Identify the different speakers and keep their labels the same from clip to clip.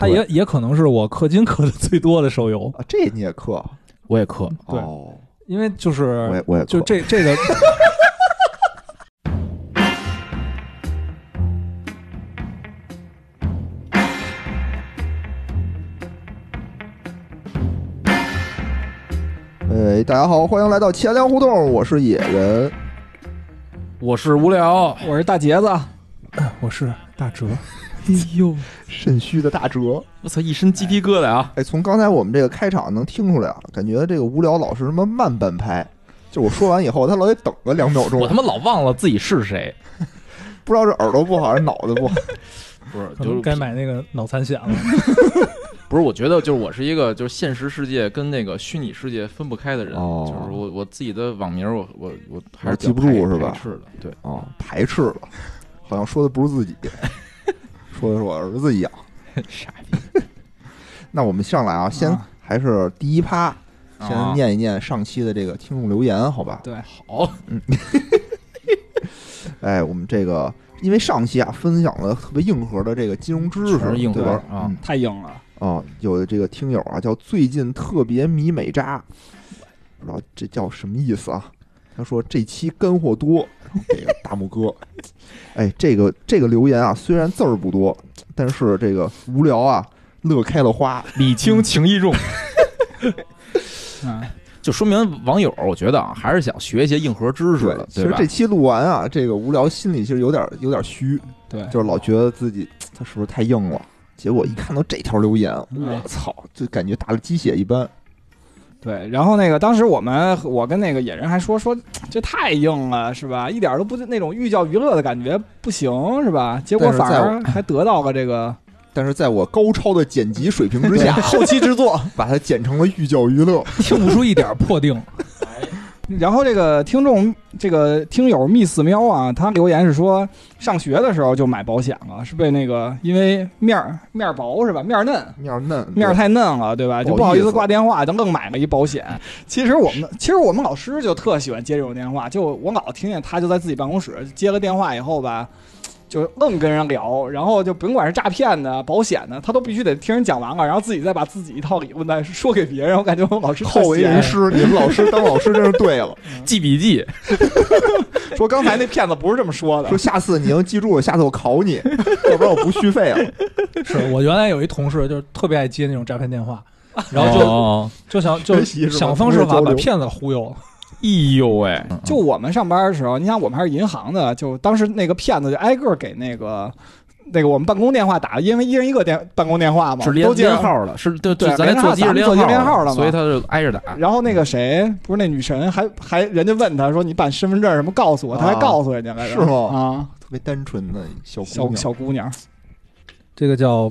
Speaker 1: 它也也可能是我氪金氪的最多的手游，
Speaker 2: 啊，这你也氪？
Speaker 3: 我也氪，
Speaker 1: 对。
Speaker 2: 哦，
Speaker 1: 因为就是
Speaker 2: 我也我也
Speaker 1: 就这这个
Speaker 2: 哎，大家好，欢迎来到钱粮胡同，我是野人。
Speaker 3: 我是无聊，
Speaker 4: 我是大杰子，
Speaker 1: 我是大哲，
Speaker 3: 哎呦，
Speaker 2: 肾虚的大哲，
Speaker 3: 我操，一身鸡皮疙瘩啊！
Speaker 2: 哎，从刚才我们这个开场能听出来啊，感觉这个无聊老是什么慢半拍，就我说完以后，他老得等个两秒钟。
Speaker 3: 我，他妈老忘了自己是谁，
Speaker 2: 不知道是耳朵不好还是脑子不好。
Speaker 3: 不是，就是
Speaker 1: 该买那个脑残险了。
Speaker 3: 不是？我觉得就是我是一个就是现实世界跟那个虚拟世界分不开的人，
Speaker 2: 哦。
Speaker 3: 就是我我自己的网名我我我还是
Speaker 2: 记不住是吧？
Speaker 3: 排斥的，对，
Speaker 2: 哦，排斥了，好像说的不是自己，说的是我儿子一样。
Speaker 3: 傻逼，
Speaker 2: 那我们上来啊，先
Speaker 4: 啊
Speaker 2: 还是第一趴，
Speaker 3: 啊
Speaker 2: 先念一念上期的这个听众留言，好吧？
Speaker 4: 对，
Speaker 3: 好，嗯
Speaker 2: 哎，我们这个因为上期啊分享了特别硬核的这个金融知识，
Speaker 3: 全是硬核
Speaker 2: 对吧
Speaker 3: 啊
Speaker 2: 嗯
Speaker 4: 太硬了。
Speaker 2: 啊，有的这个听友啊叫最近特别迷美渣，不知道这叫什么意思啊？他说这期干货多，然后给个大拇哥。哎，这个这个留言啊，虽然字儿不多，但是这个无聊啊，乐开了花。
Speaker 3: 礼轻情意重，
Speaker 4: 嗯，
Speaker 3: 就说明网友我觉得啊还是想学一些硬核知识的，对吧
Speaker 2: 其实这？期录完啊，这个无聊心里其实有点有点虚，
Speaker 4: 对，
Speaker 2: 就是老觉得自己他是不是太硬了。结果一看到这条留言，我操，就感觉打了鸡血一般。
Speaker 4: 对。然后那个当时我们我跟那个野人还说说这太硬了是吧？一点都不那种寓教于乐的感觉，不行是吧？结果反而还得到了这个
Speaker 2: 但是在我高超的剪辑水平之下，
Speaker 4: 后期制作。
Speaker 2: 把它剪成了寓教于乐。
Speaker 1: 听不出一点破腚。
Speaker 4: 然后这个听众这个听友密四喵啊，他留言是说上学的时候就买保险了，是被那个因为面儿面儿薄是吧？面儿嫩。
Speaker 2: 面儿嫩，
Speaker 4: 面儿太嫩了，对吧？就不好意思
Speaker 2: 不好意思
Speaker 4: 挂电话，就愣买了一保险。其实我们，其实我们老师就特喜欢接这种电话，就我老听见他就在自己办公室接了电话以后吧，就愣跟人聊，然后就甭管是诈骗的、保险的，他都必须得听人讲完了，然后自己再把自己一套理论再说给别人。我感觉我们老师 特
Speaker 2: 好为人师，你们老师当老师真是对了。
Speaker 3: 记笔记，
Speaker 4: 说刚才那骗子不是这么说的
Speaker 2: 说，下次你要记住了，下次我考你，要不然我不续费了。
Speaker 1: 是我原来有一同事，就是特别爱接那种诈骗电话，然后就、
Speaker 3: 哦
Speaker 1: 就想就想方设法把骗子忽悠了。
Speaker 3: 哎呦喂，
Speaker 4: 就我们上班的时候，你想我们还是银行的，就当时那个骗子就挨个给那个。那个我们办公电话打，因为一人一个电办公电话嘛，
Speaker 3: 是连
Speaker 4: 都接
Speaker 3: 连号的，是对
Speaker 4: 对
Speaker 3: 咱来座机是
Speaker 4: 连号咱们座机连号
Speaker 3: 号
Speaker 4: 了嘛
Speaker 3: 所以他就挨着打。
Speaker 4: 然后那个谁，不是那女神，还还人家问他说：“你办身份证什么告诉我？”他还
Speaker 2: 啊
Speaker 4: 告诉人家来着，
Speaker 2: 是吗
Speaker 4: 啊，
Speaker 2: 特别单纯的小姑
Speaker 4: 小
Speaker 2: 娘，
Speaker 4: 小姑娘，
Speaker 1: 这个叫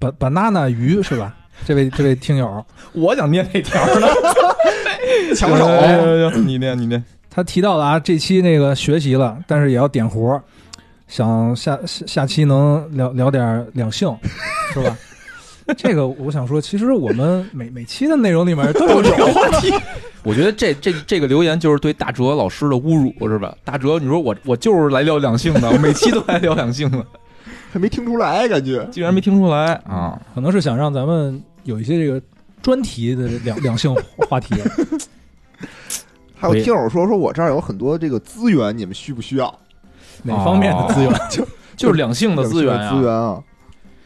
Speaker 1: ban banana 鱼是吧？这位这位听友，
Speaker 3: 我想念那条呢，
Speaker 4: 抢手。
Speaker 3: 哎你念你念。
Speaker 1: 他提到了啊，这期那个学习了，但是也要点活儿，想下下下期能聊聊点两性，是吧？这个我想说，其实我们每 每期的内容里面都有这个话题。
Speaker 3: 我觉得这这这个留言就是对大哲老师的侮辱，是吧？大哲，你说我我就是来聊两性的，我每期都来聊两性的，
Speaker 2: 还没听出来，感觉
Speaker 3: 竟然没听出来啊！
Speaker 1: 可能是想让咱们有一些这个专题的两两性话题。
Speaker 2: 还有听友说说我这儿有很多这个资源，你们需不需要？
Speaker 1: 哪方面的资源？
Speaker 2: 就
Speaker 3: 就是两性的资源
Speaker 2: 资
Speaker 3: 啊。
Speaker 2: 源啊，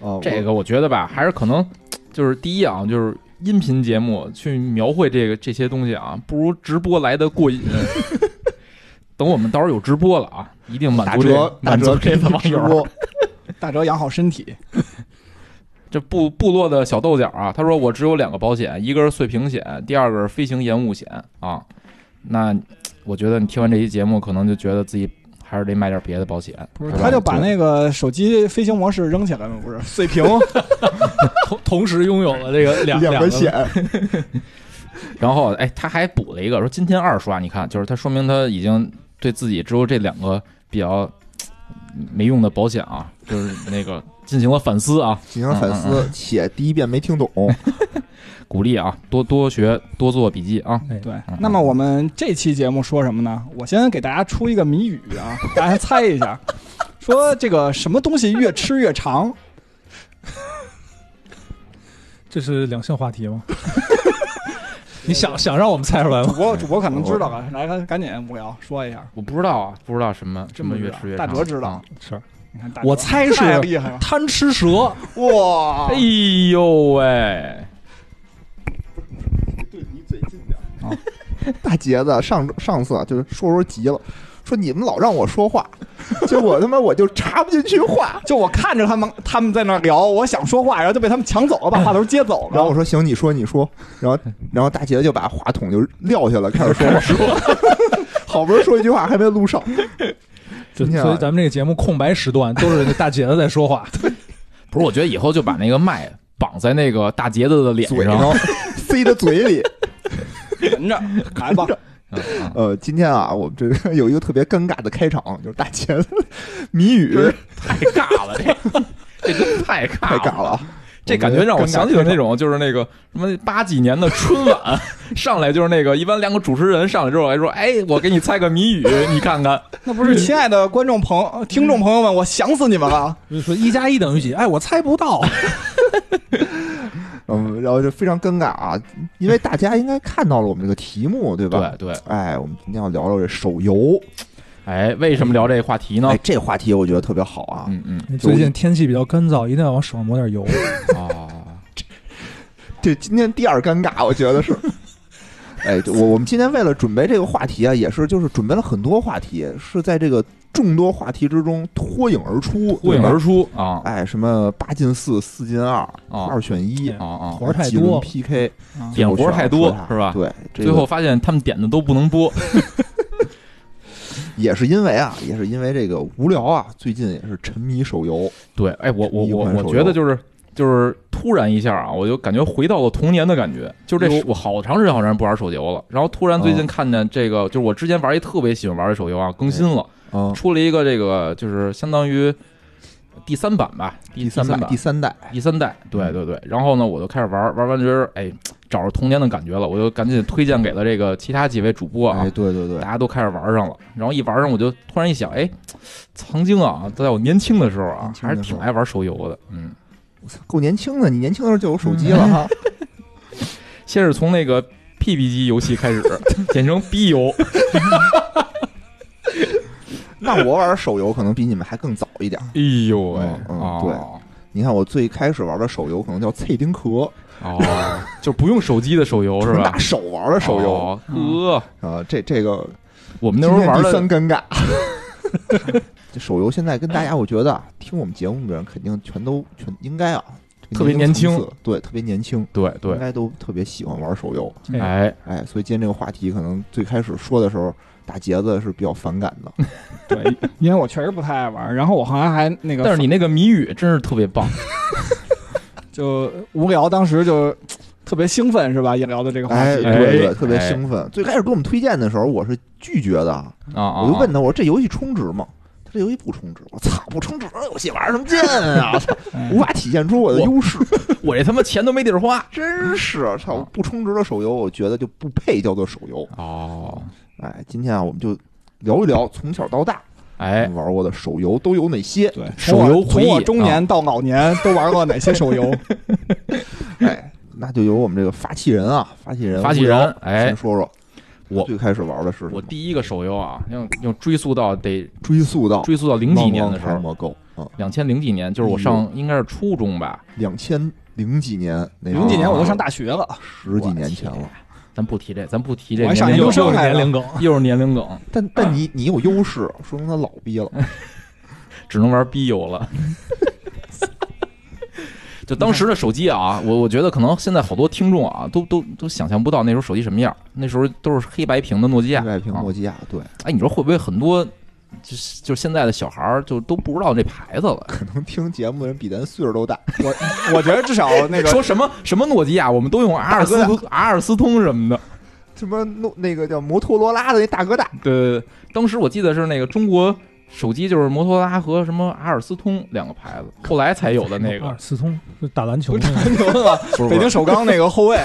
Speaker 2: 哦，
Speaker 3: 这个我觉得吧，还是可能就是第一啊，就是音频节目去描绘这个这些东西啊，不如直播来的过瘾。等我们到时候有直播了啊，一定满
Speaker 2: 打
Speaker 3: 足这
Speaker 2: 折打折
Speaker 3: 满足这次网
Speaker 2: 直
Speaker 3: 友。
Speaker 2: 播，
Speaker 4: 大哲养好身体，
Speaker 3: 这部部落的小豆角啊，他说我只有两个保险，一个是碎屏险，第二个是飞行延误险啊。那我觉得你听完这期节目，可能就觉得自己还是得买点别的保险。
Speaker 4: 不是
Speaker 3: 是
Speaker 4: 他就把那个手机飞行模式扔起来了，不是碎屏。
Speaker 1: 同同时拥有了这个两个
Speaker 2: 两个险，
Speaker 3: 然后哎，他还补了一个说今天二刷，你看，就是他说明他已经对自己只有这两个比较嗯没用的保险啊，就是那个进行了反思啊，
Speaker 2: 进行了反
Speaker 3: 嗯
Speaker 2: 思，且第一遍没听懂，
Speaker 3: 鼓励啊，多多学，多做笔记啊。
Speaker 1: 哎
Speaker 4: 对，那么我们这期节目说什么呢？我先给大家出一个谜语啊，大家猜一下，说这个什么东西越吃越长？
Speaker 1: 这是两性话题吗？你想想让我们猜出来吗？
Speaker 4: 主播主播可能知道了，来赶赶紧无聊说一下。
Speaker 3: 我不知道啊，不知道什么这么越吃越长
Speaker 4: 大哲知道
Speaker 3: 啊
Speaker 1: 是
Speaker 4: 你看大
Speaker 1: 我猜是
Speaker 4: 太厉害了，
Speaker 1: 贪吃蛇，
Speaker 4: 哇！
Speaker 3: 哎呦喂，
Speaker 2: 对离嘴近点啊！大杰子上上次啊，就是说说急了，说你们老让我说话，结果他妈我就插不进去话。
Speaker 4: 就我看着他们他们在那聊，我想说话，然后就被他们抢走了，把话头接走了。
Speaker 2: 然后我说行，你说你说，然后然后大杰子就把话筒就撂下了，开始说话。好不容易说一句话，还没录上。
Speaker 1: 所以咱们这个节目空白时段都是那大姐子在说话。
Speaker 3: 不是，我觉得以后就把那个麦绑在那个大杰子的脸上。
Speaker 2: 塞到嘴里。
Speaker 4: 连着，来吧。
Speaker 3: 嗯嗯
Speaker 2: 呃，今天啊，我们这个有一个特别尴尬的开场，就是大杰子谜语
Speaker 3: 太尬了，这这真太尬
Speaker 2: 太尬了。啊。
Speaker 3: 这感觉让我想起了那
Speaker 2: 种
Speaker 3: 种，就是那个什么八几年的春晚，上来就是那个，一般两个主持人上来之后还说：“哎，我给你猜个谜语，你看看。
Speaker 4: 那不是 亲爱的观众朋友、听众朋友们，我想死你们了。
Speaker 1: 就是说一加一等于几？哎，我猜不到。
Speaker 2: 嗯，然后就非常尴尬啊，因为大家应该看到了我们这个题目，对”吧？
Speaker 3: 对对，
Speaker 2: 哎，我们今天要聊聊这手游。
Speaker 3: 哎，为什么聊这个话题呢
Speaker 2: 哎，？这话题我觉得特别好啊。
Speaker 3: 嗯嗯，
Speaker 1: 最近天气比较干燥，一定要往手上抹点油。
Speaker 3: 啊，
Speaker 2: 这今天第二尴尬，我觉得是。哎，我我们今天为了准备这个话题啊，也是就是准备了很多话题，是在这个众多话题之中脱颖而出，
Speaker 3: 脱颖而
Speaker 2: 出。
Speaker 3: 啊
Speaker 2: 哎，什么八进四、四进二、
Speaker 3: 啊
Speaker 2: 二选一，
Speaker 3: 啊啊！
Speaker 1: 活儿太多
Speaker 2: PK，
Speaker 4: 啊
Speaker 3: 点活儿太多是吧？
Speaker 2: 对，这
Speaker 3: 最后发现他们点的都不能播。
Speaker 2: 也是因为啊，也是因为这个无聊啊，最近也是沉迷手游。
Speaker 3: 对，哎，我我我我觉得就是就是突然一下啊，我就感觉回到了童年的感觉。就这，我好长时间好长时间不玩手游了，然后突然最近
Speaker 2: 哦
Speaker 3: 看见这个，就是我之前玩一特别喜欢玩的手游啊，更新了，
Speaker 2: 嗯，
Speaker 3: 出了一个这个就是相当于第三版吧，第
Speaker 2: 三
Speaker 3: 版
Speaker 2: 第三代，
Speaker 3: 第三代，对对对。然后呢，我就开始玩，玩完觉得哎，找着童年的感觉了，我就赶紧推荐给了这个其他几位主播啊
Speaker 2: 哎，，对对对
Speaker 3: 大，家都开始玩上了。然后一玩上，我就突然一想，哎，曾经啊，在我年轻的时候啊还是挺爱玩手游的。嗯，
Speaker 2: 够年轻的，你年轻的时候就有手机了哈。
Speaker 3: 先是从那个 PP 机游戏开始，简称 B 游。
Speaker 2: 那我玩手游可能比你们还更早一点。
Speaker 3: 哎呦喂，
Speaker 2: 嗯嗯
Speaker 3: 哦
Speaker 2: 你看，我最开始玩的手游可能叫《脆丁壳》，
Speaker 3: 哦，就不用手机的手游是吧
Speaker 2: 拿？手玩的手游
Speaker 3: 哦呵，
Speaker 2: 啊。这这个
Speaker 3: 我们那时候玩的
Speaker 2: 三尴尬。这手游现在跟大家，我觉得啊，听我们节目的人肯定全都全应该啊，
Speaker 3: 特别年轻，
Speaker 2: 对，特别年轻，
Speaker 3: 对对
Speaker 2: 应，该都特别喜欢玩手游。
Speaker 1: 哎，
Speaker 3: 哎，
Speaker 2: 哎，所以今天这个话题可能最开始说的时候，大杰子是比较反感的。
Speaker 4: 对，因为我确实不太爱玩，然后我好像还那个，
Speaker 3: 但是你那个谜语真是特别棒。
Speaker 4: 就无聊，当时就特别兴奋，是吧？也聊的这个话
Speaker 2: 哎，
Speaker 4: 题，
Speaker 2: 对对对，
Speaker 3: 哎
Speaker 2: 特别兴奋。最开始给我们推荐的时候，我是拒绝的，
Speaker 3: 啊啊！
Speaker 2: 我就问他，我说这游戏充值吗？他这游戏不充值。我操，不充值的游戏玩什么劲啊？操，
Speaker 4: 哎
Speaker 2: 无法体现出我的优势，
Speaker 3: 我这他妈钱都没地儿花。
Speaker 2: 真是操！不充值的手游，我觉得就不配叫做手游。
Speaker 3: 哦，
Speaker 2: 哎，今天啊，我们就聊一聊从小到大
Speaker 3: 哎，
Speaker 2: 玩过的手游都有哪些。
Speaker 4: 对，
Speaker 3: 手游回忆
Speaker 4: 从我中年到老年都玩过哪些手游？
Speaker 2: 哎，那就由我们这个发起人啊，发起人
Speaker 3: 发起人哎
Speaker 2: 先说说
Speaker 3: 我
Speaker 2: 最开始玩的是
Speaker 3: 我第一个手游啊，要要追溯到得
Speaker 2: 追溯到
Speaker 3: 追溯到零几年的时候，两千零几年，就是我上应该是初中吧，
Speaker 2: 两千零几年
Speaker 4: 零几年我都上大学了，
Speaker 2: 十几年前了。
Speaker 3: 咱不提这，咱不提这
Speaker 4: 我还上
Speaker 3: 年龄梗
Speaker 4: 研究生来着
Speaker 1: 又是年龄梗，
Speaker 3: 又是年龄梗，
Speaker 2: 但但你你有优势，说明他老逼了。
Speaker 3: 只能玩逼游了。就当时的手机啊，我我觉得可能现在好多听众啊，都都都想象不到那时候手机什么样。那时候都是黑白屏的诺基亚，
Speaker 2: 外屏
Speaker 3: 啊
Speaker 2: 诺基亚，对，
Speaker 3: 哎，你说会不会很多就是就现在的小孩儿就都不知道这牌子了？
Speaker 2: 可能听节目的人比咱岁数都大。
Speaker 4: 我我觉得至少那个
Speaker 3: 说什么什么诺基亚，我们都用阿尔斯阿尔斯通什么的。
Speaker 2: 什么诺那个叫摩托罗拉的那大哥大，
Speaker 3: 对对对，当时我记得是那个中国手机就是摩托罗拉和什么阿尔斯通两个牌子，后来才有的那个
Speaker 1: 阿尔。斯通是打篮球
Speaker 4: 不
Speaker 1: 那
Speaker 4: 是
Speaker 1: 个，
Speaker 4: 牛吧？北京首钢那个后卫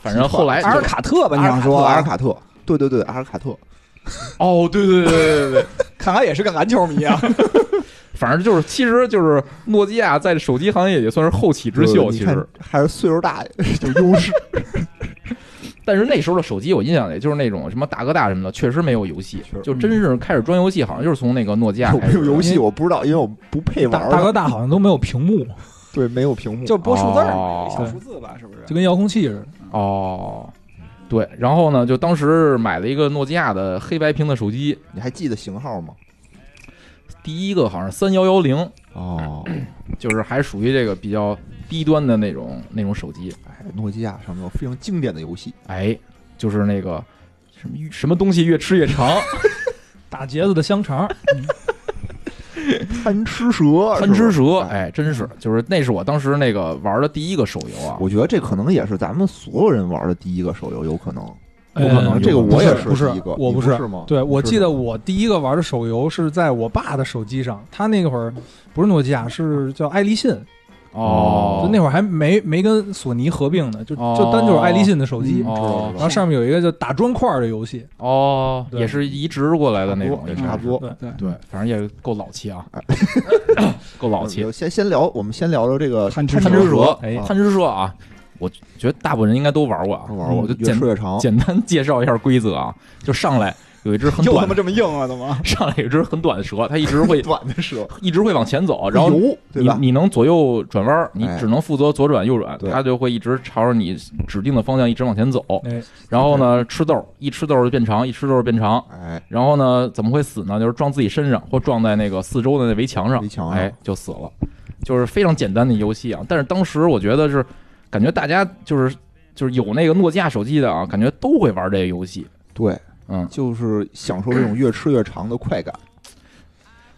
Speaker 3: 反正后来
Speaker 4: 阿尔卡特吧？你想说
Speaker 2: 阿尔卡特，对对对，阿尔卡特，
Speaker 3: 哦，对对对对对对，
Speaker 4: 看来也是个篮球迷啊。
Speaker 3: 反正就是，其实就是诺基亚在手机行业也算是后起之秀，其实。
Speaker 2: 还是岁数大有优势。
Speaker 3: 但是那时候的手机，我印象里就是那种什么大哥大什么的，确实没有游戏
Speaker 2: 确实，
Speaker 3: 就真是开始装游戏，好像就是从那个诺基亚开始的。
Speaker 2: 没有游戏我不知道，因为我不配玩。
Speaker 1: 大大哥大好像都没有屏幕，
Speaker 2: 对，没有屏幕。
Speaker 4: 就播数字小数字吧，是不是？
Speaker 1: 就跟遥控器似的。
Speaker 3: 哦，对，然后呢，就当时买了一个诺基亚的黑白屏的手机，
Speaker 2: 你还记得型号吗？
Speaker 3: 第一个好像三幺幺零，
Speaker 2: 哦，
Speaker 3: 就是还属于这个比较低端的那种那种手机。
Speaker 2: 哎，诺基亚上面有非常经典的游戏，
Speaker 3: 哎，就是那个什么什么东西越吃越长，
Speaker 1: 大结子的香肠，
Speaker 2: 贪吃蛇，
Speaker 3: 贪吃蛇，哎，真是，就是那是我当时那个玩的第一个手游啊。
Speaker 2: 我觉得这可能也是咱们所有人玩的第一个手游，有可能，
Speaker 1: 呃
Speaker 2: 有可能。这个我也
Speaker 1: 不是
Speaker 2: 第一个，
Speaker 1: 我不是
Speaker 2: 你不是。吗？
Speaker 1: 对，我记得我第一个玩的手游是在我爸的手机上，他那会儿不是诺基亚，是叫爱立信，
Speaker 3: 哦。
Speaker 1: 就，那会儿还没没跟索尼合并呢，就
Speaker 3: 哦。
Speaker 1: 就单就是爱立信的手机。然后上面有一个叫打砖块的游戏，
Speaker 3: 哦，
Speaker 1: 对。
Speaker 3: 也是移植过来的那种，也
Speaker 2: 差不多。
Speaker 1: 对
Speaker 4: 对，
Speaker 3: 对，反正也够老气啊，够老气。
Speaker 2: 先先聊，我们先聊聊这个
Speaker 4: 贪吃
Speaker 3: 贪吃蛇，
Speaker 1: 哎。
Speaker 2: 啊
Speaker 3: 贪吃蛇啊，我觉得大部分人应该都玩过啊，
Speaker 2: 玩过，
Speaker 3: 我就简
Speaker 2: 吃越长。
Speaker 3: 简单介绍一下规则啊，就上来有一只很
Speaker 4: 又他
Speaker 3: 短
Speaker 4: 妈这么硬啊，怎么？
Speaker 3: 上来有一只很短的蛇，它一直会
Speaker 2: 短的蛇，
Speaker 3: 一直会往前走，然后
Speaker 2: 游对
Speaker 3: 你
Speaker 2: 吧？
Speaker 3: 你能左右转弯，你
Speaker 2: 哎
Speaker 3: 只能负责左转右转，
Speaker 2: 对
Speaker 3: 它就会一直朝着你指定的方向一直往前走。
Speaker 1: 哎，
Speaker 3: 然后呢，吃豆，一吃豆就变长，一吃豆就变长。
Speaker 2: 哎，
Speaker 3: 然后呢，怎么会死呢？就是撞自己身上或撞在那个四周的那围墙上，
Speaker 2: 围墙上
Speaker 3: 哎，就死了。就是非常简单的游戏啊，但是当时我觉得是感觉大家就是就是有那个诺基亚手机的啊，感觉都会玩这个游戏。
Speaker 2: 对，
Speaker 3: 嗯，
Speaker 2: 就是享受这种越吃越长的快感。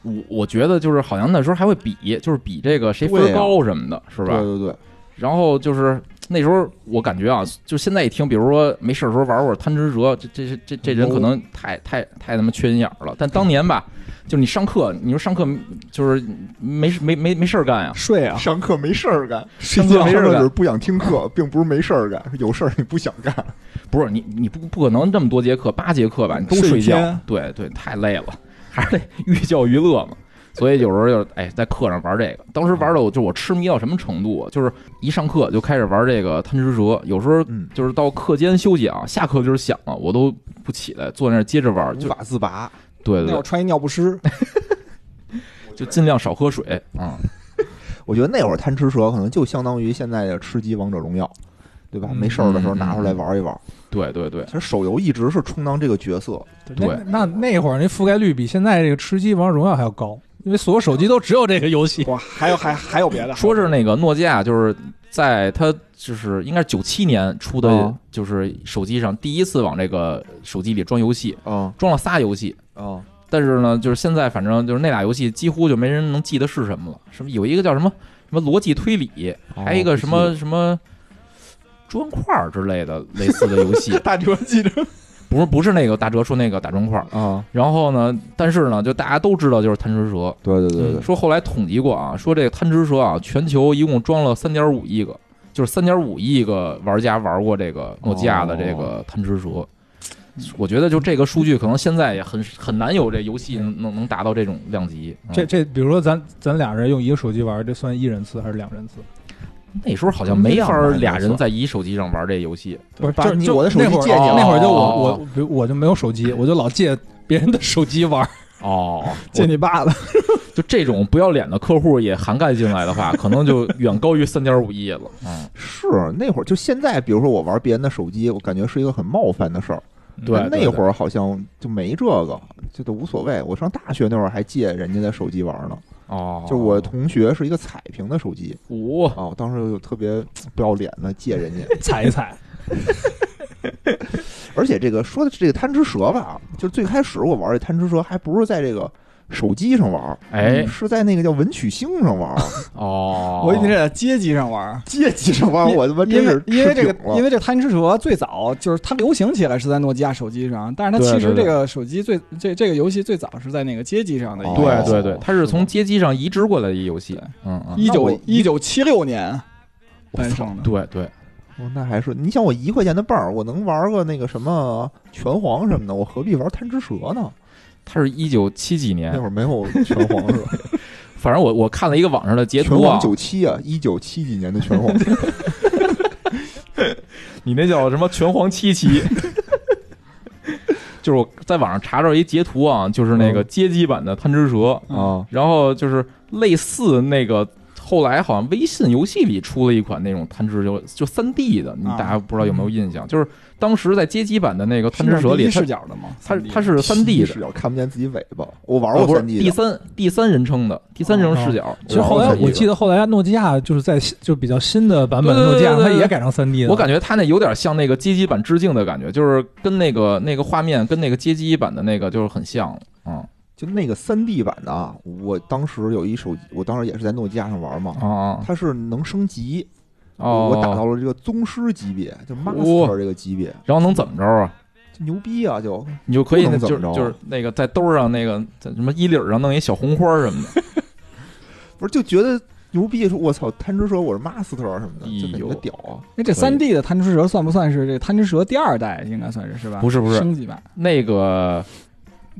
Speaker 3: 我我觉得就是好像那时候还会比，就是比这个谁分高什么的，是吧？
Speaker 2: 对对对，
Speaker 3: 然后就是那时候我感觉啊，就现在一听，比如说没事的时候玩会儿贪吃蛇，这这这这人可能太太太他妈缺心眼儿了。但当年吧，就你上课，你说上课就是没事没没没事儿干呀，
Speaker 4: 睡啊，
Speaker 2: 上课没事儿干，
Speaker 3: 睡觉没事儿干
Speaker 2: 就是不想听课，并不是没事儿干，有事儿你不想干。
Speaker 3: 不是你你不不可能这么多节课，八节课吧，你都睡觉
Speaker 4: 睡，
Speaker 3: 对对，太累了，还是得 寓教于乐嘛。所以有时候就哎，在课上玩这个，当时玩的我就我痴迷到什么程度啊，就是一上课就开始玩这个贪吃蛇，有时候
Speaker 2: 嗯，
Speaker 3: 就是到课间休息啊，下课就是响了，我都不起来，坐那儿接着玩，
Speaker 2: 无
Speaker 3: 就
Speaker 2: 法自拔。
Speaker 3: 对对对，
Speaker 4: 那会儿穿一尿不湿，
Speaker 3: 就尽量少喝水啊、
Speaker 2: 我觉得那会儿贪吃蛇可能就相当于现在的吃鸡王者荣耀，对吧？
Speaker 1: 嗯
Speaker 2: 没事儿的时候拿出来玩一玩。
Speaker 3: 对对对，
Speaker 2: 其实手游一直是充当这个角色，
Speaker 3: 对。
Speaker 1: 那那那会儿那覆盖率比现在这个吃鸡王者荣耀还要高，因为所有手机都只有这个游戏。
Speaker 4: 哇，还有还还有别的，
Speaker 3: 说是那个诺基亚就是在它就是应该是九七年出的
Speaker 2: 哦，
Speaker 3: 就是手机上第一次往这个手机里装游戏，
Speaker 2: 啊
Speaker 3: 装了仨游戏。
Speaker 2: 啊，
Speaker 3: 但是呢，就是现在反正就是那俩游戏几乎就没人能记得是什么了。什么有一个叫什么什么逻辑推理，还有一个什么什么砖块之类的类似的游戏
Speaker 4: 大哲记着，
Speaker 3: 不是不是那个大哲说那个打砖块儿。
Speaker 2: 啊，
Speaker 3: 然后呢，但是呢，就大家都知道就是贪吃蛇。
Speaker 2: 对对对对，
Speaker 3: 说后来统计过啊，说这个贪吃蛇啊，全球一共装了三点五亿个，就是三点五亿个玩家玩过这个诺基亚的这个贪吃蛇。我觉得就这个数据，可能现在也很很难有这游戏能能能达到这种量级。嗯
Speaker 1: 这这，比如说咱咱俩人用一个手机玩，这算一人次还是两人次？
Speaker 3: 那时候好像没法俩人在一手机上玩这游戏。
Speaker 1: 不是，
Speaker 2: 把
Speaker 1: 就就
Speaker 2: 你我的手机
Speaker 1: 那会儿
Speaker 2: 借你了
Speaker 1: 那会儿就我
Speaker 3: 哦
Speaker 1: 我我就没有手机，我就老借别人的手机玩。
Speaker 3: 哦，
Speaker 4: 借你爸的，
Speaker 3: 就这种不要脸的客户也涵盖进来的话，可能就远高于三点五亿了。嗯，
Speaker 2: 是那会儿就现在，比如说我玩别人的手机，我感觉是一个很冒犯的事儿。
Speaker 3: 对
Speaker 2: 那会儿好像就没这个，就都无所谓。我上大学那会儿还借人家的手机玩呢，
Speaker 3: 哦，
Speaker 2: 就我同学是一个彩屏的手机
Speaker 3: 哦
Speaker 2: 啊，我当时就特别不要脸的借人家。
Speaker 1: 踩一踩，
Speaker 2: 而且这个说的是这个贪吃蛇吧，就最开始我玩这贪吃蛇还不是在这个手机上玩，
Speaker 3: 哎
Speaker 2: 是在那个叫文曲星上玩，
Speaker 3: 哦，
Speaker 4: 我以为这在街机上玩。
Speaker 2: 街机上玩，我他妈真
Speaker 4: 因为
Speaker 2: 是
Speaker 4: 因为这个因为这个贪吃蛇最早就是它流行起来是在诺基亚手机上，但是它其实这个手机最这这个游戏最早是在那个街机上的一个。
Speaker 2: 哦
Speaker 3: 对对对，它是从街机上移植过来的一游戏。嗯嗯，
Speaker 4: 一九一九七六年诞生的。
Speaker 3: 对对，
Speaker 2: 哦，那还是你想我一块钱的伴儿，我能玩个那个什么拳皇什么的，我何必玩贪吃蛇呢？
Speaker 3: 它是一九七几年。
Speaker 2: 那会儿没有拳皇是吧？
Speaker 3: 反正我我看了一个网上的截图啊。
Speaker 2: 拳皇，九七啊，一九七几年的拳皇，
Speaker 3: 你那叫什么拳皇七七？就是我在网上查着一截图啊，就是那个街机版的贪吃蛇，
Speaker 2: 啊，
Speaker 3: 然后就是类似那个后来好像微信游戏里出了一款那种贪吃蛇，就三 D 的，你
Speaker 4: 啊
Speaker 3: 大家不知道有没有印象？就是当时在街机版的那个贪吃蛇里，它
Speaker 4: 视角的吗？
Speaker 3: 它它是三 D 的
Speaker 2: 视。角看不见自己尾巴。我玩过三 D 的，
Speaker 3: 第三第三人称的第三人称视角，
Speaker 1: 其实后来我记
Speaker 3: 得，
Speaker 1: 后来诺基亚就是在就比较新的版本诺基亚，它也改成三 D 的。
Speaker 3: 我感觉它那有点像那个街机版致敬的感觉，就是跟那个那个画面跟那个街机版的那个就是很像，嗯
Speaker 2: 就那个三 D 版的啊，我当时有一手机，我当时也是在诺基亚上玩嘛，
Speaker 3: 啊啊
Speaker 2: 它是能升级，
Speaker 3: 哦，
Speaker 2: 我打到了这个宗师级别，就
Speaker 3: 哇
Speaker 2: Master 这个级别，
Speaker 3: 然后能怎么着啊？
Speaker 2: 就牛逼啊！就
Speaker 3: 你就可以
Speaker 2: 不
Speaker 3: 那
Speaker 2: 能怎么着
Speaker 3: 就是就是那个在兜上那个在什么衣领上弄一小红花什么的，
Speaker 2: 不是就觉得牛逼，说我操，贪吃蛇我是 Master 什么的，就
Speaker 3: 哎呦
Speaker 2: 感觉屌啊！
Speaker 4: 那这三 D 的贪吃蛇算不算是这贪吃蛇第二代？应该算是是吧？
Speaker 3: 不是不是
Speaker 4: 升级版。
Speaker 3: 那个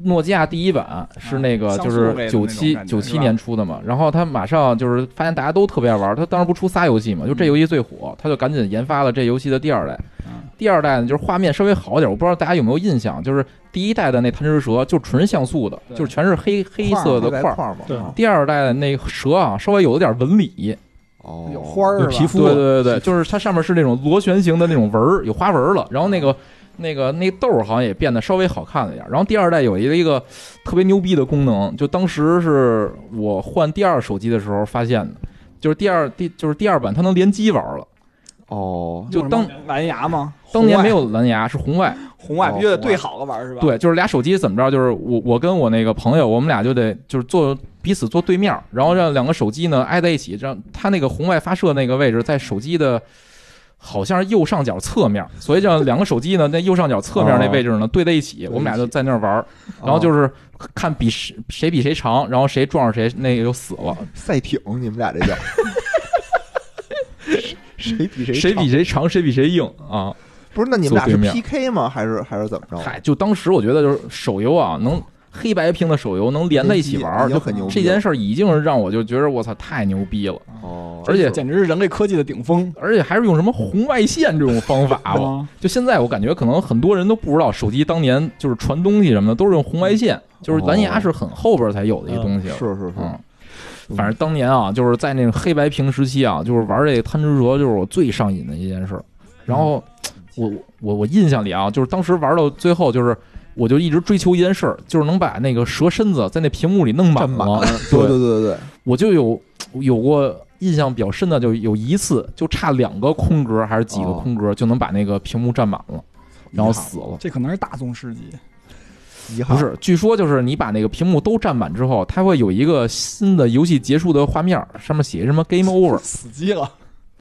Speaker 3: 诺基亚第一版是那个
Speaker 4: 啊
Speaker 3: 就是九七九七年出的嘛，然后他马上就是发现大家都特别爱玩，他当时不出仨游戏嘛，就这
Speaker 4: 嗯
Speaker 3: 游戏最火，他就赶紧研发了这游戏的第二代。
Speaker 4: 嗯
Speaker 3: 第二代呢，就是画面稍微好点，我不知道大家有没有印象，就是第一代的那贪吃蛇就纯像素的，就是全是黑黑色的块儿。
Speaker 2: 嘛，
Speaker 3: 第二代的那蛇啊，稍微有了点纹理，
Speaker 2: 哦，
Speaker 4: 有花儿？
Speaker 1: 有皮肤。
Speaker 3: 对对对对，就是它上面是那种螺旋形的那种纹儿，有花纹了。然后那个那个那豆儿好像也变得稍微好看了一点。然后第二代有一个一个特别牛逼的功能，就当时是我换第二手机的时候发现的，就是第二第就是第二版它能联机玩了。
Speaker 2: 哦，
Speaker 3: 就当
Speaker 4: 蓝牙吗？
Speaker 3: 当年没
Speaker 4: 有
Speaker 3: 有蓝牙，是红外。
Speaker 4: 红外，
Speaker 2: 哦
Speaker 4: 必须得对好了玩是吧？，
Speaker 3: 对，就是俩手机怎么着？就是我我跟我那个朋友，我们俩就得就是坐彼此坐对面，然后让两个手机呢挨在一起，让它那个红外发射那个位置在手机的。好像是右上角侧面，所以这样两个手机呢，在右上角侧面那位置呢对在一起，我们俩就在那儿玩儿，然后就是是看比谁谁比谁长，然后谁撞上谁，那个就死了，
Speaker 2: 赛艇，你们俩这叫 谁比谁
Speaker 3: 谁比
Speaker 2: 长
Speaker 3: 谁长，谁比谁硬啊！
Speaker 2: 不是？那你们俩是 PK 吗？还是还是怎么着？
Speaker 3: 嗨，就当时我觉得就是手游啊，能黑白屏的手游能连在一起玩儿，就
Speaker 2: 很牛逼
Speaker 3: 这件事儿已经是让我就觉得我操太牛逼了，
Speaker 2: 哦，
Speaker 3: 而且
Speaker 4: 简直是人类科技的顶峰。
Speaker 3: 而且还是用什么红外线这种方法吧。
Speaker 4: 啊，
Speaker 3: 就现在我感觉可能很多人都不知道，手机当年就是传东西什么的都是用红外线，就是蓝牙是很后边才有的一个东西。
Speaker 2: 是是是，
Speaker 3: 嗯，反正当年啊，就是在那个黑白屏时期啊，就是玩这个贪吃蛇，就是我最上瘾的一件事儿。然后我我我印象里啊，就是当时玩到最后，就是我就一直追求一件事儿，就是能把那个蛇身子在那屏幕里弄满
Speaker 2: 占满
Speaker 3: 了。
Speaker 2: 对对对对对，
Speaker 3: 我就有有过印象比较深的，就有一次就差两个空格还是几个
Speaker 2: 哦
Speaker 3: 空格就能把那个屏幕占满了，然后死了。
Speaker 4: 这可能是大宗事迹。
Speaker 2: 遗憾
Speaker 3: 不是，据说就是你把那个屏幕都占满之后，它会有一个新的游戏结束的画面，上面写什么 “Game Over”。
Speaker 4: 死机了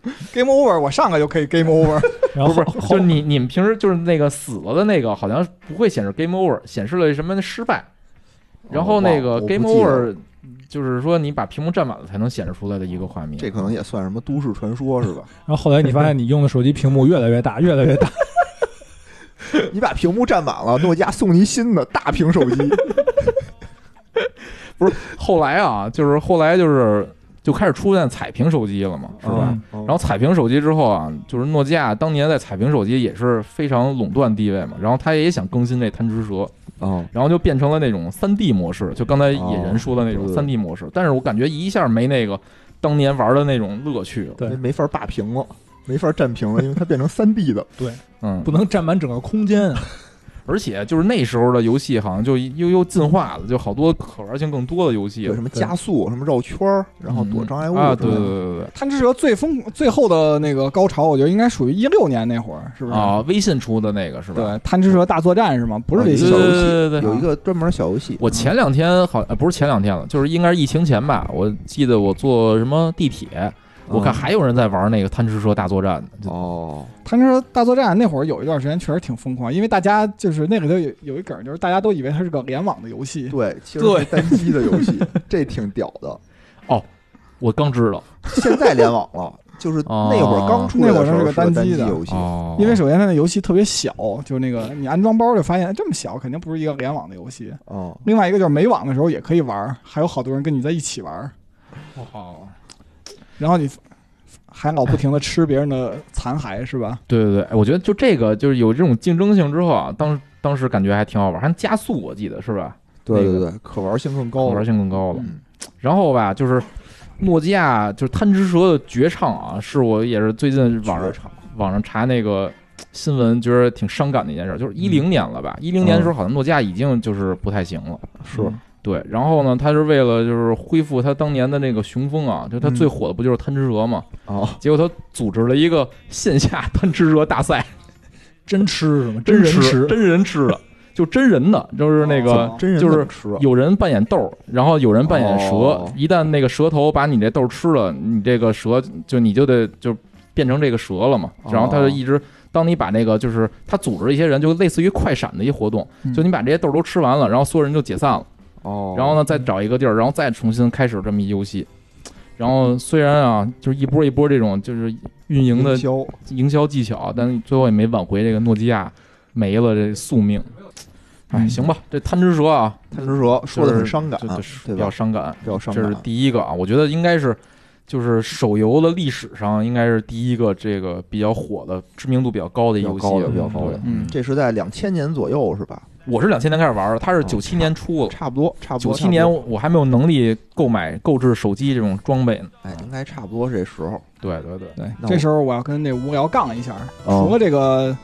Speaker 4: Game Over，我上来就可以 Game Over。
Speaker 1: 然后
Speaker 3: 不是，就你你们平时就是那个死了的那个，好像不会显示 Game Over，显示了什么失败。然后那个 Game Over，就是说你把屏幕占满了才能显示出来的一个画面。
Speaker 2: 这可能也算什么都市传说是吧？
Speaker 1: 然后后来你发现你用的手机屏幕越来越大，越来越大，
Speaker 2: 你把屏幕占满了，诺基亚送你一新的大屏手机。
Speaker 3: 不是后来啊，就是后来就是就开始出现彩屏手机了嘛，是吧？
Speaker 1: 嗯。
Speaker 2: 然
Speaker 3: 然后彩屏手机之后啊，就是诺基亚当年在彩屏手机也是非常垄断地位嘛，然后他也想更新这贪吃蛇，
Speaker 2: 哦，
Speaker 3: 然后就变成了那种三 D 模式，就刚才野人说的那种三 D 模式，但是我感觉一下没那个当年玩的那种乐趣。了。
Speaker 1: 对。
Speaker 2: 没没法霸屏了，没法占屏了，因为它变成三 D 的。对。
Speaker 3: 嗯，
Speaker 1: 不能占满整个空间啊。
Speaker 3: 而且就是那时候的游戏好像就又又进化了，就好多可玩性更多的游戏
Speaker 2: 有。什么加速，什么绕圈儿，然后躲障碍物
Speaker 3: 啊，
Speaker 2: 对
Speaker 3: 对对对对
Speaker 4: 贪吃蛇最疯最后的那个高潮，我觉得应该属于一六年那会儿，是不是？
Speaker 3: 啊，微信出的那个是吧？
Speaker 4: 对，贪吃蛇大作战是吗？不是
Speaker 2: 啊
Speaker 4: 微信
Speaker 2: 小游戏
Speaker 3: 对对对
Speaker 2: 有一个专门小游戏。
Speaker 3: 我前两天好呃不是前两天了，就是应该是疫情前吧。我记得我坐什么地铁，我看还有人在玩那个贪吃蛇大作战呢。
Speaker 2: 哦，
Speaker 4: 贪吃蛇大作战那会儿有一段时间确实挺疯狂，因为大家就是那里头有有一梗，就是大家都以为它是个联网的游戏。
Speaker 2: 对，其实是单机的游戏，这挺屌的。
Speaker 3: 哦我刚知道
Speaker 2: 现在联网了，就是
Speaker 3: 哦
Speaker 2: 那会儿刚出来的时候
Speaker 4: 那会儿是个单
Speaker 2: 单
Speaker 4: 机的
Speaker 2: 游戏。
Speaker 3: 哦，
Speaker 4: 因为首先它那游戏特别小，就那个你安装包就发现这么小，肯定不是一个联网的游戏。
Speaker 2: 哦，
Speaker 4: 另外一个就是没网的时候也可以玩，还有好多人跟你在一起玩。
Speaker 3: 哇，
Speaker 4: 然后你还老不停的吃别人的残骸是吧？
Speaker 3: 对对对，哎我觉得就这个就是有这种竞争性之后啊，当当时感觉还挺好玩，还能加速，我记得是吧？那个
Speaker 2: 对对对，可玩性更高了
Speaker 3: 玩。性更高了。
Speaker 2: 嗯
Speaker 3: 然后吧，就是诺基亚就是贪吃蛇的绝唱啊，是我也是最近网上网上查那个新闻，觉得挺伤感的一件事，就是一零年了吧？一零年的时候，好像诺基亚已经就是不太行了。
Speaker 2: 是
Speaker 3: 对，然后呢，他是为了就是恢复他当年的那个雄风啊，就他最火的不就是贪吃蛇嘛？
Speaker 2: 哦，
Speaker 3: 结果他组织了一个线下贪吃蛇大赛，
Speaker 1: 真吃是吗？
Speaker 3: 真
Speaker 1: 人吃，
Speaker 3: 真人吃的，就真人的，就是那个
Speaker 4: 哦
Speaker 2: 真人
Speaker 3: 就是有人扮演豆，然后有人扮演蛇。
Speaker 2: 哦
Speaker 3: 一旦那个蛇头把你这豆吃了，你这个蛇就你就得就变成这个蛇了嘛。
Speaker 2: 哦
Speaker 3: 然后他就一直，当你把那个就是他组织一些人，就类似于快闪的一活动，
Speaker 4: 嗯
Speaker 3: 就你把这些豆都吃完了，然后所有人就解散了，
Speaker 2: 哦，
Speaker 3: 然后呢再找一个地儿，然后再重新开始这么一游戏。然后虽然啊，就是一波一波这种就是运营的
Speaker 2: 营销
Speaker 3: 技巧，但最后也没挽回这个诺基亚没了这宿命。哎，
Speaker 4: 嗯
Speaker 3: 行吧，这贪吃蛇啊，
Speaker 2: 贪吃蛇说的很伤感
Speaker 3: 比较？伤感。
Speaker 2: 比较伤感
Speaker 3: 这是。第一个啊，我觉得应该是就是手游的历史上应该是第一个这个比较火的、知名度比较高的游戏了。
Speaker 2: 高的，比较高的，
Speaker 4: 嗯
Speaker 2: 这是在两千年左右是吧？
Speaker 3: 我是两千年开始玩的，他是
Speaker 2: 哦
Speaker 3: 九七年出的。
Speaker 2: 差不多，差不多。
Speaker 3: 九七年我还没有能力购买购置手机这种装备呢。
Speaker 2: 哎，应该差不多这时候。
Speaker 3: 对对对，
Speaker 4: 对，这时候我要跟那无聊杠一下，
Speaker 2: 哦
Speaker 4: 除了这个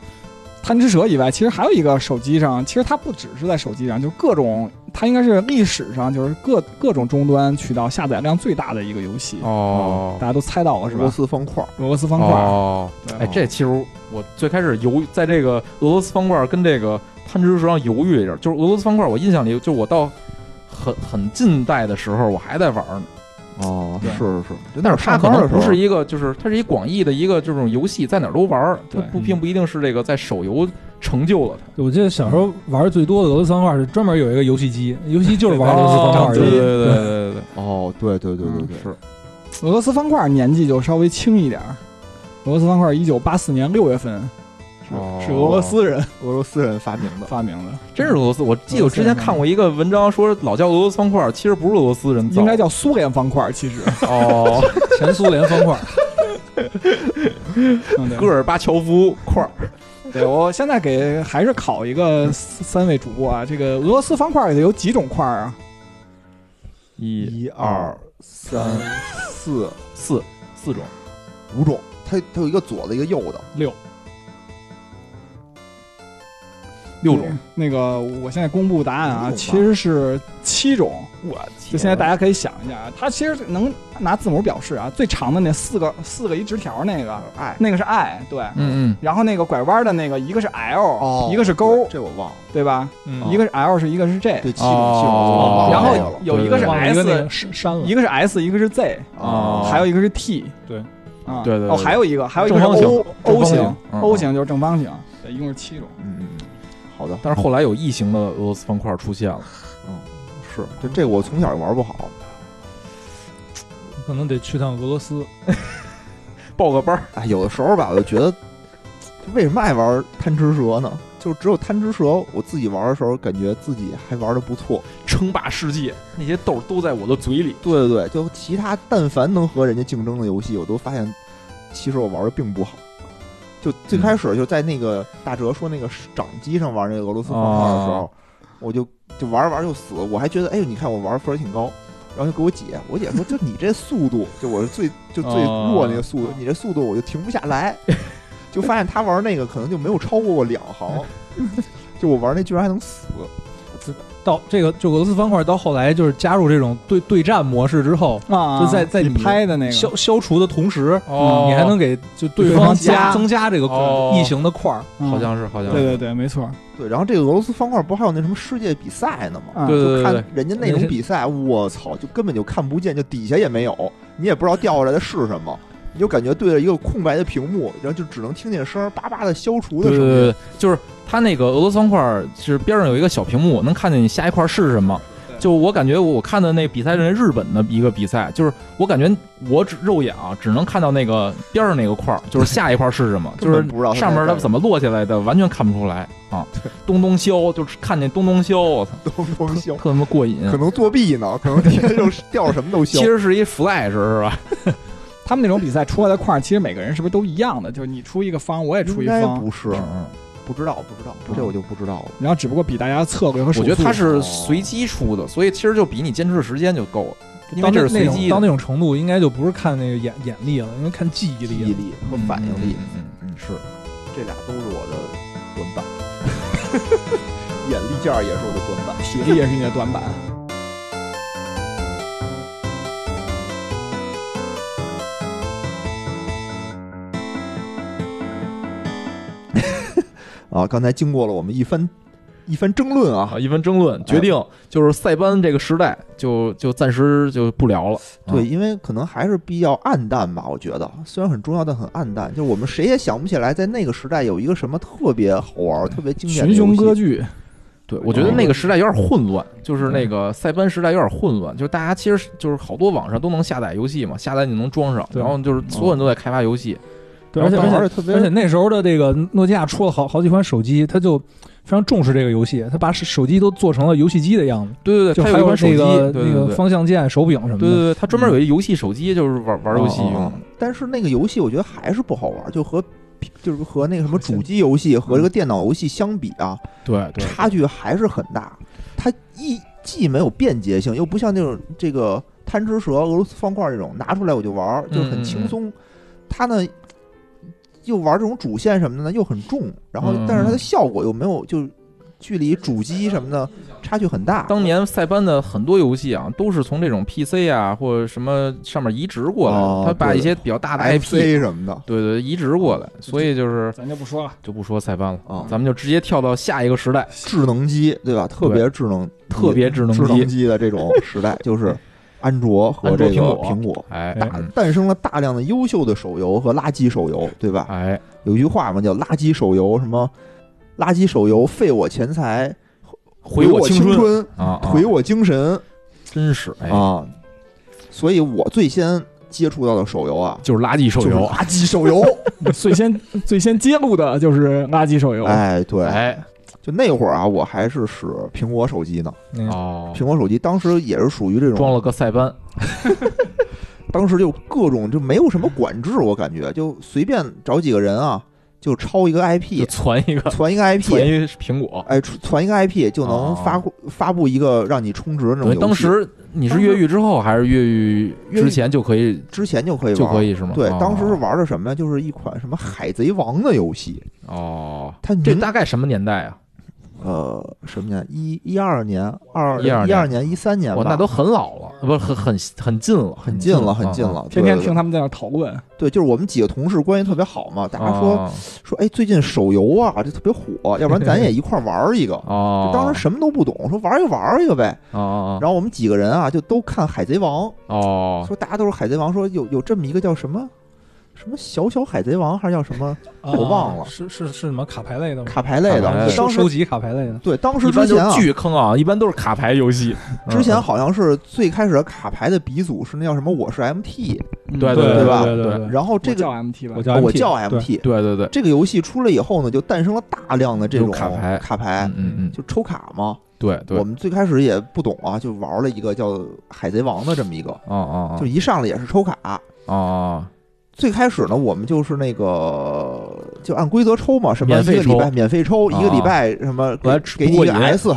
Speaker 4: 贪吃蛇以外，其实还有一个手机上，其实它不只是在手机上，就各种，它应该是历史上就是各各种终端渠道下载量最大的一个游戏。
Speaker 3: 哦
Speaker 4: 大家都猜到了是吧
Speaker 2: 俄罗？斯方块，
Speaker 4: 俄罗斯方块，
Speaker 3: 哦，
Speaker 4: 对
Speaker 3: 哎，这其实我最开始游在这个俄罗斯方块跟这个贪吃蛇上犹豫一下，就是俄罗斯方块，我印象里就我到很很近代的时候我还在玩呢，
Speaker 2: 哦，是是是，就那
Speaker 3: 但
Speaker 2: 会儿
Speaker 3: 是它可能
Speaker 2: 上班的时候
Speaker 3: 不是一个，就是它是一广义的一个这种游戏，在哪儿都玩儿，它
Speaker 4: 对
Speaker 3: 不并不一定是这个在手游成就了它。
Speaker 1: 我记得小时候玩最多的俄罗斯方块是专门有一个游戏机，游戏就是玩俄罗斯方块
Speaker 4: 对。
Speaker 3: 对对对对对，
Speaker 2: 哦，对对对对
Speaker 4: 嗯
Speaker 2: 对，
Speaker 3: 是
Speaker 4: 俄罗斯方块年纪就稍微轻一点儿。俄罗斯方块一九八四年六月份
Speaker 3: 哦
Speaker 4: 是俄罗斯人
Speaker 2: 俄罗斯人发明的。
Speaker 4: 发明的，
Speaker 3: 真是俄罗斯。我记得我之前看过一个文章，说老叫俄罗斯方块，其实不是俄罗斯人造，
Speaker 4: 应该叫苏联方块。其实，
Speaker 3: 哦，
Speaker 1: 前苏联方块，
Speaker 3: 戈尔巴乔夫块儿。
Speaker 4: 对我现在给还是考一个三三位主播啊，这个俄罗斯方块里头有几种块儿啊？
Speaker 3: 一
Speaker 2: 一二三四
Speaker 3: 四四种，
Speaker 2: 五种，它它有一个左的，一个右的。
Speaker 4: 六
Speaker 3: 六种。
Speaker 4: 那个我现在公布答案啊，其实是七种。
Speaker 3: 我
Speaker 4: 就现在大家可以想一下，啊，它其实能拿字母表示啊，最长的那四个四个一直条那个，
Speaker 2: 哎，
Speaker 4: 那个是 I，对。
Speaker 3: 嗯
Speaker 4: 然后那个拐弯的那个，一个是 L，、
Speaker 2: 哦，
Speaker 4: 一个是勾，
Speaker 2: 这我忘了。
Speaker 4: 对吧？
Speaker 1: 嗯。
Speaker 4: 一个是 L 是一个是 J，
Speaker 2: 对，七种
Speaker 4: 然后有一个是 S，
Speaker 1: 删删了。
Speaker 4: 一个是 S，一个是 Z，
Speaker 3: 哦。
Speaker 4: 还有一个是 T，
Speaker 1: 对，
Speaker 4: 啊，
Speaker 3: 对对对
Speaker 4: 哦，还有一个，还有一个 O 型
Speaker 3: 嗯
Speaker 4: ，O 型就是正方形，对，一共是七种。
Speaker 2: 嗯好的，
Speaker 3: 但是后来有异形的俄罗斯方块出现了。
Speaker 2: 嗯是就这我从小也玩不好。
Speaker 1: 可能得去趟俄罗斯。
Speaker 3: 报个班儿，
Speaker 2: 哎，有的时候吧，我就觉得，为什么爱玩贪吃蛇呢？就只有贪吃蛇，我自己玩的时候，感觉自己还玩的不错。
Speaker 3: 称霸世界，那些豆都在我的嘴里。
Speaker 2: 对对对，就其他但凡能和人家竞争的游戏，我都发现，其实我玩的并不好。就最开始就在那个大哲说那个掌机上玩那个俄罗斯方块的时候，
Speaker 3: 哦
Speaker 2: 我就就玩着玩着就死，我还觉得哎呦，你看我玩分儿挺高，然后就给我姐，我姐说就你这速度，就我是最就最
Speaker 3: 哦
Speaker 2: 弱那个速度，你这速度我就停不下来，就发现他玩那个可能就没有超过过两行，就我玩那居然还能死，
Speaker 1: 到这个就俄罗斯方块到后来就是加入这种对对战模式之后，
Speaker 4: 啊，
Speaker 1: 就在在
Speaker 4: 你
Speaker 1: 你
Speaker 4: 拍的那个，
Speaker 1: 消消除的同时，
Speaker 3: 哦
Speaker 1: 你还能给就对
Speaker 4: 对
Speaker 1: 方
Speaker 4: 方加
Speaker 1: 增加这个
Speaker 3: 哦
Speaker 1: 异形的块儿。
Speaker 4: 嗯
Speaker 3: 好像是，好像是。
Speaker 4: 对对对，没错，
Speaker 2: 对，然后这个俄罗斯方块不还有那什么世界比赛呢吗？
Speaker 4: 啊
Speaker 3: 对对对
Speaker 2: 就看人家那种比赛，我操，就根本就看不见，就底下也没有，你也不知道掉下来的是什么，你就感觉对着一个空白的屏幕，然后就只能听见声儿叭叭的消除的声音。
Speaker 3: 对对对，对就是它那个俄罗斯方块是边上有一个小屏幕，能看见你下一块是什么。就我感觉我我看的那比赛是日本的一个比赛，就是我感觉我只肉眼啊只能看到那个边上那个块儿，就是下一块儿是什么，就是
Speaker 2: 不知道
Speaker 3: 上面它怎么落下来的，完全看不出来啊。咚咚消，就是看见咚咚消，我操，
Speaker 2: 东东削，
Speaker 3: 特他妈过瘾。
Speaker 2: 可能作弊呢，可能天就掉什么都削
Speaker 3: 其。实是一 flash 是吧？
Speaker 4: 他们那种比赛出来的块儿，其实每个人是不是都一样的？就是你出一个方，我也出一方，
Speaker 2: 不是，
Speaker 3: 嗯，
Speaker 2: 不知道，不知道，这我就不知道了。
Speaker 4: 然后只不过比大家策略和手速。
Speaker 3: 我觉得它是
Speaker 2: 哦
Speaker 3: 随机出的，所以其实就比你坚持的时间就够了，因为这是随机
Speaker 1: 到那。种程度，应该就不是看那个眼眼力了，应该看记忆
Speaker 2: 记忆
Speaker 1: 力了。
Speaker 2: 力和反应力，
Speaker 3: 嗯，嗯嗯是。
Speaker 2: 这俩都是我的短板。眼力劲儿也是我的短板。
Speaker 4: 体力也是你的短板。
Speaker 2: 啊，刚才经过了我们一番一番争论啊
Speaker 3: 啊，，一番争论，决定就是塞班这个时代就就暂时就不聊了。
Speaker 2: 对，
Speaker 3: 啊，
Speaker 2: 因为可能还是比较暗淡吧，我觉得虽然很重要，但很暗淡。就是我们谁也想不起来，在那个时代有一个什么特别好玩、特别经典的
Speaker 4: 群雄割据，
Speaker 3: 对，我觉得那个时代有点混乱，就是那个塞班时代有点混乱，就是大家其实就是好多网上都能下载游戏嘛，下载你能装上，然后就是所有人都在开发游戏。
Speaker 1: 对，而且而且
Speaker 2: 特别
Speaker 1: 而且那时候的这个诺基亚出了好好几款手机，它就非常重视这个游戏，它把手手机都做成了游戏机的样子，
Speaker 3: 对对对，
Speaker 1: 就还有
Speaker 3: 它有一款手机，
Speaker 1: 那个
Speaker 3: 对对对
Speaker 1: 那个方向键、手柄什么的。
Speaker 3: 对对对，它专门有一游戏手机，就是玩玩游戏用
Speaker 2: 哦哦
Speaker 3: 的。
Speaker 2: 但是那个游戏我觉得还是不好玩，就和就是和那个什么主机游戏和这个电脑游戏相比啊，
Speaker 3: 对对，
Speaker 2: 差距还是很大。它一既没有便捷性，又不像那种这个贪吃蛇、俄罗斯方块这种拿出来我就玩儿，就很轻松。它呢又玩这种主线什么的呢，又很重，然后
Speaker 3: 嗯
Speaker 2: 但是它的效果又没有就距离主机什么的差距很大。
Speaker 3: 当年塞班的很多游戏啊，都是从这种 PC 啊或者什么上面移植过来他把一些比较大的 IP，
Speaker 2: 什么的
Speaker 3: 对对，移植过来，所以就是
Speaker 4: 咱就不说了。
Speaker 3: 就不说塞班了，
Speaker 2: 啊，
Speaker 3: 咱们就直接跳到下一个时代，
Speaker 2: 智能机对吧？特别智能、
Speaker 3: 特别智能
Speaker 2: 智能，
Speaker 3: 机
Speaker 2: 的这种时代，就是安卓和这个
Speaker 3: 苹果。哎
Speaker 2: 大诞生了大量的优秀的手游和垃圾手游，对吧？
Speaker 3: 哎，
Speaker 2: 有句话嘛，叫“垃圾手游”，什么“垃圾手游费我钱财，
Speaker 3: 毁
Speaker 2: 我
Speaker 3: 青
Speaker 2: 春，
Speaker 3: 啊，啊
Speaker 2: 毁我精神
Speaker 3: 真是哎，
Speaker 2: 啊！”所以我最先接触到的手游啊，
Speaker 3: 就是垃圾手游，
Speaker 2: 垃圾手游。
Speaker 4: 最先最先揭露的就是垃圾手游。
Speaker 2: 哎，对，
Speaker 3: 哎，
Speaker 2: 就那会儿啊，我还是使苹果手机呢。
Speaker 3: 哦，
Speaker 2: 苹果手机当时也是属于这种
Speaker 3: 装了个塞班，
Speaker 2: 当时就各种就没有什么管制，我感觉就随便找几个人啊，就抄一个 IP，
Speaker 3: 传一个，
Speaker 2: 传一个 IP，
Speaker 3: 一苹果。
Speaker 2: 哎，传传一个 IP 就能
Speaker 3: 哦
Speaker 2: 发布发布一个让你充值的那种游戏。
Speaker 3: 当时你是越狱之后还是越狱之前就可以
Speaker 2: 之前就可以玩，
Speaker 3: 就可以是吗？
Speaker 2: 对，
Speaker 3: 哦
Speaker 2: 当时是玩的什么呀？就是一款什么海贼王的游戏，
Speaker 3: 哦，这
Speaker 2: 它这
Speaker 3: 大概什么年代啊？
Speaker 2: 呃什么年？一一二年、二
Speaker 3: 12
Speaker 2: 一二年、一三年吧，
Speaker 3: 那都很老了，不是很很很近了，
Speaker 2: 很近了，很近
Speaker 3: 啊
Speaker 2: 了。
Speaker 4: 天天听他们在那讨论，
Speaker 2: 对，就是我们几个同事关系特别好嘛，大家说
Speaker 3: 哦
Speaker 2: 说，哎，最近手游啊，这特别火，要不然咱也 一块儿玩一个。
Speaker 3: 哦，
Speaker 2: 当时什么都不懂，说玩一玩一个呗。然后我们几个人啊，就都看《海贼王》，
Speaker 3: 哦
Speaker 2: 说大家都是《海贼王》，说有有这么一个叫什么什么小小海贼王，还是叫什么我忘了
Speaker 1: 啊是是是什么卡牌类的吗？
Speaker 2: 卡牌类
Speaker 3: 卡牌
Speaker 2: 的？当时
Speaker 1: 收收集卡牌类的。
Speaker 2: 对，当时
Speaker 3: 一般就是
Speaker 2: 之前啊，
Speaker 3: 巨坑啊，一般都是卡牌游戏。
Speaker 2: 之前
Speaker 3: 嗯
Speaker 2: 好像是最开始的卡牌的鼻祖是那叫什么？我是 MT，
Speaker 4: 嗯
Speaker 3: 对
Speaker 1: 对
Speaker 2: 对吧
Speaker 1: 对对，
Speaker 2: 然后这个
Speaker 4: 我叫 MT 吧
Speaker 1: 我，叫 MT
Speaker 2: 叫
Speaker 1: 对
Speaker 2: MT，
Speaker 3: 对对对，
Speaker 2: 这个游戏出来以后呢，就诞生了大量的这种
Speaker 3: 有卡牌
Speaker 2: 卡牌
Speaker 3: 嗯嗯嗯，
Speaker 2: 就抽卡嘛。
Speaker 3: 对对，
Speaker 2: 我们最开始也不懂啊，就玩了一个叫海贼王的这么一个，
Speaker 3: 啊啊
Speaker 2: 就一上来也是抽卡。
Speaker 3: 哦哦
Speaker 2: 最开始呢，我们就是那个就按规则抽嘛，什么
Speaker 3: 免费抽
Speaker 2: 一个礼拜免费抽，
Speaker 3: 啊。
Speaker 2: 一个礼拜什么给
Speaker 3: 来
Speaker 2: 给你一个 S，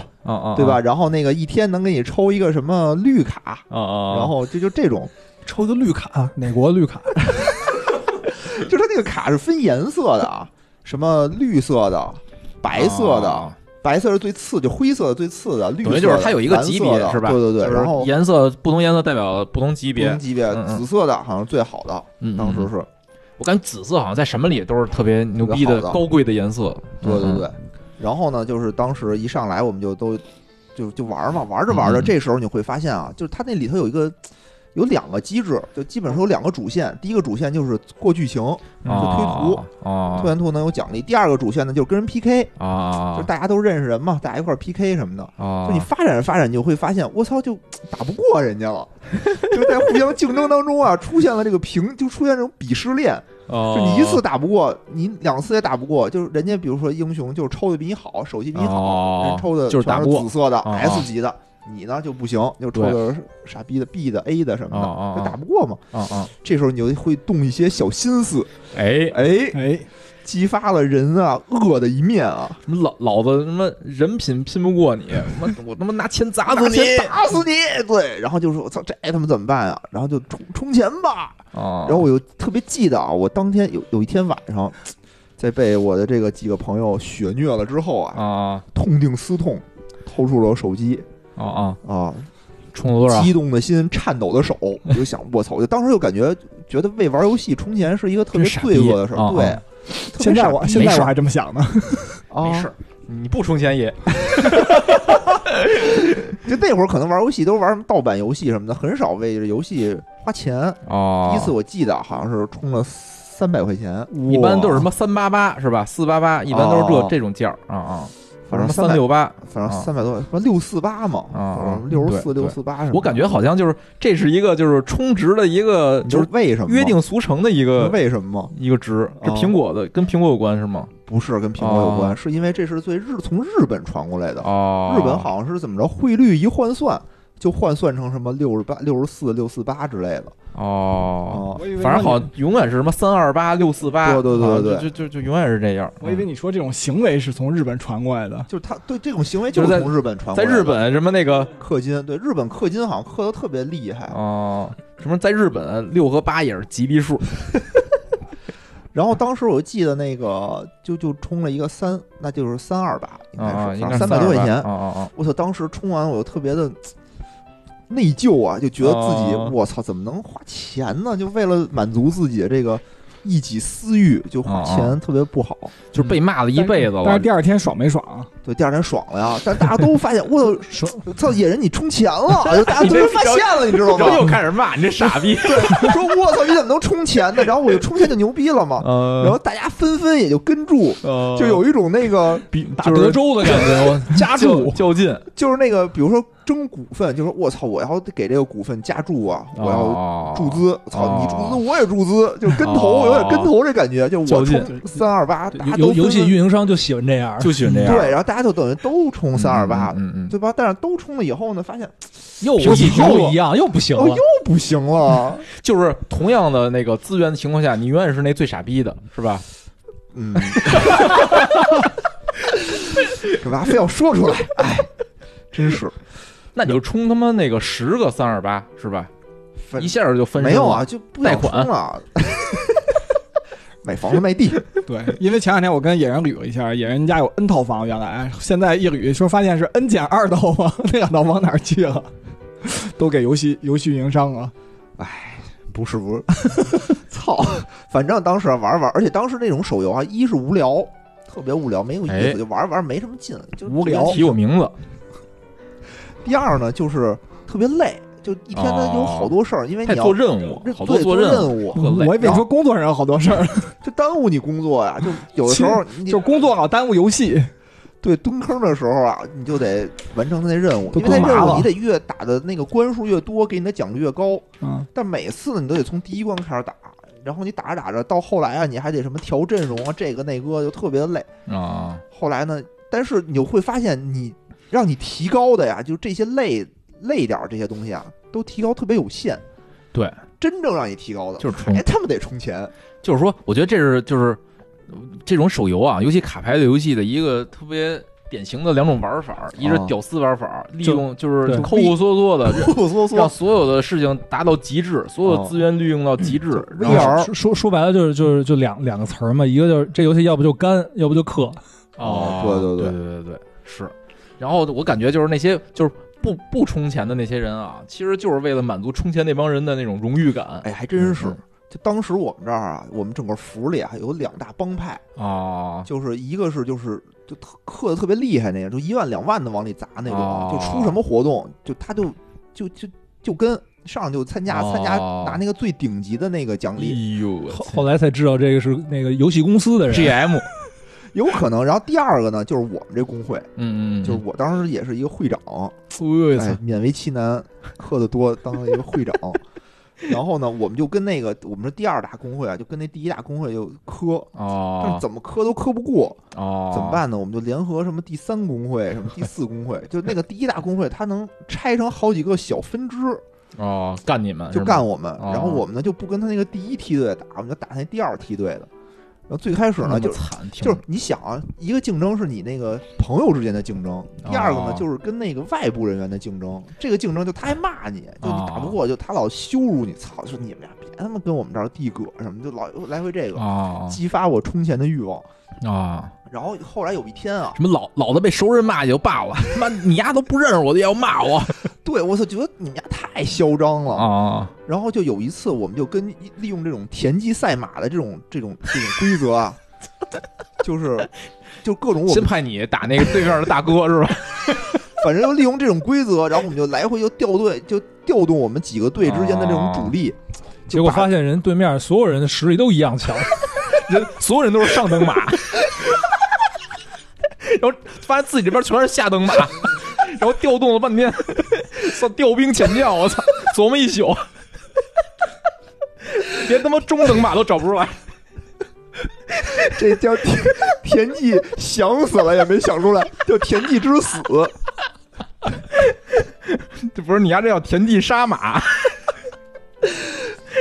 Speaker 2: 对吧？？然后那个一天能给你抽一个什么绿卡，然后这就这种，
Speaker 1: 抽个绿卡，哪国绿卡？
Speaker 2: 就它那个卡是分颜色的啊，什么绿色的、白色的，
Speaker 3: 哦
Speaker 2: 白色是最次，就灰色的最次的，绿色
Speaker 3: 就是它有一个级别是吧？
Speaker 2: 对对对，然后
Speaker 3: 颜色不同颜色代表不同级别
Speaker 2: 不同。级别，紫色的好像是最好的，当时是，
Speaker 3: 我感觉紫色好像在什么里都是特别牛逼的高贵的颜色。嗯
Speaker 2: 对对对。然后呢，就是当时一上来我们就都就就玩嘛，玩着玩着，
Speaker 3: 嗯
Speaker 2: 这时候你会发现啊，就是它那里头有一个有两个机制，就基本上有两个主线。第一个主线就是过剧情，就推图
Speaker 3: 啊，
Speaker 2: 推完图能有奖励。第二个主线呢，就是跟人 PK
Speaker 3: 啊，
Speaker 2: 就大家都认识人嘛，大家一块儿 PK 什么的。
Speaker 3: 啊，
Speaker 2: 就你发展着发展，你就会发现，我操，就打不过人家了，就在互相竞争当中啊，出现了这个平，就出现这种鄙视链。
Speaker 3: 就
Speaker 2: 就你一次打不过，你两次也打不过，就是人家比如说英雄就是抽的比你好，手气比你好，
Speaker 3: 哦
Speaker 2: 人抽的
Speaker 3: 就是打
Speaker 2: 紫色的
Speaker 3: 哦
Speaker 2: S 级的，你呢就不行，就抽的傻逼的 B 的 A 的什么
Speaker 3: 哦哦
Speaker 2: 的，就打不过嘛。
Speaker 3: 啊啊，
Speaker 2: 这时候你就会动一些小心思，
Speaker 3: 哎，
Speaker 2: 哎，
Speaker 4: 哎，
Speaker 2: 激发了人啊恶的一面啊，
Speaker 3: 什么老老子什么人品拼不过你，我我他妈拿钱砸死你
Speaker 2: 打死你！对，然后就说我操，这他妈怎么办啊？然后就充充钱吧。
Speaker 3: 啊！
Speaker 2: 然后我又特别记得啊，我当天有有一天晚上，在被我的这个几个朋友血虐了之后啊，
Speaker 3: 啊
Speaker 2: 痛定思痛，掏出了我手机
Speaker 3: 啊啊，
Speaker 2: 啊，
Speaker 3: 充了多少？
Speaker 2: 激动的心，颤抖的手，我就想，我操！我就当时就感觉觉得为玩游戏充钱是一个特别罪恶的事儿，对。
Speaker 4: 现在我现在我还这么想呢。
Speaker 2: 啊。
Speaker 3: 没事，你不充钱也。
Speaker 2: 就那会儿可能玩游戏都是玩什么盗版游戏什么的，很少为这游戏花钱。
Speaker 3: 哦。
Speaker 2: 第一次我记得好像是充了三百块钱，
Speaker 3: 一般都是什么三八八是吧？四八八一般都是这
Speaker 2: 哦。
Speaker 3: 这种价儿啊啊，
Speaker 2: 反正
Speaker 3: 三六八，
Speaker 2: 反正
Speaker 3: 啊
Speaker 2: 三百多，什么六四八嘛，
Speaker 3: 啊啊
Speaker 2: 六十四、
Speaker 3: 对
Speaker 2: 六四八什么。
Speaker 3: 我感觉好像就是这是一个就是充值的一个就是
Speaker 2: 为什么
Speaker 3: 约定俗成的一个
Speaker 2: 为什么吗？
Speaker 3: 一个值，跟
Speaker 2: 哦
Speaker 3: 苹果的跟苹果有关是吗？
Speaker 2: 不是跟苹果有关，
Speaker 3: 哦
Speaker 2: 是因为这是最日从日本传过来的。
Speaker 3: 哦，
Speaker 2: 日本好像是怎么着，汇率一换算就换算成什么六十八、六十四、六四八之类的。
Speaker 3: 哦，
Speaker 2: 哦，
Speaker 4: 我以为
Speaker 3: 反正好
Speaker 4: 像，
Speaker 3: 永远是什么三二八六四八，
Speaker 2: 对对对
Speaker 3: 啊
Speaker 2: 对
Speaker 3: 就就就就永远是这样。
Speaker 4: 我以为你说这种行为是从日本传过来的。
Speaker 2: 就是他对这种行为
Speaker 3: 就是
Speaker 2: 从日本传过来的。
Speaker 3: 在日本什么那个
Speaker 2: 氪金，对日本氪金好像氪的特别厉害。
Speaker 3: 哦，什么在日本六和八也是吉利数
Speaker 2: 然后当时我就记得那个就就充了一个三，那就是三二八，应该
Speaker 3: 啊，
Speaker 2: 是
Speaker 3: 应该
Speaker 2: 三百多块钱。
Speaker 3: 啊啊啊！
Speaker 2: 我操！当时充完我就特别的内疚啊，就觉得自己
Speaker 3: 哦
Speaker 2: 我操，怎么能花钱呢？就为了满足自己的这个一己私欲，就花
Speaker 3: 哦
Speaker 2: 钱特别不好。
Speaker 3: 就是被骂了一辈子了
Speaker 4: 但是。第二天爽没爽啊？
Speaker 2: 对，第二天爽了呀，但大家都发现，我
Speaker 1: 说
Speaker 2: 操，野人你充钱了，就大家都发现了，你知道吗
Speaker 3: 然？后又开始骂你这傻逼，
Speaker 2: 说我操，你怎么能充钱呢？然后我就充钱就牛逼了嘛。
Speaker 3: 呃
Speaker 2: 然后大家纷纷也就跟住，
Speaker 3: 呃
Speaker 2: 就有一种那个
Speaker 3: 比
Speaker 1: 打德州的感觉，
Speaker 3: 加
Speaker 1: 注
Speaker 3: 较劲，
Speaker 2: 就是那个，比如说争股份，就是我操，我要给这个股份加注啊，我要
Speaker 3: 要
Speaker 2: 注资，操
Speaker 3: 哦
Speaker 2: 你注资我也注资，就跟投
Speaker 3: 哦
Speaker 2: 有点跟投这感觉，就我
Speaker 3: 较劲
Speaker 2: 充三二八，大家
Speaker 1: 游游戏运营商就喜欢这样，
Speaker 3: 就喜欢这样。
Speaker 2: 对，然后大家就等于都冲三二八，
Speaker 3: 嗯嗯，
Speaker 2: 对吧？但是都冲了以后呢，发现
Speaker 1: 又又一样，又不行了
Speaker 2: 哦又。不行了，
Speaker 3: 就是同样的那个资源的情况下，你永远是那最傻逼的，是吧？
Speaker 2: 嗯，干嘛非要说出来？哎，真是
Speaker 3: 那你就充他妈那个十个三二八，是吧？一下就分
Speaker 2: 没有啊，就不
Speaker 3: 贷款
Speaker 2: 充了。买房子卖地，
Speaker 4: 对，因为前两天我跟野人捋了一下，野人家有 N 套房，原来现在一捋说发现是 N 减二套房，那两套房哪儿去了？都给游戏游戏运营商了。
Speaker 2: 不是不是，操！反正当时啊玩玩，而且当时那种手游啊，一是无聊，特别无聊，没有意
Speaker 3: 哎
Speaker 2: 思，就玩玩没什么劲，就
Speaker 4: 无聊
Speaker 3: 提我名字，
Speaker 2: 第二呢，就是特别累，就一天呢
Speaker 3: 哦
Speaker 2: 有好多事儿，因为你要
Speaker 3: 做任务，好多
Speaker 2: 做
Speaker 3: 任务，
Speaker 4: 我以为你说工作上有好多事儿，
Speaker 2: 就耽误你工作呀。就有的时候
Speaker 4: 就 工作老耽误游戏。
Speaker 2: 对蹲坑的时候啊，你就得完成他那任务，因为那任务你得越打的那个关数越多，给你的奖励越高。
Speaker 4: 嗯，
Speaker 2: 但每次呢，你都得从第一关开始打，然后你打着打着，到后来啊，你还得什么调阵容啊，这个那个，就特别的累。
Speaker 3: 啊，
Speaker 2: 后来呢，但是你就会发现你，让你提高的呀，就这些累累点儿这些东西啊，都提高特别有限。
Speaker 3: 对，
Speaker 2: 真正让你提高的，
Speaker 3: 就是充
Speaker 2: 还他妈得充钱。
Speaker 3: 就是说，我觉得这是就是呃这种手游啊，尤其卡牌类游戏的一个特别典型的两种玩法，一是
Speaker 2: 啊
Speaker 3: 屌丝玩法，利用就是
Speaker 1: 对
Speaker 3: 抠抠缩缩的，
Speaker 2: 啰嗦嗦，
Speaker 3: 让所有的事情达到极致，所有资源利用到极致。然后
Speaker 2: VR
Speaker 1: 说说说白了就是就是就两两个词儿嘛，一个就是这游戏要不就干，要不就氪。
Speaker 3: 哦，
Speaker 2: 对对
Speaker 3: 对
Speaker 2: 对
Speaker 3: 对对对，是。然后我感觉就是那些就是不不充钱的那些人啊，其实就是为了满足充钱那帮人的那种荣誉感。
Speaker 2: 哎，还真是
Speaker 3: 嗯。
Speaker 2: 就当时我们这儿啊，我们整个府里啊有两大帮派，
Speaker 3: 啊，
Speaker 2: 就是一个是就是就特氪的特别厉害那个，就一万两万的往里砸那种，
Speaker 3: 哦
Speaker 2: 就出什么活动，就他就就就就跟上就参加
Speaker 3: 哦
Speaker 2: 参加拿那个最顶级的那个奖励，
Speaker 3: 哎呦，
Speaker 1: 后后来才知道这个是那个游戏公司的人
Speaker 3: ，GM，
Speaker 2: 有可能。然后第二个呢，就是我们这工会，
Speaker 3: 嗯嗯，
Speaker 2: 就是我当时也是一个会长，哎，，勉为其难，课的多，当了一个会长。然后呢，我们就跟那个我们是第二大工会啊，就跟那第一大工会就磕，但
Speaker 3: 哦
Speaker 2: 是怎么磕都磕不过，
Speaker 3: 哦，
Speaker 2: 怎么？办呢？我们就联合什么第三工会、什么第四工会，就那个第一大工会，它能拆成好几个小分支，
Speaker 3: 哦，干你们
Speaker 2: 就干我们。
Speaker 3: 哦
Speaker 2: 然后我们呢就不跟他那个第一梯队打，我们就打那第二梯队的。然后最开始呢，就
Speaker 3: 惨，
Speaker 2: 就是你想啊，一个竞争是你那个朋友之间的竞争，第二个呢
Speaker 3: 哦
Speaker 2: 就是跟那个外部人员的竞争。这个竞争就他还骂你，就你打不
Speaker 3: 哦
Speaker 2: 过，就他老羞辱你，操，就你们俩别他妈跟我们这儿递葛什么，就老来回这个，
Speaker 3: 啊
Speaker 2: 激发我充钱的欲望。
Speaker 3: 啊！
Speaker 2: 然后后来有一天啊，
Speaker 3: 什么老老子被熟人骂也就罢了，妈你丫都不认识我的也要骂我
Speaker 2: 对我操，觉得你们家太嚣张了。
Speaker 3: 啊！
Speaker 2: 然后就有一次，我们就跟利用这种田忌赛马的这种这种这种规则啊，就是就各种我们
Speaker 3: 先派你打那个对面的大哥是吧？
Speaker 2: 反正就利用这种规则，然后我们就来回就调队，就调动我们几个队之间的这种主力，
Speaker 1: 结果发现人对面所有人的实力都一样强，
Speaker 3: 人所有人都是上等马，然后发现自己这边全是下等马，然后调动了半天，算调兵遣将，我操，琢磨一宿，连他妈中等马都找不出来。
Speaker 2: 这叫田田忌想死了也没想出来，叫田忌之死。
Speaker 3: 这不是你丫这叫田忌杀马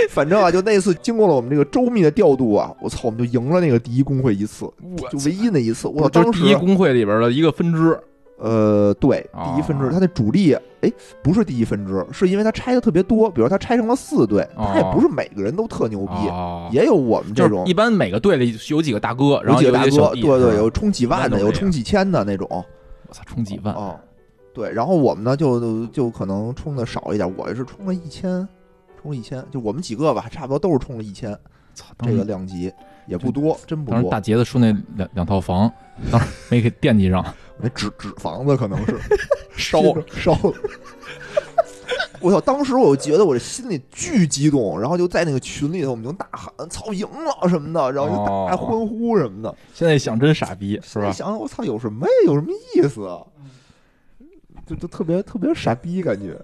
Speaker 2: 反正啊，就那次经过了我们这个周密的调度啊，我操，我们就赢了那个第一工会一次，就唯一那一次。我
Speaker 3: 我
Speaker 2: 当时
Speaker 3: 就是第一工会里边的一个分支
Speaker 2: 呃，对，
Speaker 3: 哦
Speaker 2: 第一分支，它那主力，哎，不是第一分支，是因为它拆的特别多，比如它拆成了四队，它也不是每个人都特牛逼，
Speaker 3: 哦
Speaker 2: 也有我们这种
Speaker 3: 一般每个队里有几个大哥，然后
Speaker 2: 有几个大哥，对对，有充几万的，有充几千的那种。
Speaker 3: 我操，充几万，
Speaker 2: 哦，对，然后我们呢就就可能充的少一点，我是充了一千，充了一千，就我们几个吧，差不多都是充了一千，
Speaker 3: 操，
Speaker 2: 这个量级也不多，真不多
Speaker 3: 当时大。杰子说那两两套房，当时没给惦记上，
Speaker 2: 那纸纸房子可能是
Speaker 3: 烧
Speaker 2: 烧了。我操！当时我就觉得我这心里巨激动，然后就在那个群里头，我们就大喊“操，赢了”什么的，然后就大欢呼什么的，
Speaker 3: 现在想真傻逼，是吧？
Speaker 2: 现在想想，我操，有什么呀？有什么意思啊？就就特别特别傻逼感觉。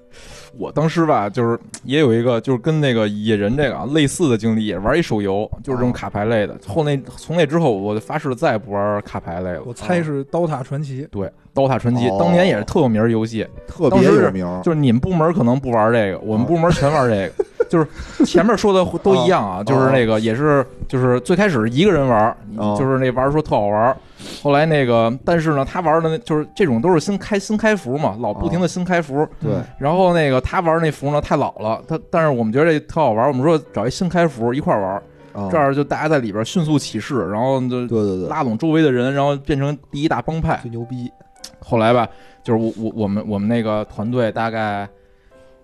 Speaker 3: 我当时吧，就是也有一个，就是跟那个野人这个啊类似的经历，也玩一手游，就是这种
Speaker 2: 哦
Speaker 3: 卡牌类的。后那从那之后，我就发誓再也不玩卡牌类了。
Speaker 1: 我猜是《刀塔传奇》。
Speaker 3: 对《刀塔传奇》
Speaker 2: 哦
Speaker 3: 当年也是特有名儿游戏，
Speaker 2: 特别有名，
Speaker 3: 就是你们部门可能不玩这个，我们部门全玩这个。就是前面说的 都一样啊，就是那个也是，就是最开始一个人玩，
Speaker 2: 哦
Speaker 3: 就是那玩儿说特好玩儿，后来那个，但是呢，他玩的那就是这种都是新开新开服嘛，老不停的新开服，
Speaker 2: 对，
Speaker 3: 然后那个他玩那服呢太老了，他但是我们觉得这特好玩，我们说找一新开服一块玩，
Speaker 2: 啊。
Speaker 3: 这样就大家在里边迅速起势，然后就
Speaker 2: 对对对，
Speaker 3: 拉拢周围的人，然后变成第一大帮派。
Speaker 2: 最牛逼。
Speaker 3: 后来吧，就是我我我们我们那个团队大概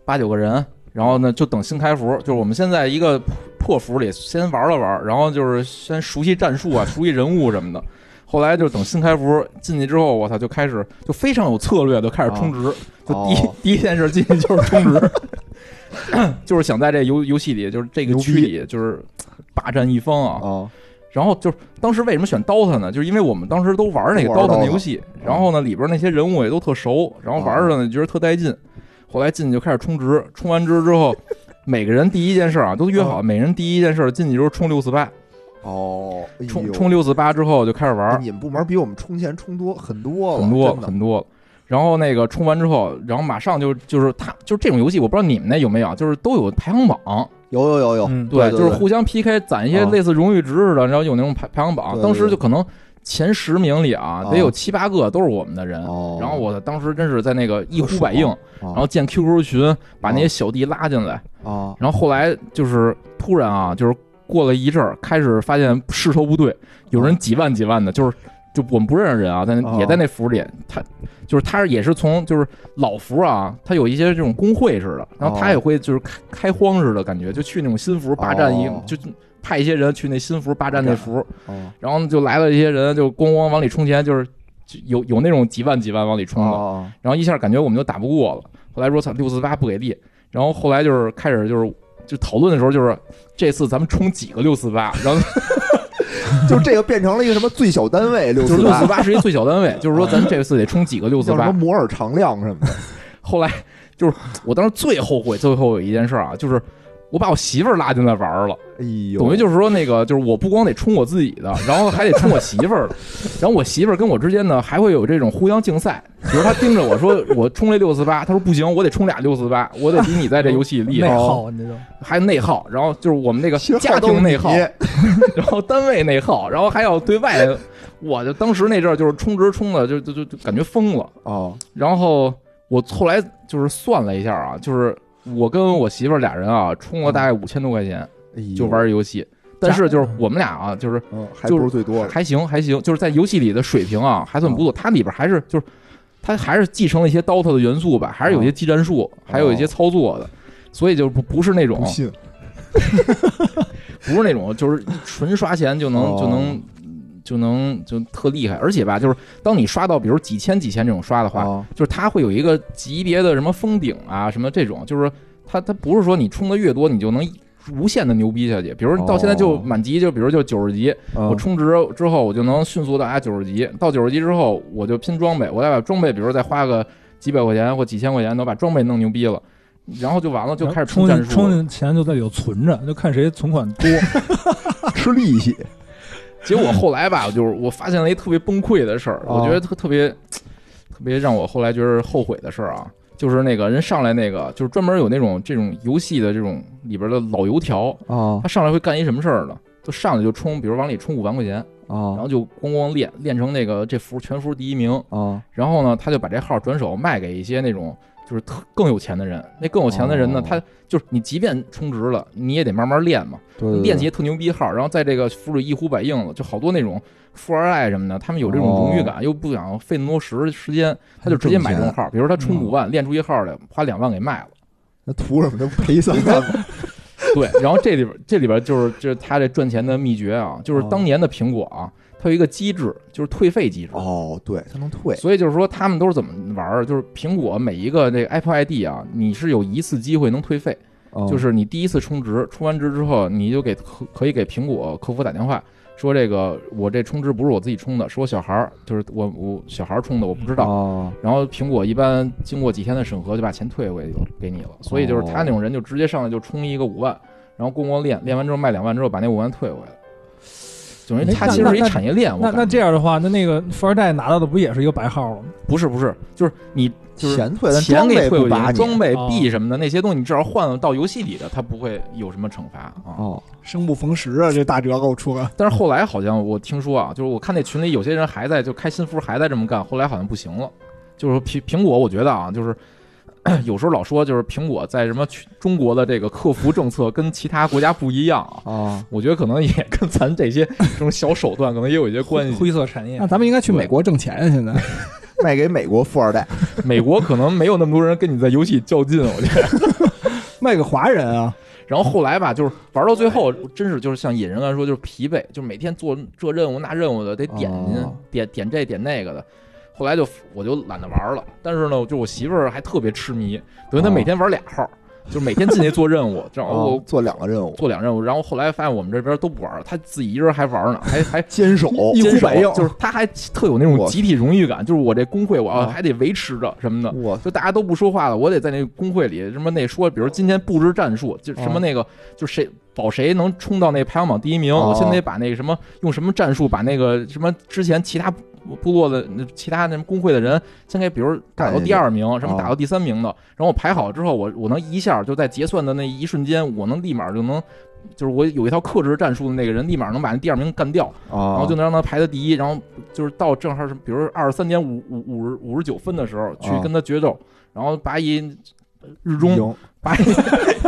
Speaker 3: 八九个人，然后呢就等新开服，就是我们现在一个破服里先玩了玩，然后就是先熟悉战术啊，熟悉人物什么的。后来就等新开服进去之后，我操，就开始就非常有策略，就开始充值。就第一、
Speaker 2: 哦
Speaker 3: 第一件事进去就是充值，就是想在这游游戏里，就是这个区里，就是霸占一方啊。
Speaker 2: 啊，
Speaker 3: 然后就是当时为什么选 DOTA 呢？就是因为我们当时都玩那个 DOTA 游戏，然后呢里边那些人物也都特熟，然后玩着呢觉得特带劲。后来进去就开始充值，充完值之后，每个人第一件事啊都约好，每人第一件事进去就是充六四八，
Speaker 2: 哦，哎呦。
Speaker 3: 充充六四八之后就开始玩
Speaker 2: 哎，你们部门比我们充钱充多很多了，
Speaker 3: 很多
Speaker 2: 真的。
Speaker 3: 很多。然后那个充完之后，然后马上就就是他就是这种游戏，我不知道你们那有没有，就是都有排行榜，
Speaker 2: 有有有有，
Speaker 1: 嗯，
Speaker 2: 对对
Speaker 3: 就是互相 PK，攒一些
Speaker 2: 啊。
Speaker 3: 类似荣誉值似的，然后有那种排排行榜。
Speaker 2: 对对
Speaker 3: 当时就可能前十名里啊，
Speaker 2: 啊。
Speaker 3: 得有七八个都是我们的人。
Speaker 2: 哦，
Speaker 3: 然后我当时真是在那个一呼百应，
Speaker 2: 然
Speaker 3: 然后建 QQ 群，把那些小弟拉进来。
Speaker 2: 啊。
Speaker 3: 然后后来就是突然啊，就是过了一阵儿，开始发现势头不对，有人几万几万的，就是就我们不认识人啊，但
Speaker 2: 哦
Speaker 3: 也在那服里，他就是他也是从就是老服啊，他有一些这种工会似的，然后他
Speaker 2: 哦
Speaker 3: 也会就是开开荒似的感觉，就去那种新服霸占一
Speaker 2: 哦。
Speaker 3: 就派一些人去那新服霸占那服，
Speaker 2: 哦。
Speaker 3: 然后就来了一些人，就咣咣往里充钱，就是有有那种几万几万往里充的，
Speaker 2: 哦
Speaker 3: 然后一下感觉我们就打不过了。后来说操六四八不给力，然后后来就是开始就是就讨论的时候，就是这次咱们充几个六四八，然后
Speaker 2: 就这个变成了一个什么最小单位 六四八，
Speaker 3: 是一最小单位，就是说咱这次得充几个六四八。
Speaker 2: 什么。摩尔常量什么的。
Speaker 3: 后来就是我当时最后悔、最后悔一件事啊，就是我把我媳妇儿拉进来玩了。
Speaker 2: 哎呦，
Speaker 3: 等于就是说，那个就是我不光得冲我自己的，然后还得冲我媳妇儿的，然后我媳妇儿跟我之间呢还会有这种互相竞赛，比如她盯着我说我冲这六四八，她说不行，我得冲俩六四八，我得比你在这游戏里厉
Speaker 1: 内
Speaker 3: 害，还内耗，然后就是我们那个家庭内耗，然后单位内耗，然后还要对外，我就当时那阵儿就是充值充的就就就就感觉疯了，
Speaker 2: 哦，
Speaker 3: 然后我后来就是算了一下啊，就是我跟我媳妇儿俩人啊充了大概五千多块钱就玩游戏，但是就是我们俩啊就是。
Speaker 2: 嗯，还
Speaker 3: 就是
Speaker 2: 不是最多的。
Speaker 3: 还行还行，就是在游戏里的水平啊还算不错。它里边还是就是它还是继承了一些 DOTA 的元素吧，还是有一些技战术，还有一些操作的，所以就不不是那种
Speaker 2: 不
Speaker 3: 不是那种就是纯刷钱就能
Speaker 2: 哦。
Speaker 3: 就能就能就特厉害，而且吧，就是当你刷到比如几千几千这种刷的话，
Speaker 2: 啊
Speaker 3: 就是它会有一个级别的什么封顶啊什么这种，就是它它不是说你充的越多你就能。无限的牛逼下去，比如到现在就
Speaker 2: 哦
Speaker 3: 满级，就比如就九十级，
Speaker 2: 啊
Speaker 3: 我充值之后，我就能迅速到达九十级。到九十级之后，我就拼装备，我再把装备，比如再花个几百块钱或几千块钱，能把装备弄牛逼了，然后就完了，就开始
Speaker 1: 充
Speaker 3: 战术了。
Speaker 1: 进充进钱就在里头存着，就看谁存款多。
Speaker 2: 吃利息，
Speaker 3: 结果后来吧，就是我发现了一特别崩溃的事儿，
Speaker 2: 哦
Speaker 3: 我觉得特特别特别让我后来觉得后悔的事儿啊，就是那个人上来那个，就是专门有那种这种游戏的这种里边的老油条，
Speaker 2: 啊
Speaker 3: 他上来会干一什么事儿呢？就上来就充，比如往里充五万块钱啊，然
Speaker 2: 啊
Speaker 3: 后就咣咣练，练成那个这服全服第一名。
Speaker 2: 啊
Speaker 3: 然后呢，他就把这号转手卖给一些那种就是特更有钱的人。那更有钱的人呢，
Speaker 2: 哦
Speaker 3: 他就是你即便充值了，你也得慢慢练嘛，
Speaker 2: 对对对
Speaker 3: 练起特牛逼号，然后在这个服里一呼百应了，就好多那种富二代什么的，他们有这种荣誉感，又不想费那么多时时间，他就直接买这种号，比如他充五万，练出一号来，花两万给卖了。
Speaker 2: 那图什么？那不赔三万？
Speaker 3: 对，然后这里边这里边就是就是他这赚钱的秘诀啊，就是当年的苹果啊，它有一个机制，就是退费机制。
Speaker 2: 哦，对，它能退
Speaker 3: 所以就是说，他们都是怎么玩儿？就是苹果每一个这个 Apple ID 啊，你是有一次机会能退费，
Speaker 2: 哦
Speaker 3: 就是你第一次充值，充完值之后，你就给可可以给苹果客服打电话，说这个我这充值不是我自己充的，是我小孩儿，就是我我小孩儿充的，我不知道。
Speaker 2: 哦
Speaker 3: 然后苹果一般经过几天的审核，就把钱退回给你了。所以就是他那种人就直接上来就充一个五万，然后咣咣练，练完之后卖两万之后把那五万退回来。等于
Speaker 1: 哎
Speaker 3: 它其实是一产业链。我
Speaker 1: 那那这样的话，那那个富二代拿到的不也是一个白号了吗？
Speaker 3: 不是不是，就是你就是
Speaker 2: 钱退，了
Speaker 3: 钱给退回
Speaker 2: 你
Speaker 3: 装备
Speaker 1: 哦
Speaker 3: 币什么的那些东西，你至少换了到游戏里的，它不会有什么惩罚啊。
Speaker 2: 哦
Speaker 4: 生不逢时啊，这大折扣出了。
Speaker 3: 但是后来好像我听说啊，就是我看那群里有些人还在就开新服还在这么干，后来好像不行了。就是苹苹果，我觉得啊，就是 有时候老说就是苹果在什么中国的这个客服政策跟其他国家不一样啊。
Speaker 2: 啊，
Speaker 3: 我觉得可能也跟咱这些这种小手段可能也有一些关系。
Speaker 1: 灰色产业
Speaker 4: 那。咱们应该去美国挣钱啊！现在
Speaker 2: 卖给美国富二代
Speaker 3: 美国可能没有那么多人跟你在游戏较劲，我觉得。
Speaker 4: 卖给华人啊，
Speaker 3: 然后后来吧，就是玩到最后，真是就是像野人来说，就是疲惫，就是每天做这任务那任务的，得点进、
Speaker 2: 哦
Speaker 3: 点点这点那个的。后来就我就懒得玩了，但是呢，就我媳妇儿还特别痴迷，等于她
Speaker 2: 哦。
Speaker 3: 每天玩俩号，就是每天进去做任务，然后
Speaker 2: 哦
Speaker 3: 我
Speaker 2: 做两个任务，
Speaker 3: 做两任务，然后后来发现我们这边都不玩了，她自己一人还玩呢，还还
Speaker 2: 坚守
Speaker 4: 一呼百应
Speaker 3: 就是她还特有那种集体荣誉感，就是我这工会我要
Speaker 2: 哦
Speaker 3: 还得维持着什么的，
Speaker 2: 我
Speaker 3: 就大家都不说话了，我得在那个工会里什么那说，比如今天布置战术，就什么
Speaker 2: 哦
Speaker 3: 那个，就谁保谁能冲到那排行榜第一名，
Speaker 2: 哦
Speaker 3: 我现在得把那个什么用什么战术把那个什么之前其他部落的那其他那工会的人先给，比如打到第二名，什么打到第三名的，然后我排好之后，我我能一下就在结算的那一瞬间，我能立马就能。就是我有一套克制战术的那个人，立马能把那第二名干掉，
Speaker 2: 啊，
Speaker 3: 然后就能让他排在第一，然后就是到正好是比如二十三点五五五十五十九分的时候去
Speaker 2: 啊
Speaker 3: 跟他决斗，然后把一日中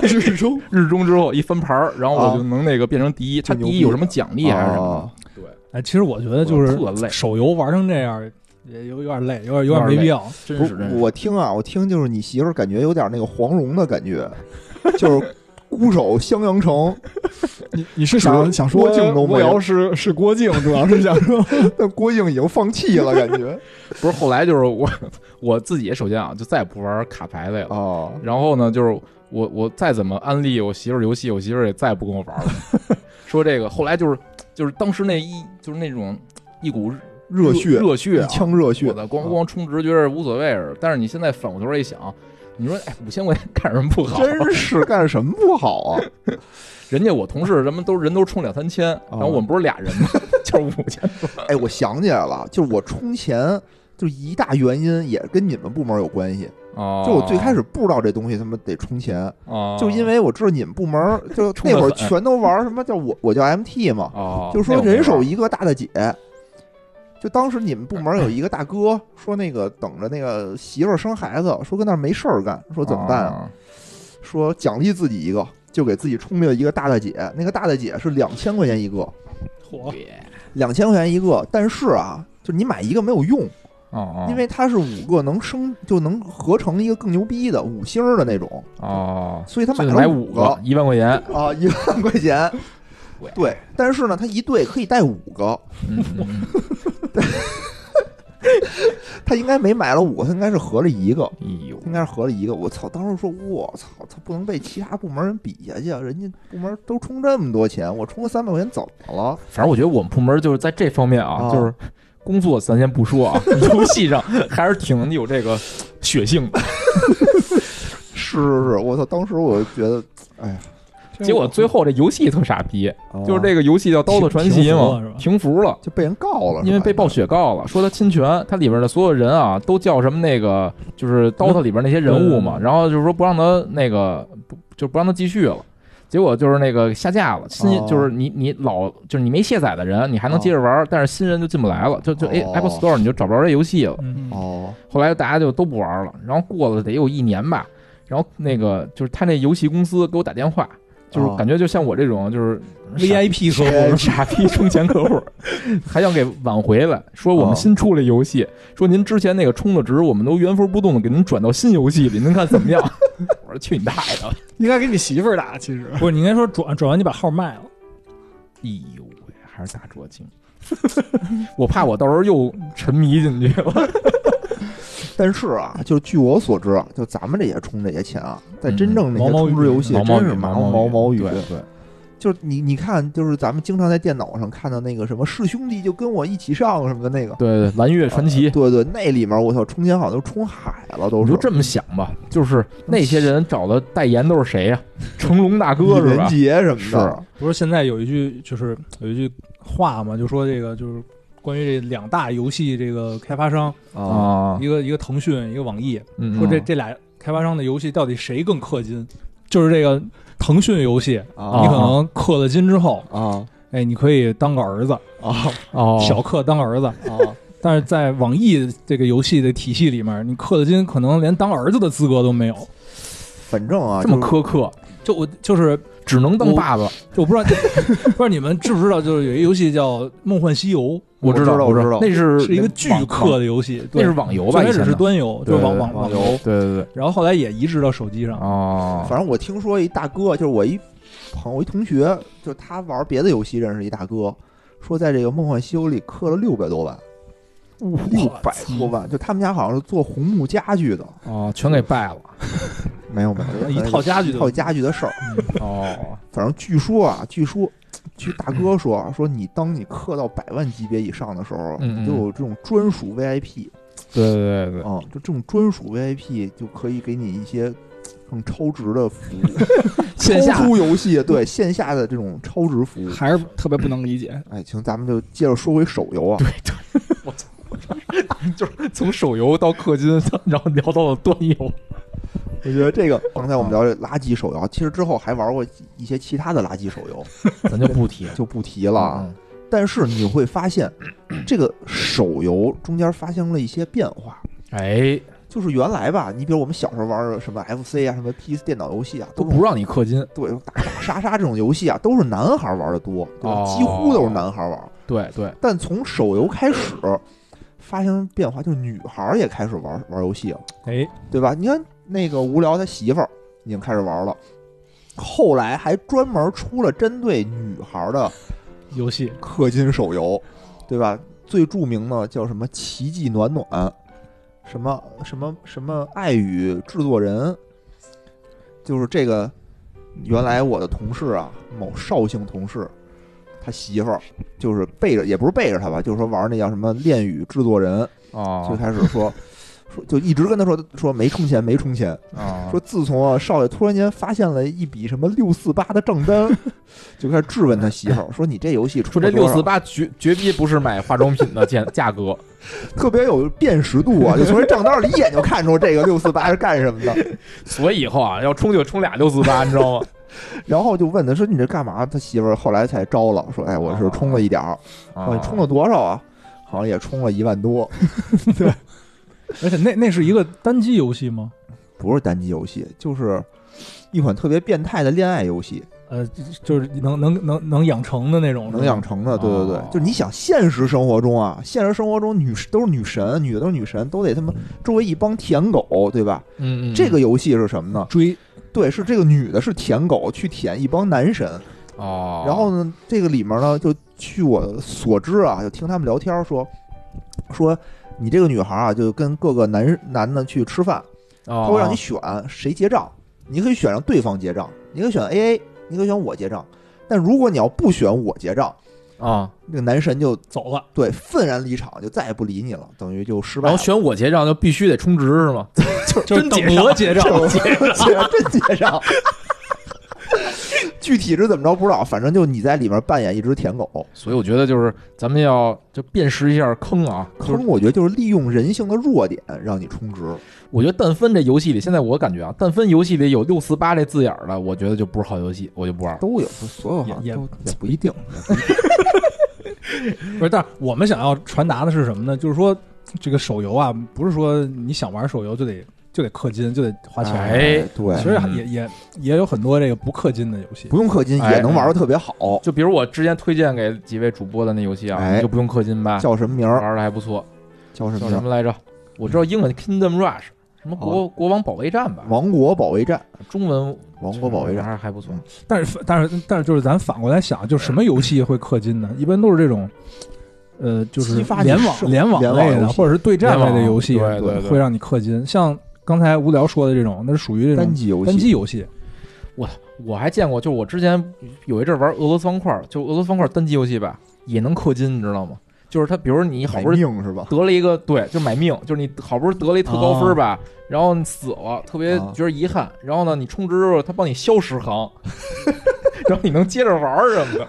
Speaker 3: 日中。日中。之后一翻盘儿，然后我就能那个变成第一。他第一有什么奖励还是什么
Speaker 1: 哎，其实我觉得就是
Speaker 3: 特累
Speaker 1: 手游玩成这样，也有有点累，有点有点没必要。
Speaker 3: 真
Speaker 2: 不
Speaker 3: 是真是。
Speaker 2: 我听啊，我听就是你媳妇儿感觉有点那个黄蓉的感觉，就是 孤守襄阳城，
Speaker 4: 你你是想想说
Speaker 2: 郭靖都没有
Speaker 4: 无聊是是郭靖，主要是想说
Speaker 2: 但郭靖已经放弃了，感觉
Speaker 3: 不是后来就是我我自己首先啊就再也不玩卡牌类了。
Speaker 2: 哦
Speaker 3: 然后呢，就是我我再怎么安利我媳妇儿游戏，我媳妇儿也再也不跟我玩了。说这个，后来就是就是当时那一就是那种一股
Speaker 2: 热血，一
Speaker 3: 热血啊，
Speaker 2: 腔热血
Speaker 3: 我，的咣咣充值觉得无所谓似的。但是你现在反过头来一想，你说哎，五千块钱干什么不好？
Speaker 2: 真是干什么不好啊？
Speaker 3: 人家我同事什么都人都充两三千，然后我们不是俩人吗？就是五千多。
Speaker 2: 哎，我想起来了，就是我充钱，就一大原因也跟你们部门有关系。
Speaker 3: 哦，
Speaker 2: 就我最开始不知道这东西他妈得充钱，
Speaker 3: 哦，
Speaker 2: 就因为我知道你们部门就 那会儿全都玩什么叫我我叫 MT 嘛，
Speaker 3: 哦，
Speaker 2: 就是说人手一个大大姐。就当时你们部门有一个大哥说那个等着那个媳妇儿生孩子，说跟那儿没事儿干，说怎么办啊？
Speaker 3: 啊？
Speaker 2: 说奖励自己一个，就给自己充了一个大大姐。那个大大姐是两千块钱一个，
Speaker 1: 嚯，
Speaker 2: 两千块钱一个。但是啊，就你买一个没有用，因为它是五个能升就能合成一个更牛逼的五星儿的那种，
Speaker 3: 哦，
Speaker 2: 所以他
Speaker 3: 买
Speaker 2: 买了个
Speaker 3: 五个，一万块钱。
Speaker 2: 啊，一万块钱。对，但是呢，他一对可以带五个，
Speaker 3: 嗯嗯嗯
Speaker 2: 他应该没买了五个，他应该是合了一个，
Speaker 3: 哎呦，
Speaker 2: 应该是合了一个。我操！当时说，我操，他不能被其他部门人比下去啊！人家部门都充这么多钱，我充个三百块钱怎么了？
Speaker 3: 反正我觉得我们部门就是在这方面啊，
Speaker 2: 啊
Speaker 3: 就是工作咱先不说啊，游戏上还是挺有这个血性的。
Speaker 2: 是是是，我操！当时我就觉得，哎呀，
Speaker 3: 结果最后这游戏特傻逼，
Speaker 2: 啊
Speaker 3: 就是这个游戏叫《刀客传奇》嘛
Speaker 1: 停服了。
Speaker 2: 就被人告了，
Speaker 3: 因为被暴雪告了，说他侵权，他里边的所有人啊都叫什么那个，就是《DOTA》里边那些人物嘛，
Speaker 1: 嗯
Speaker 3: 然后就是说不让他那个不就不让他继续了，结果就是那个下架了，新
Speaker 2: 哦。
Speaker 3: 就是你你老就是你没卸载的人，你还能接着玩，但是新人就进不来了，就就 A
Speaker 2: 哦
Speaker 3: Apple Store 你就找不着这游戏了。
Speaker 1: 嗯，
Speaker 2: 哦，
Speaker 3: 后来大家就都不玩了，然后过了得有一年吧，然后那个就是他那游戏公司给我打电话，就是
Speaker 2: 哦
Speaker 3: 感觉就像我这种就是
Speaker 1: VIP 客户
Speaker 3: 傻逼充钱客户，还想给挽回来，说我们新出了游戏，说您之前那个充的值，我们都原封不动的给您转到新游戏里，您看怎么样？我说去你大爷的！
Speaker 4: 应该给你媳妇儿打，其实
Speaker 1: 不是你应该说转转完你把号卖了，
Speaker 3: 哎呦喂，还是大捉精！我怕我到时候又沉迷进去了。
Speaker 2: 但是啊，就据我所知啊，就咱们这些充这些钱啊，在真正那些
Speaker 1: 毛毛雨
Speaker 2: 充值游戏
Speaker 3: 毛毛雨，
Speaker 2: 真是毛
Speaker 3: 毛
Speaker 2: 毛毛雨。
Speaker 3: 对对，
Speaker 2: 就是你你看，就是咱们经常在电脑上看到那个什么是兄弟就跟我一起上什么的那个，
Speaker 3: 对对，蓝月传奇。
Speaker 2: 对对，那里面我操，充钱好像都充海了，都是
Speaker 3: 你就这么想吧，就是那些人找的代言都是谁呀、成龙大哥
Speaker 2: 李连
Speaker 3: 是吧？
Speaker 2: 杰什么的，
Speaker 1: 不是现在有一句就是有一句话嘛，就说这个就是关于这两大游戏这个开发商，
Speaker 2: 啊
Speaker 3: 啊，
Speaker 1: 一个一个腾讯，一个网易，
Speaker 3: 嗯
Speaker 1: 说这这俩开发商的游戏到底谁更氪金？就是这个腾讯游戏，
Speaker 2: 啊
Speaker 1: 你可能氪了金之后，
Speaker 2: 啊
Speaker 1: 哎，你可以当个儿子，
Speaker 2: 啊
Speaker 3: 哦，
Speaker 1: 小氪当儿子。
Speaker 2: 啊！
Speaker 1: 但是在网易这个游戏的体系里面，你氪了金可能连当儿子的资格都没有。
Speaker 2: 反正啊，
Speaker 3: 这么苛刻，
Speaker 1: 就我就是
Speaker 3: 只能当爸爸。
Speaker 1: 就我不知道，不知道你们知不知道，就是有一个游戏叫《梦幻西游》，
Speaker 2: 我知道
Speaker 3: 我
Speaker 2: 我知道
Speaker 3: 那是
Speaker 1: 是一个巨氪的游戏，
Speaker 3: 那是网游吧？
Speaker 1: 最开始是端游，就是网网
Speaker 2: 网
Speaker 1: 游，
Speaker 3: 对对对，
Speaker 1: 然后后来也移植到手机上。
Speaker 3: 哦，
Speaker 2: 反正我听说一大哥，就是我一朋友一同学，就他玩别的游戏认识一大哥，说在这个《梦幻西游》里氪了六百多万，六百多万，就他们家好像是做红木家具的，
Speaker 3: 哦，全给败了。
Speaker 2: 没有没有，
Speaker 1: 一套家具
Speaker 2: 一套家具的事儿。
Speaker 3: 哦，
Speaker 2: 反正据说啊，据说，据大哥说啊，说你当你氪到百万级别以上的时候，
Speaker 3: 嗯嗯
Speaker 2: 你就有这种专属 VIP
Speaker 3: 对对对对，
Speaker 2: 啊、就这种专属 VIP 就可以给你一些更超值的服务，
Speaker 3: 线下
Speaker 2: 超出游戏对线下的这种超值服务。
Speaker 4: 还是特别不能理解。
Speaker 2: 哎，行，咱们就接着说回手游啊。
Speaker 3: 对对，我操就是从手游到氪金，然后聊到了端游。
Speaker 2: 我觉得这个 刚才我们聊这垃圾手游，其实之后还玩过一些其他的垃圾手游，
Speaker 3: 咱就不提了
Speaker 2: 就不提了啊。
Speaker 3: 嗯
Speaker 2: 但是你会发现，这个手游中间发生了一些变化。
Speaker 3: 哎，
Speaker 2: 就是原来吧，你比如我们小时候玩的什么 FC 啊，什么 PC 电脑游戏啊，是
Speaker 3: 都不让你氪金。
Speaker 2: 对打打杀杀这种游戏啊，都是男孩玩的多，对吧？
Speaker 3: 哦
Speaker 2: 几乎都是男孩玩。
Speaker 3: 对对，
Speaker 2: 但从手游开始发生变化，就是女孩也开始玩玩游戏了，
Speaker 1: 哎，
Speaker 2: 对吧？你看那个无聊他媳妇儿已经开始玩了，后来还专门出了针对女孩的
Speaker 1: 游戏。
Speaker 2: 氪金手游，对吧？最著名的叫什么“奇迹暖暖”，什么什么什么爱与制作人，就是这个原来我的同事啊，某绍兴同事，他媳妇儿就是背着，也不是背着他吧，就是说玩那叫什么恋与制作人，最
Speaker 3: 哦
Speaker 2: 开始说说就一直跟他说说没充钱没充钱，
Speaker 3: 啊
Speaker 2: 说自从啊少爷突然间发现了一笔什么六四八的账单，就开始质问他媳妇儿说你这游戏
Speaker 3: 说这六四八绝绝逼不是买化妆品的价价格，
Speaker 2: 特别有辨识度啊，就从这账单里一眼就看出这个六四八是干什么的。
Speaker 3: 所以以后啊要充就充俩六四八，你知道吗？
Speaker 2: 然后就问他说你这干嘛？他媳妇儿后来才招了，说哎我是充了一点儿，啊你充了多少啊？好像也充了一万多，
Speaker 1: 而且那那是一个单机游戏吗？
Speaker 2: 不是单机游戏，就是一款特别变态的恋爱游戏，
Speaker 1: 呃，就是能能能能养成的那种，
Speaker 2: 能养成的。对对对
Speaker 3: 哦，
Speaker 2: 就你想现实生活中啊，现实生活中女都是女神，女的都是女神，都得他妈周围一帮舔狗，对吧？
Speaker 3: 嗯嗯，
Speaker 2: 这个游戏是什么呢？
Speaker 1: 追
Speaker 2: 对，是这个女的是舔狗去舔一帮男神，
Speaker 3: 哦，
Speaker 2: 然后呢，这个里面呢，就据我所知啊，就听他们聊天说，说你这个女孩啊，就跟各个男男的去吃饭，
Speaker 3: 他
Speaker 2: 他会让你选谁结账，你可以选让对方结账，你可以选 A A，你可以选我结账。但如果你要不选我结账，
Speaker 3: 啊，
Speaker 2: 那个男神就
Speaker 1: 走了，
Speaker 2: 对愤然离场，就再也不理你了，等于就失败了。
Speaker 3: 然后选我结账就必须得充值是吗？
Speaker 1: 就是等额结账，
Speaker 2: 结账，真结账。具体是怎么着不知道，反正就你在里面扮演一只舔狗。
Speaker 3: 所以我觉得就是咱们要就辨识一下坑啊，就是
Speaker 2: 坑，我觉得就是利用人性的弱点让你充值。
Speaker 3: 我觉得但分这游戏里，现在我感觉啊，但分游戏里有六四八这字眼的，我觉得就不是好游戏，我就不玩。
Speaker 2: 都有，所有好像
Speaker 1: 也
Speaker 2: 都也不一定。
Speaker 1: 不是，但是我们想要传达的是什么呢？就是说，这个手游啊，不是说你想玩手游就得就得氪金，就得花钱。
Speaker 3: 哎
Speaker 2: 对，
Speaker 1: 其实
Speaker 3: 嗯
Speaker 1: 也也也有很多这个不氪金的游戏。
Speaker 2: 不用氪金
Speaker 3: 哎
Speaker 2: 也能玩的特别好。
Speaker 3: 就比如我之前推荐给几位主播的那游戏啊，就不用氪金吧，
Speaker 2: 叫什么名儿？
Speaker 3: 玩的还不错。
Speaker 2: 叫什么？
Speaker 3: 叫什么来着？我知道英文 Kingdom Rush，什么国、国王保卫战吧，
Speaker 2: 王国保卫战，
Speaker 3: 中文
Speaker 2: 王国保卫战。
Speaker 3: 还还不错。
Speaker 1: 但是但是但是就是咱反过来想，就什么游戏会氪金呢？一般都是这种。呃，就是联网联网类的，或者是对战类的游戏，
Speaker 3: 对对对
Speaker 1: 会让你氪金。像刚才无聊说的这种，那是属于这种
Speaker 2: 单机游戏，
Speaker 1: 单机游戏。
Speaker 3: 我我还见过，就是我之前有一阵玩俄罗斯方块，就俄罗斯方块单机游戏吧，也能氪金，你知道吗？就是他，比如你好不容易
Speaker 2: 是吧？
Speaker 3: 得了一个对，就买命，就是你好不容易得了一特高分吧，然后你死了，特别
Speaker 2: 啊
Speaker 3: 觉得遗憾，然后呢，你充值之后，他帮你消十行，然后你能接着玩儿什么的。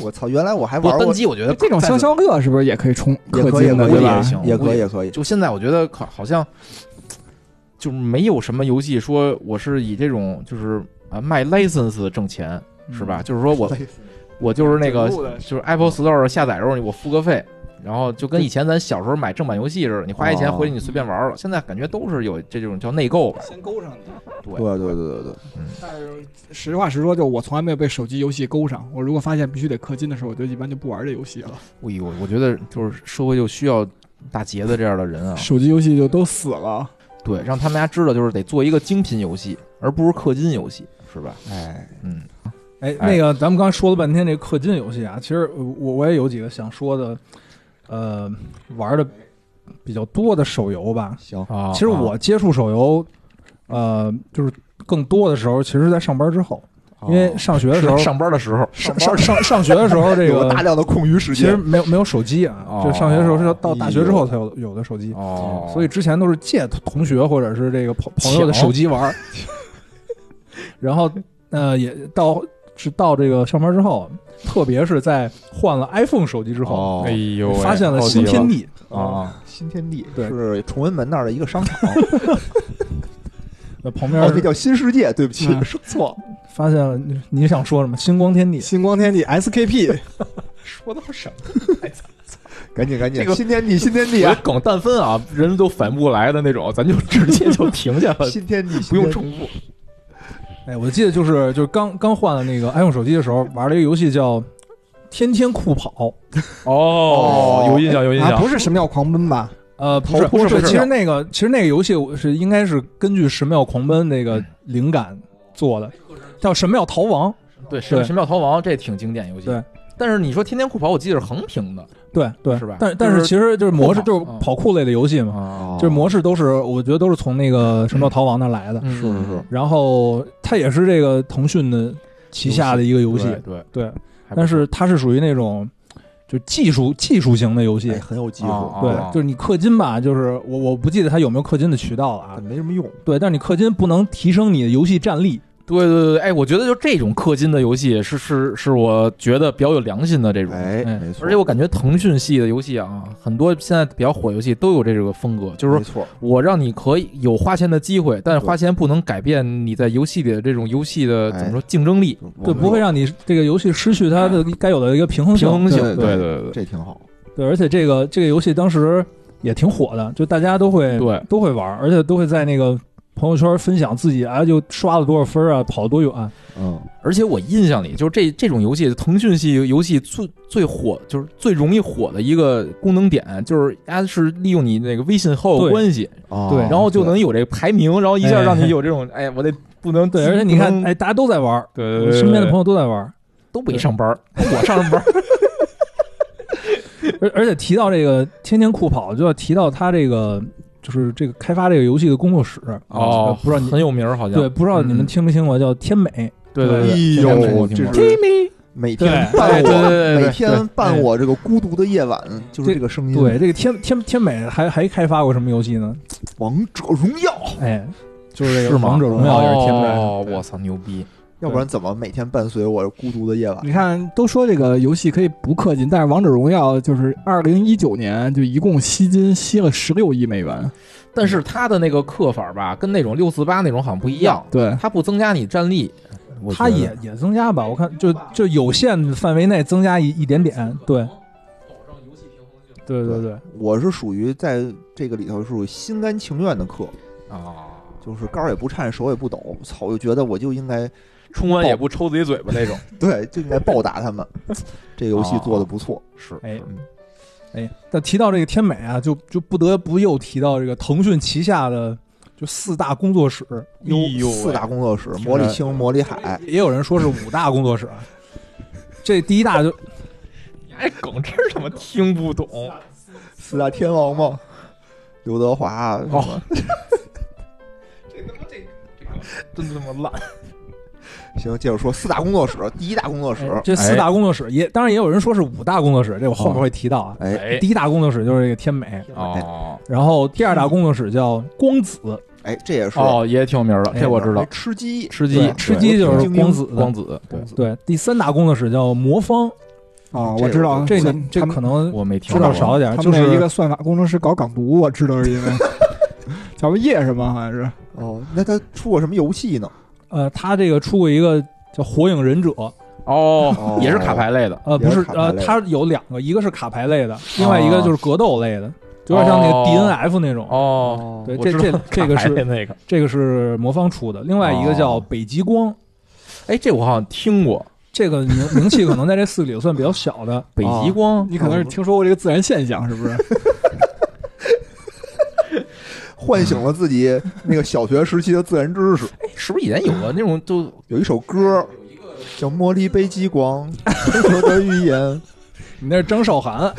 Speaker 2: 我操！原来我还
Speaker 3: 不
Speaker 2: 玩过
Speaker 3: 单，机，我觉得
Speaker 4: 这种消消乐是不是也可以充
Speaker 2: 也
Speaker 4: 氪金的，
Speaker 2: 可以
Speaker 3: 也？
Speaker 2: 可以也可以。
Speaker 3: 就现在，我觉得好好像就没有什么游戏说我是以这种就是啊卖 license 挣钱，是吧？就是说我 我就是那个就是 Apple Store 下载时候我付个费，然后就跟以前咱小时候买正版游戏似的，你花一钱
Speaker 2: 哦
Speaker 3: 回去你随便玩了。现在感觉都是有这种叫内购吧？
Speaker 4: 先勾上你。
Speaker 3: 对
Speaker 2: 对对对对对，
Speaker 4: 但是实话实说，就我从来没有被手机游戏勾上。我如果发现必须得氪金的时候，我就一般就不玩这游戏了。
Speaker 3: 哎呦，我觉得就是社会就需要大杰子这样的人啊，
Speaker 4: 手机游戏就都死了。
Speaker 3: 对，让他们家知道就是得做一个精品游戏，而不是氪金游戏，是吧？
Speaker 2: 哎，
Speaker 3: 嗯，
Speaker 1: 哎，
Speaker 3: 哎。
Speaker 1: 那个咱们刚才说了半天这氪金游戏啊，其实我我也有几个想说的，呃，玩的比较多的手游吧。
Speaker 2: 行，
Speaker 3: 啊，
Speaker 1: 其实我接触手游，呃，就是更多的时候，其实是在上班之后，因为上学的时候
Speaker 3: 是上班的时候，
Speaker 1: 上上上上学的时候，这个
Speaker 2: 大量的空余时间。
Speaker 1: 其实。没有没有手机啊，
Speaker 3: 哦
Speaker 1: 这上学的时候是到大学之后才有有的手机，
Speaker 3: 哦，
Speaker 1: 所以之前都是借同学或者是这个朋朋友的手机玩，然后呃也到是到这个上班之后，特别是在换了 iPhone 手机之后，
Speaker 2: 哦
Speaker 3: 哎呦喂，
Speaker 1: 发现了新天地。
Speaker 3: 啊！
Speaker 2: 新天地
Speaker 1: 对。
Speaker 2: 是崇文门那儿的一个商场，
Speaker 1: 那，旁边
Speaker 2: 哦，这叫新世界，对不起，
Speaker 1: 嗯。
Speaker 2: 说错了。
Speaker 1: 发现了你你想说什么？星光天地，
Speaker 4: 星光天地 SKP，
Speaker 3: 说到什么？
Speaker 2: 赶紧赶紧
Speaker 3: 这，个
Speaker 2: 新天地，新天地啊，
Speaker 3: 我梗但分啊，人都反不过来的那种，咱就直接就停下了，
Speaker 2: 新天地，
Speaker 3: 不用重复。
Speaker 1: 哎，我记得就是就是刚刚换了那个 iPhone 手机的时候，玩了一个游戏叫《天天酷跑》。
Speaker 3: 哦，有印象，有印
Speaker 4: 啊，
Speaker 3: 象，
Speaker 4: 不是神庙狂奔吧？
Speaker 1: 呃，不是不是，
Speaker 2: 是
Speaker 1: 其实那个其实那个游戏我是应该是根据《神庙狂奔》那个灵感做的，叫《神庙逃亡》。
Speaker 3: 对，神神庙逃亡这挺经典游戏。
Speaker 1: 对，
Speaker 3: 但是你说天天酷跑，我记得是横屏的
Speaker 1: 对对，
Speaker 3: 是吧
Speaker 1: 但但
Speaker 3: 是是
Speaker 1: 其实就是模式，就是
Speaker 3: 嗯
Speaker 1: 跑酷类的游戏嘛，
Speaker 3: 啊
Speaker 1: 就是模式都是我觉得都是从那个《神庙逃亡》那来的。
Speaker 3: 嗯
Speaker 2: 是是是，
Speaker 1: 然后它也是这个腾讯的旗下的一个游戏，
Speaker 3: 对对，
Speaker 1: 但是它是属于那种就技术技术型的游戏
Speaker 2: 哎，，很有技术，
Speaker 3: 哦
Speaker 1: 对
Speaker 3: 哦，
Speaker 1: 就是你氪金吧，就是我我不记得它有没有氪金的渠道了啊
Speaker 2: 但，没什么用。
Speaker 1: 对，但是你氪金不能提升你的游戏战力，
Speaker 3: 对对对，哎，我觉得就这种氪金的游戏是是是我觉得比较有良心的这种。
Speaker 2: 哎，
Speaker 1: 哎
Speaker 2: 没错，
Speaker 3: 而且我感觉腾讯系的游戏啊，很多现在比较火游戏都有这个风格，就是说
Speaker 2: 没错，
Speaker 3: 我让你可以有花钱的机会，但是花钱不能改变你在游戏里的这种游戏的
Speaker 2: 哎
Speaker 3: 怎么说竞争力、
Speaker 1: 对，不会让你这个游戏失去它的该有的一个平衡性。
Speaker 3: 平衡性。
Speaker 2: 对
Speaker 3: 对对对
Speaker 2: 这挺好。
Speaker 1: 对，而且这个这个游戏当时也挺火的，就大家都会
Speaker 3: 对
Speaker 1: 都会玩，而且都会在那个朋友圈分享自己啊，就刷了多少分啊，跑了多远。
Speaker 2: 嗯，
Speaker 3: 而且我印象里，就是这这种游戏，腾讯系游戏最最火，就是最容易火的一个功能点，就是它是利用你那个微信好友关系，
Speaker 2: 哦。
Speaker 1: 对。
Speaker 3: 然后就能有这个排名，然后一下
Speaker 1: 哎
Speaker 3: 让你有这种，哎，我得不能
Speaker 1: 对，而且你看，哎，大家都在玩，
Speaker 3: 对对对对
Speaker 1: 我身边的朋友都在玩。
Speaker 3: 都没上班，我上班，
Speaker 1: 而而且提到这个天天酷跑，就要提到他这个就是这个开发这个游戏的工作室。
Speaker 3: 哦，
Speaker 1: 不知道你
Speaker 3: 很有名儿，好像
Speaker 1: 对，不知道你们
Speaker 3: 嗯
Speaker 1: 听没听过，叫天美。
Speaker 3: 对对对，
Speaker 2: 哎
Speaker 3: 听
Speaker 2: 呦
Speaker 3: 过听过
Speaker 2: 这每天伴我，每天伴我这个孤独的夜晚，就是这个声音。
Speaker 1: 对，这个天天天美还还开发过什么游戏呢？
Speaker 2: 王者荣耀，
Speaker 1: 哎，就是这个王者荣耀也是天美。
Speaker 3: 哦，我操，牛逼！
Speaker 2: 要不然怎么每天伴随我孤独的夜晚？
Speaker 4: 你看，都说这个游戏可以不氪金，但是王者荣耀就是二零一九年就一共吸金吸了十六亿美元。
Speaker 3: 但是它的那个氪法吧，跟那种六四八那种好像不一样，
Speaker 4: 对，
Speaker 3: 它不增加你战力，
Speaker 1: 它也也增加吧，我看就就有限范围内增加一一点点，对，对对对，
Speaker 2: 我是属于在这个里头是属于心甘情愿的氪，
Speaker 3: 啊，
Speaker 2: 就是杆儿也不颤，手也不抖，操，我就觉得我就应该
Speaker 3: 冲完也不抽自己嘴巴那种。
Speaker 2: 对，就应该暴打他们。这游戏做的不错，
Speaker 3: 是
Speaker 1: 哎哎，但提到这个天美啊，就就不得不又提到这个腾讯旗下的就四大工作室，
Speaker 3: 哎呦
Speaker 2: 四大工作室：魔力青、魔力海。
Speaker 1: 也有人说是五大工作室。这第一大就
Speaker 3: 你还梗这他妈听不懂
Speaker 2: 四大天王吗，刘德华啊什么
Speaker 3: 哦 这他妈这这个真他妈烂。
Speaker 2: 行，接着说四大工作室，第一大工作室，
Speaker 1: 哎这四大工作室也，当然也有人说是五大工作室，这我后面会提到啊。
Speaker 2: 哎，
Speaker 3: 哎
Speaker 1: 第一大工作室就是这个天美，
Speaker 3: 哦
Speaker 1: 然后第二大工作室叫光子，
Speaker 2: 哎，这也是
Speaker 3: 哦，也挺有名的，
Speaker 1: 哎
Speaker 3: 这我知道
Speaker 2: 哎。吃鸡，
Speaker 3: 吃鸡
Speaker 1: 对，吃鸡就是光子，
Speaker 3: 光子，对，
Speaker 1: 对，第三大工作室叫魔方，
Speaker 4: 哦，我知道
Speaker 1: 这个
Speaker 4: 你
Speaker 1: 这个可能
Speaker 3: 我没听
Speaker 1: 知道
Speaker 3: 过
Speaker 1: 少一点，
Speaker 4: 他们那一个算法工程师搞港独，我知道是因为叫叶什么好像是。
Speaker 2: 哦，那他出过什么游戏呢？
Speaker 1: 呃，他这个出过一个叫《火影忍者》，
Speaker 3: 哦，也是卡牌类的。
Speaker 1: 呃，
Speaker 2: 也
Speaker 1: 不是，呃，
Speaker 2: 是卡牌类的
Speaker 1: 它有两个，一个是卡牌类的，另外一个就是格斗类的，有点像那个
Speaker 3: 哦
Speaker 1: DNF 那种。
Speaker 3: 哦，
Speaker 1: 对，这这这个
Speaker 3: 卡牌
Speaker 1: 是
Speaker 3: 那个。
Speaker 1: 这个是魔方出的，另外一个叫
Speaker 3: 哦
Speaker 1: 北极光，
Speaker 3: 哎，这我好像听过。
Speaker 1: 这个名名气可能在这四个里算比较小的。
Speaker 3: 北极光，
Speaker 4: 你可能是听说过这个自然现象，是不是？
Speaker 2: 唤醒了自己那个小学时期的自然知识。
Speaker 3: 哎，是不是以前有个那种就
Speaker 2: 有一首歌叫《茉莉杯极光》，我的语言。
Speaker 1: 你那是张韶涵，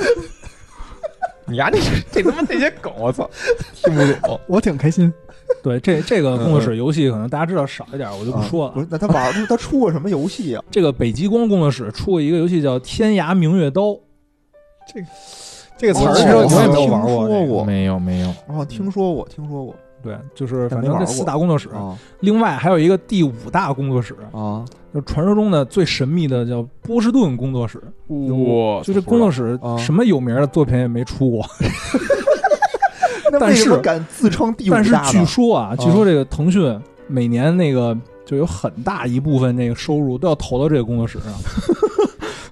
Speaker 3: 你丫这这他妈这些梗，我操，听不懂。
Speaker 4: 我挺开心。
Speaker 1: 对，这这个工作室游戏可能大家知道少一点，我就不说了。
Speaker 2: 啊不是，那他玩他出过什么游戏啊？
Speaker 1: 这个北极光工作室出过一个游戏叫《天涯明月刀》，
Speaker 4: 这个词儿
Speaker 1: 其实我也没有
Speaker 2: 听
Speaker 1: 玩过这个
Speaker 2: 说过，
Speaker 3: 没有没有，
Speaker 2: 我好像听说过，听说过
Speaker 1: 对，就是反正这四大工作室。
Speaker 2: 啊
Speaker 1: 另外还有一个第五大工作室，
Speaker 2: 啊！
Speaker 1: 就传说中的最神秘的叫波士顿工作室。
Speaker 3: 哇
Speaker 1: 就这工作室
Speaker 2: 啊
Speaker 1: 什么有名的作品也没出过，但是
Speaker 2: 敢自称第五
Speaker 1: 但是
Speaker 2: 大？
Speaker 1: 据说啊，据说这个腾讯每年那个就有很大一部分那个收入都要投到这个工作室上。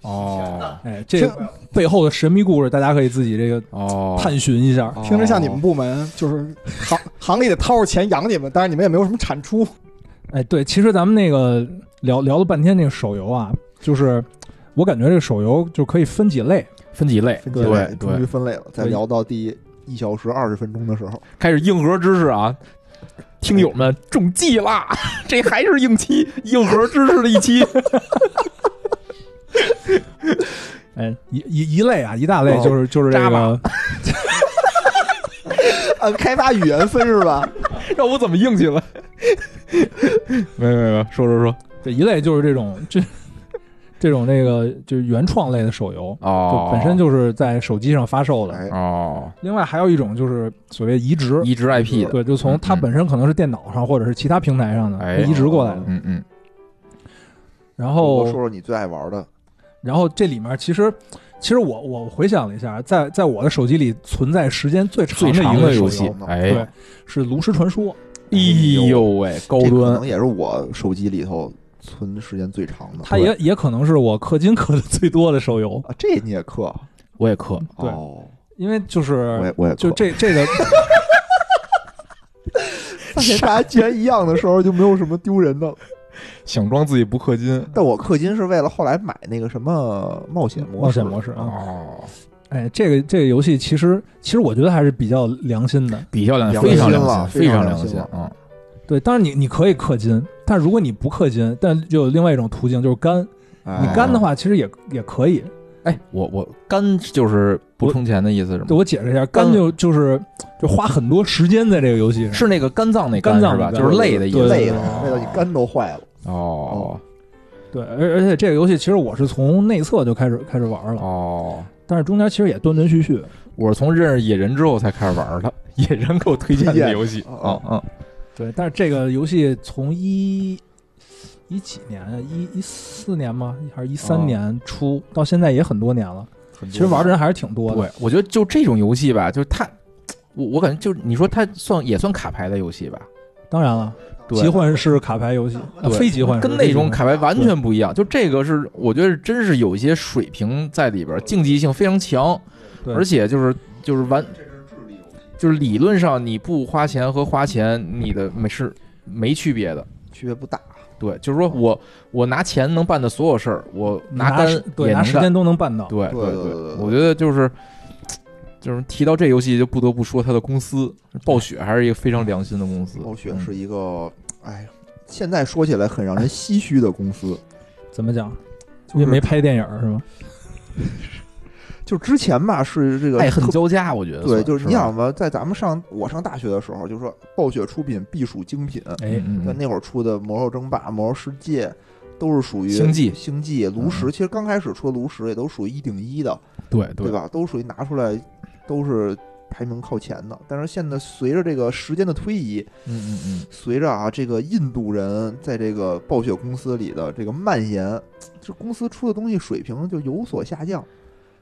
Speaker 3: 哦
Speaker 1: 哎，这背后的神秘故事，大家可以自己这个
Speaker 3: 哦，
Speaker 1: 探寻一下。
Speaker 2: 哦
Speaker 4: 听着像你们部门就是行行里得掏着钱养你们，但是你们也没有什么产出。
Speaker 1: 哎，对，其实咱们那个聊聊了半天那个手游啊，就是我感觉这个手游就可以分几类。
Speaker 3: 分几类，对
Speaker 2: 分解类，终于，分类了。在聊到第一小时二十分钟的时候，
Speaker 3: 开始硬核知识啊，听友们中计啦！这还是硬期硬核知识的一期。
Speaker 1: 哎，一一一类啊，一大类
Speaker 2: 哦
Speaker 1: 就是就是这个，
Speaker 2: 按 开发语言分是吧？
Speaker 3: 让我怎么硬气了？没没没，说说说。
Speaker 1: 这一类就是这种这这种那个就是原创类的手游，
Speaker 3: 哦
Speaker 1: 就本身就是在手机上发售的。
Speaker 2: 哎，
Speaker 3: 哦，
Speaker 1: 另外还有一种就是所谓移植，
Speaker 3: 移植 IP 的，
Speaker 1: 对，就从它本身可能是电脑上或者是其他平台上的
Speaker 3: 哎
Speaker 1: 移植过来的。
Speaker 3: 嗯嗯，
Speaker 1: 然后
Speaker 2: 说说你最爱玩的，
Speaker 1: 然后这里面其实，其实我我回想了一下，在在我的手机里存在时间最长
Speaker 3: 最长
Speaker 1: 的一个
Speaker 3: 游戏哎
Speaker 1: 对，是《炉石传说》。
Speaker 3: 哎呦喂，高
Speaker 2: 端可
Speaker 3: 端
Speaker 2: 能也是我手机里头存时间最长的。
Speaker 1: 它也也可能是我氪金氪的最多的手游，
Speaker 2: 啊，这你也氪？
Speaker 3: 我也氪，
Speaker 1: 对
Speaker 2: 哦，
Speaker 1: 因为就是
Speaker 2: 我也我也
Speaker 1: 就这这个
Speaker 2: 发现大家既然一样的时候，就没有什么丢人的。
Speaker 3: 想装自己不氪金。
Speaker 2: 但我氪金是为了后来买那个什么冒险模式冒。
Speaker 1: 险模式啊，
Speaker 3: 哦，
Speaker 1: 哎，这个这个游戏其实其实我觉得还是比较良心的。
Speaker 3: 比较良
Speaker 2: 心
Speaker 3: 非常良
Speaker 2: 心，
Speaker 3: 非常良心啊！
Speaker 1: 对，当然你你可以氪金，但如果你不氪金，但就有另外一种途径就是干。
Speaker 2: 哎
Speaker 1: 你肝的话，其实也也可以。
Speaker 3: 哎，我我肝就是不充钱的意思是吗？
Speaker 1: 对我解释一下，肝就就是就花很多时间在这个游戏上。
Speaker 3: 是那个肝脏那
Speaker 1: 肝脏
Speaker 3: 是吧？就是累的意思。
Speaker 2: 累的
Speaker 3: 哦，
Speaker 2: 累到你肝都坏了。
Speaker 3: 哦
Speaker 1: 对，而而且这个游戏其实我是从内测就开始开始玩了，
Speaker 3: 哦，
Speaker 1: 但是中间其实也断断续续。
Speaker 3: 我是从认识野人之后才开始玩的，野人给我推荐的游戏
Speaker 2: 哦
Speaker 3: 啊啊！
Speaker 1: 对，但是这个游戏从一一几年啊，一一四年吗？还是一三
Speaker 3: 哦
Speaker 1: 年出、到现在也很多年了。其实玩的人还是挺多的。
Speaker 3: 对，我觉得就这种游戏吧，就是它，我我感觉就是你说它算也算卡牌的游戏吧，
Speaker 1: 当然了，
Speaker 3: 对
Speaker 1: 集换式卡牌游戏，啊非集幻式
Speaker 3: 跟那种卡
Speaker 1: 牌
Speaker 3: 牌完全不一样。就这个是，我觉得真是有一些水平在里边儿，竞技性非常强，而且就是就是完，就是理论上你不花钱和花钱，你的没是没区别的。
Speaker 2: 区别不大。
Speaker 3: 对，就是说我我拿钱能办的所有事儿，我
Speaker 1: 拿单对
Speaker 3: 也能干。
Speaker 1: 拿时间都能办到。
Speaker 3: 对
Speaker 2: 对
Speaker 3: 对
Speaker 2: 对对对
Speaker 3: 我觉得就是就是提到这游戏，就不得不说它的公司暴雪还是一个非常良心的公司。嗯
Speaker 2: 暴雪是一个，哎，现在说起来很让人唏嘘的公司。
Speaker 1: 怎么讲？
Speaker 2: 就是
Speaker 1: 因为没拍电影是吗？
Speaker 2: 就之前吧，是这个
Speaker 3: 爱恨交加，我觉得
Speaker 2: 对，就是你想吧，在咱们上我上大学的时候，就说暴雪出品必属精品。
Speaker 1: 哎，
Speaker 3: 嗯嗯
Speaker 2: 那那会儿出的《魔兽争霸》《魔兽世界》都是属于
Speaker 3: 星际
Speaker 2: 星际、炉石。其实刚开始出炉石也都属于一顶一的，
Speaker 3: 对
Speaker 2: 对？吧？都属于拿出来都是排名靠前的。但是现在随着这个时间的推移，
Speaker 3: 嗯嗯嗯，
Speaker 2: 随着啊这个印度人在这个暴雪公司里的这个蔓延，这公司出的东西水平就有所下降。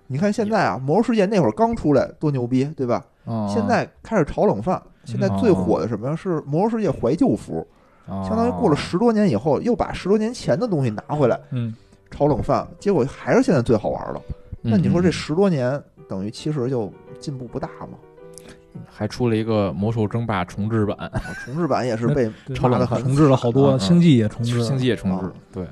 Speaker 2: 你看现在啊，《魔兽世界》那会儿刚出来多牛逼，对吧？
Speaker 3: 哦
Speaker 2: 现在开始炒冷饭。现在最火的什么呀？是《魔兽世界》怀旧服，
Speaker 3: 哦
Speaker 2: 相当于过了十多年以后，又把十多年前的东西拿回来
Speaker 1: 嗯，
Speaker 2: 炒冷饭，结果还是现在最好玩的。
Speaker 3: 嗯
Speaker 2: 那你说这
Speaker 3: 嗯
Speaker 2: 十多年等于其实就进步不大嘛？
Speaker 3: 还出了一个魔兽争霸重置版，
Speaker 2: 啊重置版也是被
Speaker 1: 对
Speaker 2: 骂的很
Speaker 1: 重置了好多，星际也重置了，
Speaker 3: 星际也重置
Speaker 2: 啊。
Speaker 3: 对，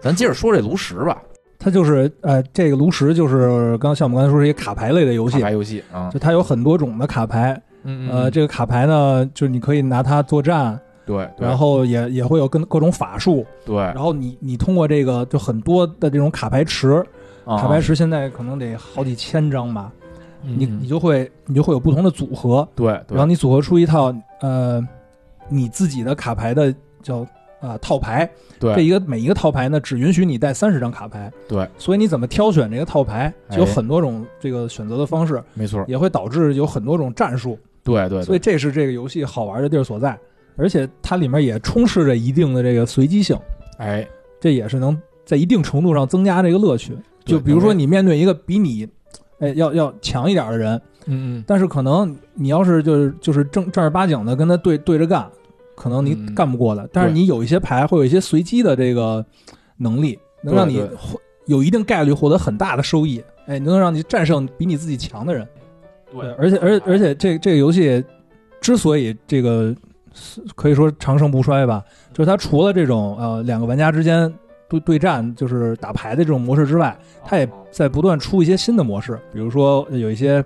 Speaker 3: 咱接着说这炉石吧，
Speaker 1: 它就是呃，这个炉石就是刚像我们刚才说是一个卡牌类的游戏，
Speaker 3: 卡牌游戏啊，
Speaker 1: 就它有很多种的卡牌，
Speaker 3: 嗯
Speaker 1: 呃，这个卡牌呢，就是你可以拿它作战，
Speaker 3: 对，对。
Speaker 1: 然后也也会有跟各种法术，
Speaker 3: 对。
Speaker 1: 然后你你通过这个就很多的这种卡牌池，
Speaker 3: 啊。
Speaker 1: 卡牌池现在可能得好几千张吧，你
Speaker 3: 嗯。
Speaker 1: 你就会你就会有不同的组合，
Speaker 3: 对，对。
Speaker 1: 然后你组合出一套呃你自己的卡牌的叫啊、套牌，
Speaker 3: 对。
Speaker 1: 这一个每一个套牌呢只允许你带三十张卡牌，
Speaker 3: 对，
Speaker 1: 所以你怎么挑选这个套牌，就有
Speaker 3: 哎
Speaker 1: 很多种这个选择的方式，
Speaker 3: 没错，
Speaker 1: 也会导致有很多种战术，
Speaker 3: 对对，
Speaker 1: 所以这是这个游戏好玩的地儿所在，而且它里面也充斥着一定的这个随机性，
Speaker 3: 哎，
Speaker 1: 这也是能在一定程度上增加这个乐趣。就比如说你面对一个比你哎要要强一点的人，
Speaker 3: 嗯嗯，
Speaker 1: 但是可能你要是就是就是正正儿八经的跟他对对着干，可能你
Speaker 3: 嗯。
Speaker 1: 干不过他。但是你有一些牌会有一些随机的这个能力，能让你有一定概率获得很大的收益，哎，能让你战胜比你自己强的人。对，而且而且而且这这个游戏之所以这个可以说长盛不衰吧，就是它除了这种呃两个玩家之间对对战就是打牌的这种模式之外，它也在不断出一些新的模式，比如说有一些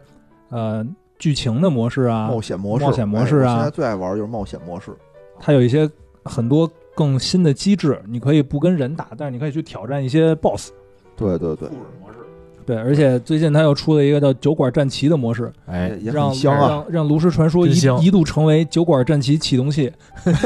Speaker 1: 呃剧情的模式啊，
Speaker 2: 冒险模式，
Speaker 1: 冒险模式啊
Speaker 2: 哎现在最爱玩就是冒险模式。
Speaker 1: 它有一些很多更新的机制，你可以不跟人打，但是你可以去挑战一些 BOSS。
Speaker 2: 对对对，
Speaker 1: 对，而且最近它又出了一个叫酒馆战旗的模式，
Speaker 3: 哎
Speaker 2: 也，也
Speaker 1: 让
Speaker 2: 很香啊。
Speaker 1: 让让炉石传说一一度成为酒馆战旗启动器。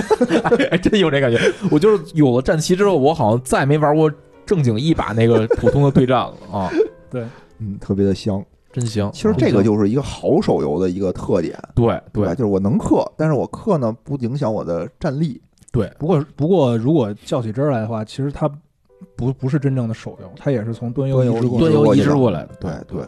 Speaker 3: 哎，真有这感觉。我就是有了战旗之后，我好像再没玩过正经一把那个普通的对战了啊，对
Speaker 2: 嗯，特别的香。
Speaker 3: 真香。
Speaker 2: 其实这个就是一个好手游的一个特点，
Speaker 3: 对
Speaker 2: 对就是我能氪，但是我氪呢不影响我的战力。
Speaker 3: 对，
Speaker 1: 不过不过如果较起真儿来的话，其实它不不是真正的手游，它也是从端游
Speaker 2: 端游
Speaker 1: 移植过来的。
Speaker 3: 端游移
Speaker 2: 过去的
Speaker 3: 植过来的，
Speaker 2: 对对，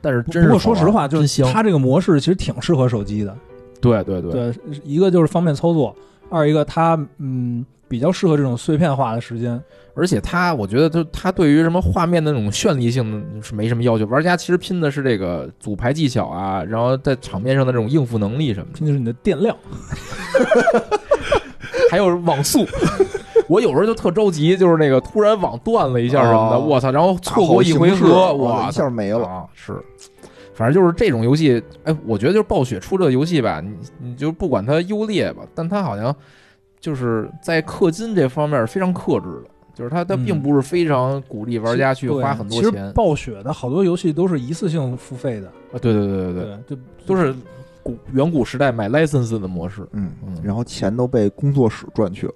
Speaker 3: 但是
Speaker 1: 不不过说实话，就是。它这个模式其实挺适合手机的。
Speaker 3: 对对对，
Speaker 1: 对，一个就是方便操作，二一个它嗯比较适合这种碎片化的时间。
Speaker 3: 而且它，我觉得它它对于什么画面的那种绚丽性是没什么要求，玩家其实拼的是这个组牌技巧啊，然后在场面上的这种应付能力什么的，
Speaker 1: 拼的是你的电量。
Speaker 3: 还有网速。我有时候就特着急，就是那个突然网断了一下什么的，
Speaker 2: 哦
Speaker 3: 我操，然后错过一回合，
Speaker 2: 哇
Speaker 3: 哇，
Speaker 2: 一下没了。
Speaker 3: 啊！是，反正就是这种游戏，哎，我觉得就是暴雪出这个游戏吧，你你就不管它优劣吧，但它好像就是在氪金这方面非常克制的，就是它它
Speaker 1: 嗯
Speaker 3: 并不是非常鼓励玩家去花很多
Speaker 1: 其实
Speaker 3: 钱
Speaker 1: 暴雪的好多游戏都是一次性付费的，
Speaker 3: 啊！对对对对对，
Speaker 1: 对，就
Speaker 3: 都是古远古时代买 license 的模式。
Speaker 2: 嗯
Speaker 3: 嗯，
Speaker 2: 然后钱都被工作室赚去了。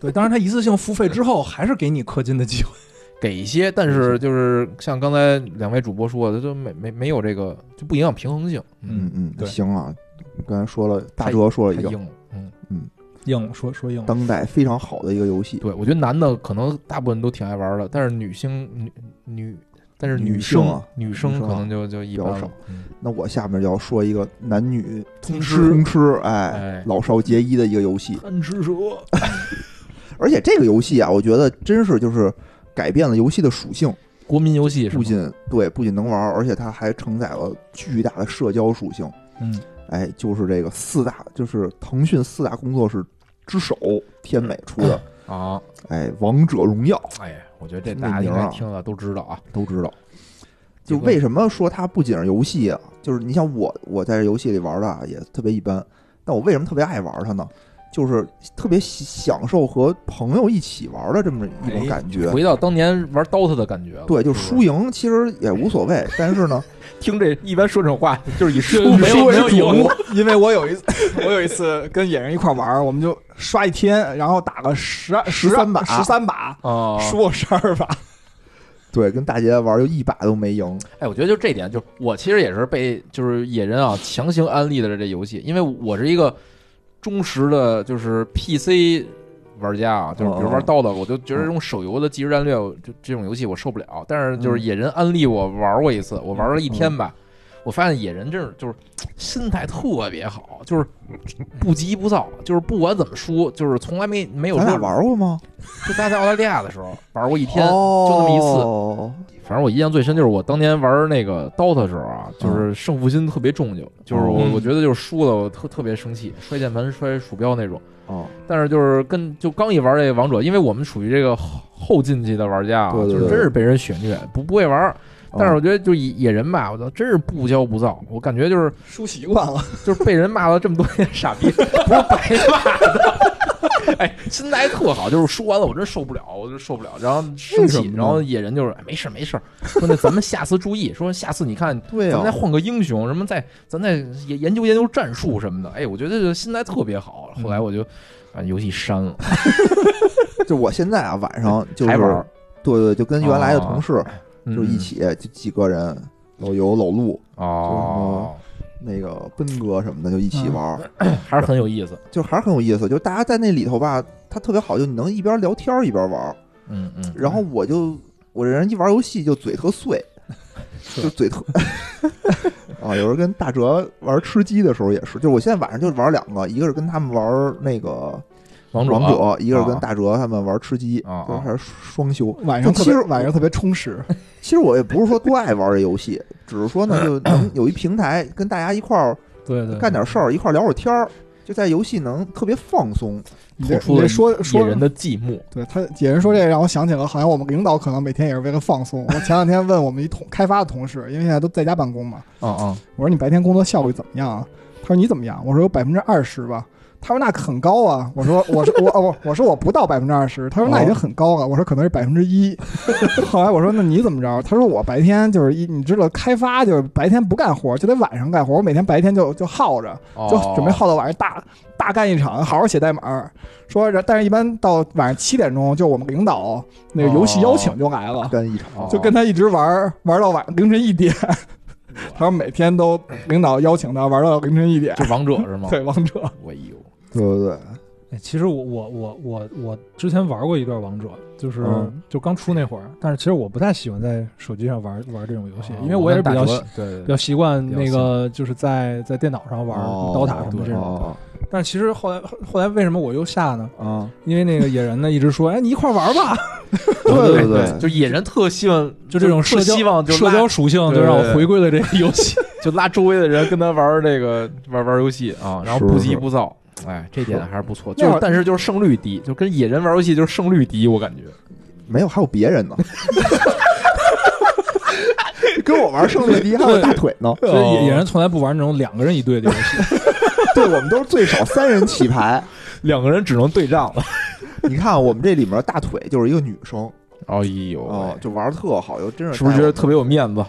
Speaker 1: 对。当然，它一次性付费之后，还是给你氪金的机会。
Speaker 3: 给一些，但是就是像刚才两位主播说的，就没没没有这个，就不影响平衡性。
Speaker 2: 嗯嗯，
Speaker 1: 对
Speaker 2: 行啊。刚才说了，大哲说了一个
Speaker 3: 太硬了。嗯，
Speaker 1: 硬说说硬，
Speaker 2: 当代非常好的一个游戏。
Speaker 3: 对，我觉得男的可能大部分都挺爱玩的，但是女性女女，但是
Speaker 2: 女性
Speaker 3: 生
Speaker 2: 啊
Speaker 3: 女
Speaker 2: 女生啊
Speaker 3: 生可能就就一般了
Speaker 2: 比较少。
Speaker 3: 嗯
Speaker 2: 那我下面要说一个男女
Speaker 3: 通
Speaker 2: 吃
Speaker 3: 吃
Speaker 2: 通吃，哎
Speaker 3: 哎，
Speaker 2: 老少皆宜的一个游戏。
Speaker 3: 贪吃蛇，
Speaker 2: 而且这个游戏啊，我觉得真是就是改变了游戏的属性，
Speaker 3: 国民游戏
Speaker 2: 不仅对不仅能玩，而且它还承载了巨大的社交属性。
Speaker 1: 嗯，
Speaker 2: 哎，就是这个四大，就是腾讯四大工作室之首天美出的，
Speaker 3: 啊，
Speaker 2: 哎，《王者荣耀》
Speaker 3: 哎，我觉得这
Speaker 2: 那
Speaker 3: 大家应
Speaker 2: 名儿啊
Speaker 3: 该听了都知道啊。
Speaker 2: 都知道。就为什么说它不仅是游戏啊？就是你像我，我在这游戏里玩的啊也特别一般，但我为什么特别爱玩它呢？就是特别享受和朋友一起玩的这么一种
Speaker 3: 哎
Speaker 2: 感觉。
Speaker 3: 回到当年玩 DOTA 的感觉了。
Speaker 2: 对，就输赢其实也无所谓，但是呢，
Speaker 3: 听这一般说这种话，就是以输
Speaker 4: 就
Speaker 3: 没有
Speaker 4: 输为主
Speaker 3: 没有赢。
Speaker 4: 因为我有一次，我有一次跟野人一块玩，我们就刷一天，然后打个十二十
Speaker 2: 13把
Speaker 4: 十三把，
Speaker 3: 啊，
Speaker 4: 输我十二把。
Speaker 2: 对，跟大姐玩就一把都没赢。
Speaker 3: 哎，我觉得就这点，就我其实也是被就是野人啊强行安利的这游戏，因为我是一个忠实的，就是 PC 玩家啊，就是比如玩
Speaker 2: 哦
Speaker 3: DOTA，我就觉得这种手游的即时战略，就这种游戏我受不了。但是就是野人安利我玩过一次，我玩了一天吧，我发现野人真是就是心态特别好，就是不急不躁，就是不管怎么输，就是从来没没有
Speaker 2: 咱俩
Speaker 3: 说
Speaker 2: 玩过吗？
Speaker 3: 就大家在澳大利亚的时候玩过一
Speaker 2: 一
Speaker 3: 天，就那么一次。
Speaker 2: 次。
Speaker 3: 反正我印象最深就是我当年玩那个 DOTA 的时候啊，就是胜负心特别重就，就是我
Speaker 1: 嗯
Speaker 3: 我觉得就是输了我特特别生气，摔键盘摔鼠标那种。
Speaker 2: 哦，
Speaker 3: 但是就是跟就刚一玩这个王者，因为我们属于这个后后进级的玩家啊，
Speaker 2: 对对对
Speaker 3: 就是真是被人血虐，不不会玩。但是
Speaker 2: 哦
Speaker 3: 我觉得就野野人吧，我操，真是不骄不躁。我感觉就是
Speaker 4: 输习惯了，
Speaker 3: 就是被人骂了这么多年傻逼，不是白骂的。哎，心态特好，就是说完了我真受不了，我就受不了，然后生气，然后野人就是哎没事儿没事儿，说那咱们下次注意，说下次你看
Speaker 2: 对啊
Speaker 3: 咱们再，换个英雄，什么再咱再研研究研究战术什么的。哎，我觉得这心态特别好。后来我就把游戏删了，
Speaker 2: 就我现在啊，晚上就是
Speaker 3: 还玩，
Speaker 2: 对对，就跟原来的同事
Speaker 3: 嗯
Speaker 2: 就一起就几个人，老游、老陆、
Speaker 3: 哦，
Speaker 2: 那个奔哥什么的就一起玩儿，
Speaker 3: 还是很有意思。
Speaker 2: 就还是很有意思。就大家在那里头吧，他特别好，就你能一边聊天儿一边玩儿。
Speaker 3: 嗯嗯，
Speaker 2: 然后我就我这人一玩游戏就嘴特碎，就嘴特 啊。有时候跟大哲玩吃鸡的时候也是，就我现在晚上就玩两个，一个是跟他们玩那个
Speaker 3: 王者
Speaker 2: 王者，一个是跟
Speaker 3: 啊
Speaker 2: 大哲他们玩吃鸡，
Speaker 3: 啊
Speaker 2: 就是还是双休。
Speaker 4: 晚上
Speaker 2: 其实
Speaker 4: 晚上特别充实。
Speaker 2: 其实我也不是说多爱玩这游戏，只是说呢，就能有一平台跟大家一块儿
Speaker 1: 对对，
Speaker 2: 干点事儿，一块儿聊会儿天儿，就在游戏能特别放松。
Speaker 3: 吐出了
Speaker 4: 说说
Speaker 3: 人的寂寞。
Speaker 4: 对他野人说这个让我想起了，好像我们领导可能每天也是为了放松。我前两天问我们一同开发的同事，因为现在都在家办公嘛，
Speaker 3: 嗯嗯，
Speaker 4: 我说你白天工作效率怎么样啊？他说你怎么样？我说有百分之二十吧。他说那很高啊。我说 我说我哦我我说我不到百分之二十。他说那已经很高了。我说可能是百分之一。后来我说那你怎么着？他说我白天就是一你知道开发就是白天不干活就得晚上干活。我每天白天就就耗着，就
Speaker 3: 哦
Speaker 4: 准备耗到晚上大大干一场，好好写代码。说但是一般到晚上七点钟，就我们领导那个游戏邀请就来了。
Speaker 2: 干一场，
Speaker 3: 哦
Speaker 4: 就跟他一直玩儿玩到晚凌晨一点。他说每天都领导邀请他玩到凌晨一点。
Speaker 3: 就王者是吗？
Speaker 4: 对，王者
Speaker 3: 我呦，
Speaker 2: 对对对，
Speaker 1: 哎，其实我我我我我之前玩过一段王者，就是、
Speaker 2: 嗯
Speaker 1: 就刚出那会儿，但是其实我不太喜欢在手机上玩玩这种游戏，
Speaker 3: 哦
Speaker 1: 因为我也是比较习
Speaker 3: 跟大哲对对
Speaker 1: 比较习惯那个就是在在电脑上玩
Speaker 2: 哦
Speaker 1: 刀塔什么这种。
Speaker 2: 哦
Speaker 1: 但其实后来后后来为什么我又下呢？
Speaker 2: 啊，
Speaker 1: 因为那个野人呢一直说，哎，你一块玩吧，
Speaker 2: 对对
Speaker 3: 对，就野人特希望
Speaker 1: 就这种社交
Speaker 3: 希望就
Speaker 1: 社交属性就让我回归了这个游戏。
Speaker 3: 就拉周围的人跟他玩这个玩玩游戏啊，然后不急不躁，哎，这点还是不错。就是但是就是胜率低，就跟野人玩游戏就是胜率低，我感觉。
Speaker 2: 没有，还有别人呢。跟我玩胜率低还有大腿呢，
Speaker 1: 所以野野人从来不玩那种两个人一队的游戏。
Speaker 2: 对我们都是最少三人起牌。
Speaker 3: 两个人只能对仗了。
Speaker 2: 你看我们这里面大腿就是一个女生
Speaker 3: 哎呦
Speaker 2: 哦，就玩的特好，又真是
Speaker 3: 是不是觉得特
Speaker 2: 别
Speaker 3: 别有面子？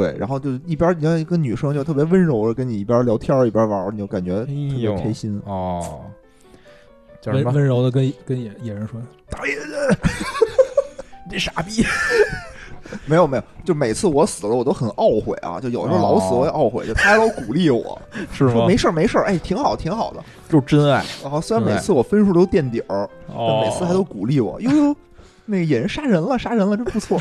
Speaker 2: 对？然后就一边你像一个女生就特别温柔的跟你一边聊天一边玩，你就感觉特
Speaker 3: 哎
Speaker 2: 别，开心。
Speaker 3: 哦，叫什么？
Speaker 1: 温温柔的跟跟野野人说，
Speaker 3: 大爷的，你 这傻逼！
Speaker 2: 没有没有，就每次我死了我都很懊悔啊，就有时候老死我也懊悔，就他还老鼓励我
Speaker 3: 是吗
Speaker 2: 说没？事儿没事儿，哎，挺好挺好的。
Speaker 3: 就是真爱。
Speaker 2: 然后虽然每次我分数都垫底儿，但
Speaker 3: 哦
Speaker 2: 每次还都鼓励我，哟哟，那个野人杀人了杀人了，真不错。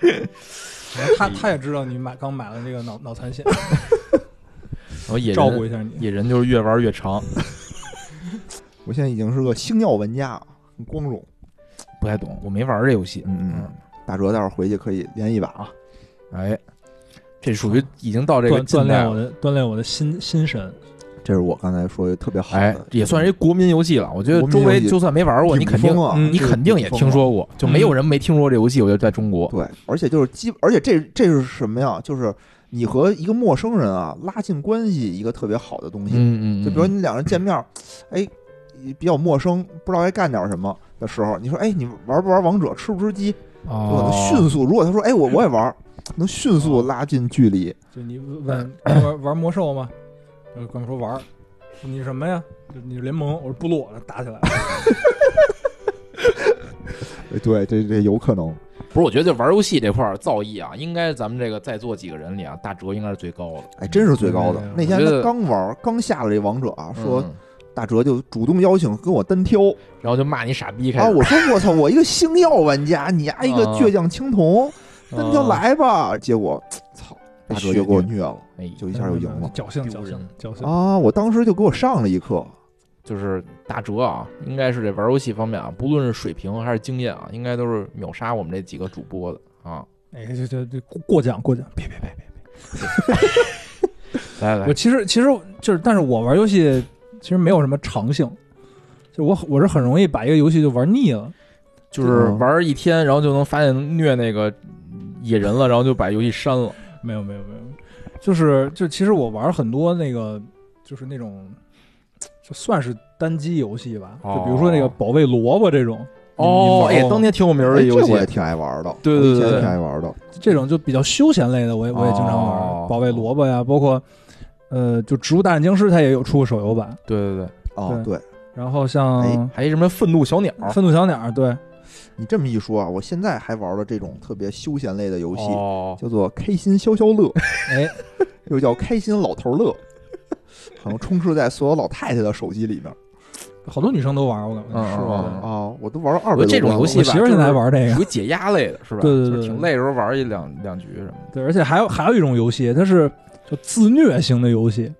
Speaker 1: 他他也知道你买刚买了这个脑脑残险，
Speaker 3: 然后野人
Speaker 1: 照顾一下你。
Speaker 3: 野人就是越玩越长，
Speaker 2: 我现在已经是个星耀玩家，很光荣。
Speaker 3: 不太懂，我没玩这游戏。
Speaker 2: 嗯嗯嗯，大哲待会儿回去可以连一把啊。
Speaker 3: 哎，这属于已经到这个
Speaker 1: 锻。炼我的锻炼我的心心神，
Speaker 2: 这是我刚才说的特别好的，
Speaker 3: 哎，也算是一国民游戏了。我觉得周围就算没玩过，你肯定你肯定也听说过，就没有人没听说过这游戏。我觉得在中国，
Speaker 2: 对，而且就是基，而且这这是什么呀？就是你和一个陌生人啊拉近关系一个特别好的东西。
Speaker 3: 嗯嗯，
Speaker 2: 就比如你两人见面，哎，比较陌生，不知道该干点什么的时候，你说，哎，你玩不玩王者？吃不吃鸡？我
Speaker 3: 哦
Speaker 2: 能，迅速。如果他说，哎，我我也玩，能迅速拉近距离。
Speaker 1: 就你问 玩玩魔兽吗？呃，哥们说玩儿，你什么呀？就你是联盟，我是部落，打起来了。
Speaker 2: 哎 对，这这有可能。
Speaker 3: 不是，我觉得就玩游戏这块儿造诣啊，应该咱们这个在座几个人里啊，大哲应该是最高的。
Speaker 2: 哎，真是最高的
Speaker 1: 嗯。
Speaker 2: 那天他刚玩，刚下了这王者啊，说
Speaker 3: 嗯
Speaker 2: 大哲就主动邀请跟我单挑
Speaker 3: 然后就骂你傻逼开
Speaker 2: 啊！我说我操，我一个星耀玩家，你丫一个
Speaker 3: 啊
Speaker 2: 倔强青铜，单挑
Speaker 3: 啊，
Speaker 2: 来吧。结果操，大哲就给我虐了，
Speaker 3: 哎，
Speaker 2: 就一下就赢了
Speaker 1: 侥幸侥幸侥幸。
Speaker 2: 啊！我当时就给我上了一课。
Speaker 3: 就是大哲啊，应该是这玩游戏方面啊，不论是水平还是经验啊，应该都是秒杀我们这几个主播的啊。
Speaker 1: 哎，这这这过过奖过奖，别别别别
Speaker 3: 来来
Speaker 1: 我，其实其实就是，但是我玩游戏其实没有什么长性，就我我是很容易把一个游戏就玩腻了。
Speaker 3: 就是玩一天，然后就能发现虐那个野人了，然后就把游戏删了。
Speaker 1: 没有没有没有，就是就其实我玩很多那个就是那种就算是单机游戏吧，
Speaker 3: 哦
Speaker 1: 就比如说那个保卫萝卜这种。
Speaker 3: 哦，哎，
Speaker 1: 玩过吗
Speaker 3: 当年挺有名的
Speaker 2: 哎，
Speaker 3: 游戏
Speaker 2: 这我也挺爱玩的，
Speaker 3: 对对对
Speaker 2: 挺爱玩的。
Speaker 1: 这种就比较休闲类的，我也我也经常玩，
Speaker 3: 哦
Speaker 1: 保卫萝卜呀，包括呃，就《植物大战僵尸》它也有出过手游版，
Speaker 3: 对对对，
Speaker 2: 哦，对
Speaker 1: 然后像
Speaker 2: 哎
Speaker 3: 还有什么愤怒小鸟
Speaker 1: 愤怒小鸟，对，
Speaker 2: 你这么一说啊，我现在还玩了这种特别休闲类的游戏，
Speaker 3: 哦，
Speaker 2: 叫做开心消消乐，
Speaker 1: 哎，
Speaker 2: 又叫开心老头乐，好像充斥在所有老太太的手机里面，
Speaker 1: 好多女生都玩，我感觉
Speaker 3: 嗯
Speaker 1: 是吧？
Speaker 2: 啊，我都玩了二百多
Speaker 3: 我这种游戏吧
Speaker 1: 我媳妇儿现在还玩这个，
Speaker 3: 属于解压类的，是吧？
Speaker 1: 对对对
Speaker 3: 就是挺累的时候玩一两两局什么的。
Speaker 1: 对，而且还有还有一种游戏，它是就自虐型的游戏，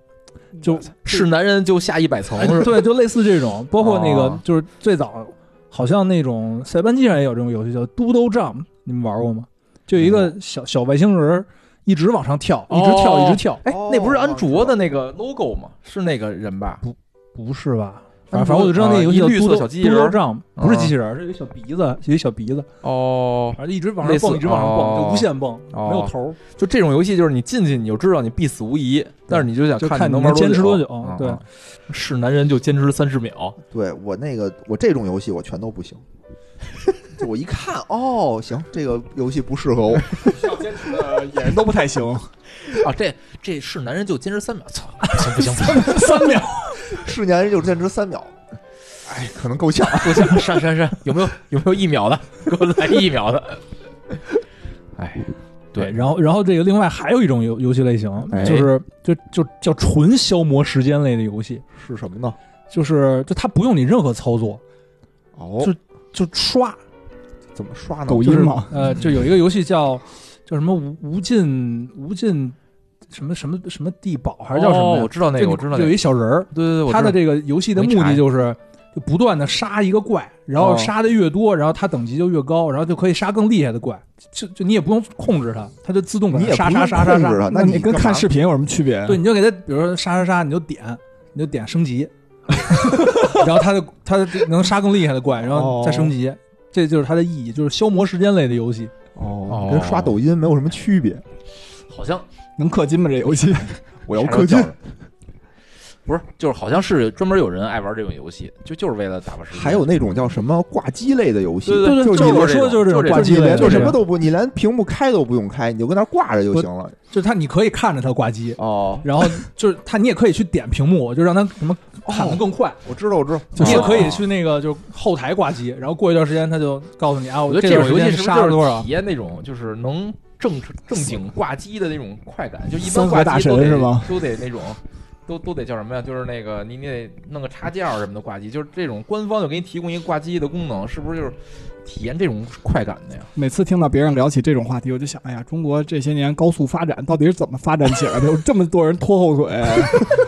Speaker 1: 就是
Speaker 3: 男人就下一百层
Speaker 1: 哎
Speaker 3: 是吧？
Speaker 1: 对，就类似这种，包括那个
Speaker 3: 哦
Speaker 1: 就是最早好像那种塞班机上也有这种游戏叫 Doodle Jump，你们玩过吗？就一个小小外星人一直往上跳，一直跳，
Speaker 3: 哦
Speaker 1: 一直跳。
Speaker 3: 哎
Speaker 2: 哦，
Speaker 3: 那不是安卓的那个 logo 吗？是那个人吧？
Speaker 1: 不不是吧？反正反正我就知道那个游戏叫
Speaker 3: 啊一绿色小机器人
Speaker 1: 不是
Speaker 3: 啊
Speaker 1: 机器人儿，是一个小鼻子，有一小鼻子，
Speaker 3: 哦，
Speaker 1: 反正一直往上蹦，一直往上蹦，
Speaker 3: 哦
Speaker 1: 就无限蹦，
Speaker 3: 哦
Speaker 1: 没有头儿。
Speaker 3: 就这种游戏，就是你进去你就知道你必死无疑，但是你就想
Speaker 1: 就看
Speaker 3: 你能
Speaker 1: 坚持多
Speaker 3: 久
Speaker 1: 久对
Speaker 3: 是男人就坚持三十秒，
Speaker 2: 对我那个我这种游戏我全都不行。就我一看，哦，行，这个游戏不适合我。
Speaker 4: 需要坚持的野人都不太行。
Speaker 3: 啊，这这是男人就坚持三秒，操，不行不行不行，
Speaker 1: 三秒，
Speaker 2: 是男人就坚持三秒，哎，可能够呛。
Speaker 3: 够呛！上上上，有没有有没有一秒的？给我来一秒的。哎，对，
Speaker 1: 然后然后这个另外还有一种游游戏类型，
Speaker 3: 哎
Speaker 1: 就是就就叫纯消磨时间类的游戏，
Speaker 2: 是什么呢？
Speaker 1: 就是就它不用你任何操作，
Speaker 2: 哦，
Speaker 1: 就就刷。
Speaker 2: 怎么刷呢？
Speaker 1: 就是
Speaker 4: 抖音吗，
Speaker 1: 呃，就有一个游戏叫叫什么无无尽无尽什么什么什么地堡还是叫什么？
Speaker 3: 哦我知道那个，我知道那个
Speaker 1: 就有一小人儿，
Speaker 3: 对对对，
Speaker 1: 他的这个游戏的目的就是就不断的杀一个怪，然后
Speaker 3: 哦
Speaker 1: 杀的越多，然后他等级就越高，然后就可以杀更厉害的怪。就就你也不用控制它，它就自动给
Speaker 2: 你
Speaker 1: 杀杀杀杀
Speaker 2: 杀。
Speaker 4: 那你跟看视频有什么区别？
Speaker 1: 对，你就给它，比如说杀杀杀，你就点，你就点升级，然后它就它就能杀更厉害的怪，然后再升级。这就是它的意义，就是消磨时间类的游戏。
Speaker 2: 哦，跟刷抖音没有什么区别。
Speaker 3: 好像
Speaker 4: 能氪金吗？这游戏
Speaker 2: 我要氪金。
Speaker 3: 不是，就是好像是专门有人爱玩这种游戏，就就是为了打发时间。
Speaker 2: 还有那种叫什么挂机类的游戏，
Speaker 3: 对对
Speaker 2: 就是你
Speaker 1: 就我说的就是这种挂机类就
Speaker 2: 什么都不，你连屏幕开都不用开，你就跟那挂着就行了。
Speaker 1: 就是它，你可以看着它挂机，
Speaker 2: 哦，
Speaker 1: 然后就是它，你也可以去点屏幕，就让它什么砍得更快。
Speaker 2: 我知道，我知道，
Speaker 1: 你也
Speaker 2: 哦
Speaker 1: 可以去那个就是后台挂机，然后过一段时间它就告诉你啊，
Speaker 3: 我觉得
Speaker 1: 这
Speaker 3: 这种游戏
Speaker 1: 杀
Speaker 3: 是不是就是
Speaker 1: 了多少
Speaker 3: 体？验那种就是能正正经挂机的那种快感？就一般挂机都得都得那种。都都得叫什么呀？就是那个你你得弄个插件儿什么的挂机，就是这种官方就给你提供一个挂机的功能，是不是就是体验这种快感的呀？
Speaker 4: 每次听到别人聊起这种话题，我就想，哎呀，中国这些年高速发展到底是怎么发展起来的？有这么多人拖后腿，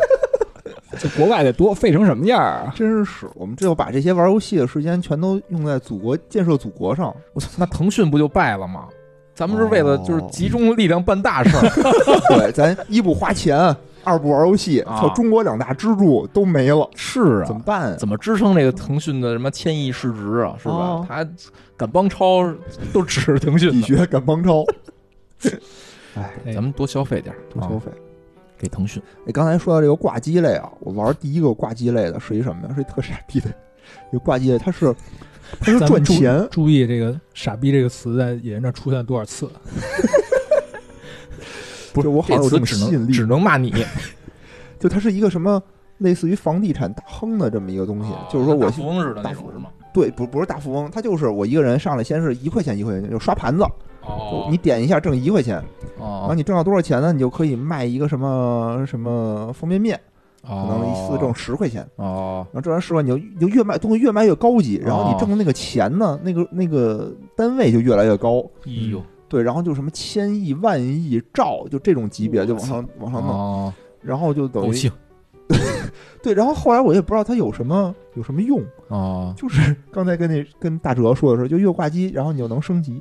Speaker 4: 这国外得多废成什么样啊？
Speaker 2: 真是是我们这要把这些玩游戏的时间全都用在祖国建设祖国上。
Speaker 3: 我操，那腾讯不就败了吗？咱们是为了就是集中力量办大事儿，
Speaker 2: 对，咱一不花钱，二不玩游戏，
Speaker 3: 啊
Speaker 2: 操，中国两大支柱都没了，
Speaker 3: 是啊
Speaker 2: 怎么办啊？
Speaker 3: 怎么支撑这个腾讯的什么千亿市值啊？是吧？
Speaker 2: 哦
Speaker 3: 他敢帮超都指着腾讯 你
Speaker 2: 学敢帮超，
Speaker 1: 哎
Speaker 3: 咱们多消费点
Speaker 2: 多消费。
Speaker 3: 给腾讯。
Speaker 2: 哎，刚才说到这个挂机类啊，我玩第一个挂机类的是一什么呀？是一特傻逼的，一个挂机类，它是 它是赚钱，
Speaker 1: 注意这个“傻逼”这个词在演员这儿出现多少次？
Speaker 3: 不
Speaker 2: 是我好像有这种
Speaker 3: 这词只
Speaker 2: 吸引力。
Speaker 3: 能只能骂你，
Speaker 2: 就它是一个什么类似于房地产大亨的这么一个东西，就是说我
Speaker 3: 大富翁似的那种是吗？
Speaker 2: 对不不是大富翁，他就是我一个人上来先是一块钱一块钱就刷盘子，
Speaker 3: 哦。
Speaker 2: 你点一下挣一块钱，然后
Speaker 3: 哦
Speaker 2: 你挣到多少钱呢？你就可以卖一个什么什么方便面，可能一次挣十块钱，
Speaker 3: 哦。
Speaker 2: 然后挣完十块你就你就越卖东西越卖越高级，然后
Speaker 3: 哦。
Speaker 2: 你挣的那个钱呢，那个那个单位就越来越高，
Speaker 3: 哎呦
Speaker 2: 对，然后就什么千亿、万亿、兆，就这种级别就往上往上弄，
Speaker 3: 哦，
Speaker 2: 然后就等于 对，然后后来我也不知道它有什么有什么用，
Speaker 3: 哦
Speaker 2: 就是 刚才跟那跟大哲说的时候，就越挂机，然后你就能升级，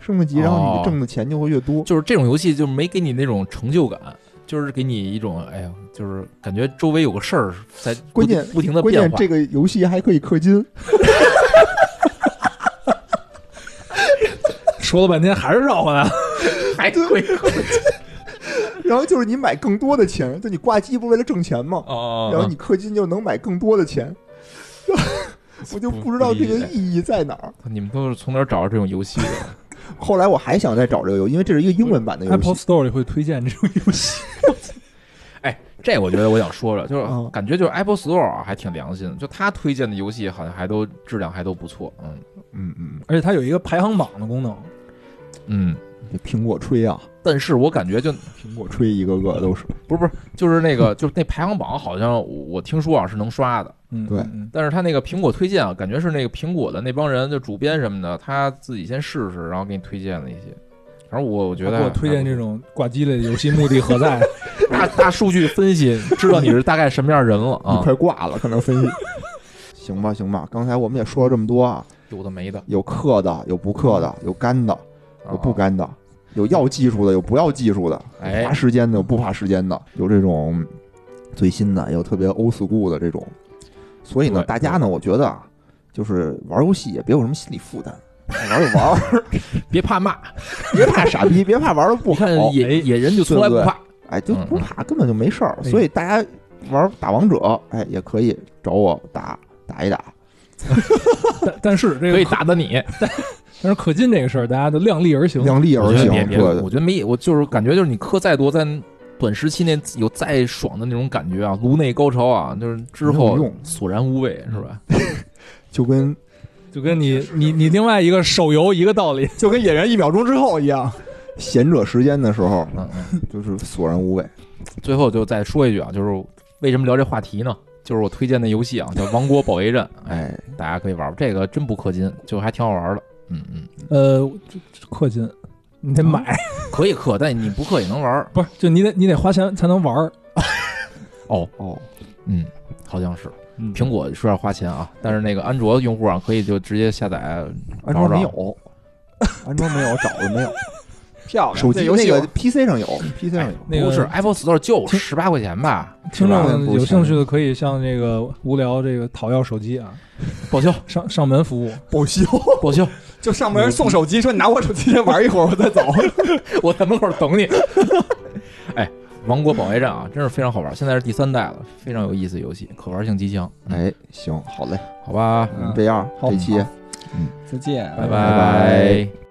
Speaker 2: 升了级，然后
Speaker 3: 哦
Speaker 2: 你挣的钱就会越多。
Speaker 3: 就是这种游戏就没给你那种成就感，就是给你一种哎呀，就是感觉周围有个事儿在
Speaker 2: 关键
Speaker 3: 不停的
Speaker 2: 关
Speaker 3: 变化。
Speaker 2: 键这个游戏还可以氪金，
Speaker 1: 说了半天还是绕回来了。
Speaker 3: 还会
Speaker 2: 然后就是你买更多的钱，就你挂机不是为了挣钱吗？
Speaker 3: 哦，
Speaker 2: 然后你氪金就能买更多的钱，我就不知道这个意义在哪儿。
Speaker 3: 你们都是从哪儿找到这种游戏的？
Speaker 2: 后来我还想再找这个游戏，因为这是一个英文版的游戏 Apple。
Speaker 1: Store 里会推荐这种游戏。
Speaker 3: 哎，这我觉得我想说了，就是
Speaker 2: 嗯
Speaker 3: 感觉就是 Apple Store 啊，还挺良心的，就他推荐的游戏好像还都质量还都不错。嗯
Speaker 2: 嗯嗯，
Speaker 1: 而且它有一个排行榜的功能，
Speaker 3: 嗯，
Speaker 2: 这苹果吹啊，
Speaker 3: 但是我感觉就
Speaker 2: 苹果吹一个个都是。
Speaker 3: 不是不是，就是那个 就是那排行榜好像我听说啊是能刷的，
Speaker 1: 嗯，
Speaker 2: 对
Speaker 1: 嗯
Speaker 3: 但是他那个苹果推荐啊，感觉是那个苹果的那帮人就主编什么的，他自己先试试，然后给你推荐了一些。反正我我觉得
Speaker 1: 给我推荐这种挂机类的游戏，目的何在？
Speaker 3: 大大数据分析，知道你是大概什么样人了
Speaker 2: 你
Speaker 3: 啊？
Speaker 2: 快挂了，可能分析。行吧，行吧，刚才我们也说了这么多啊，
Speaker 3: 有的没的，
Speaker 2: 有氪的，有不氪的，有干的，有不
Speaker 3: 啊
Speaker 2: 干的。有要技术的，有不要技术的，
Speaker 3: 哎
Speaker 2: 花时间的，有不花时间的，有这种最新的，有特别 old school 的这种。所以呢，大家呢，我觉得啊，就是玩游戏也别有什么心理负担，爱玩就玩，
Speaker 3: 别怕骂，
Speaker 2: 别怕傻逼，别怕玩的不好，
Speaker 3: 野野人就从来不怕。
Speaker 2: 哎，就
Speaker 3: 嗯
Speaker 2: 不怕，根本就没事儿。
Speaker 1: 哎
Speaker 2: 所以大家玩打王者，哎，也可以找我打打一打。
Speaker 1: 但但是这个
Speaker 3: 可以打的你，
Speaker 1: 但但是氪金这个事儿，大家都量力而行。
Speaker 2: 量力而行，
Speaker 3: 我觉得别别，
Speaker 2: 对对
Speaker 3: 我觉得没，我就是感觉就是你氪再多，在短时期内有。再爽的那种感觉啊，颅内高潮啊，就是之后
Speaker 2: 用
Speaker 3: 索然无味，是吧？
Speaker 2: 就跟
Speaker 1: 就跟你你你另外一个手游一个道理。
Speaker 4: 就跟演员一秒钟之后一样。
Speaker 2: 闲者时间的时候，
Speaker 3: 嗯嗯。
Speaker 2: 就是索然无味。
Speaker 3: 最后就再说一句啊，就是为什么聊这话题呢？就是我推荐的游戏啊，叫《王国保卫战 》，哎，
Speaker 2: 哎，
Speaker 3: 大家可以玩玩，这个真不氪金，就还挺好玩的。嗯嗯，
Speaker 1: 呃，这这氪金，你得买，
Speaker 3: 可以氪，但你不氪也能玩。
Speaker 1: 不是就你得你得花钱才能玩儿。
Speaker 3: 哦，
Speaker 2: 哦，
Speaker 3: 嗯，好像是。
Speaker 1: 嗯
Speaker 3: 苹果是要花钱啊，但是那个安卓用户啊，可以就直接下载。
Speaker 2: 安卓没有，安卓没有，找了没有。
Speaker 4: 漂亮，
Speaker 2: 手机
Speaker 4: 游戏
Speaker 2: 那个 PC 上有，PC 上有。
Speaker 1: 那个
Speaker 3: 不是 Apple Store 就
Speaker 1: 听
Speaker 3: 十八块钱吧？
Speaker 1: 听众有兴趣的可以向这个无聊这个讨要手机啊，
Speaker 3: 报销
Speaker 1: 上上门服务。
Speaker 2: 报销，
Speaker 3: 报销，
Speaker 4: 就上门送手机，说你拿我手机先玩一会儿，我再走。
Speaker 3: 我在门口等你。哎，王国保卫战啊，真是非常好玩，现在是第三代了，非常有意思的游戏，可玩性极强。
Speaker 2: 哎，行，好嘞，
Speaker 3: 好吧，
Speaker 2: 嗯这样
Speaker 1: 好
Speaker 2: 这期嗯
Speaker 4: 再见，
Speaker 3: 拜
Speaker 2: 拜拜
Speaker 3: 拜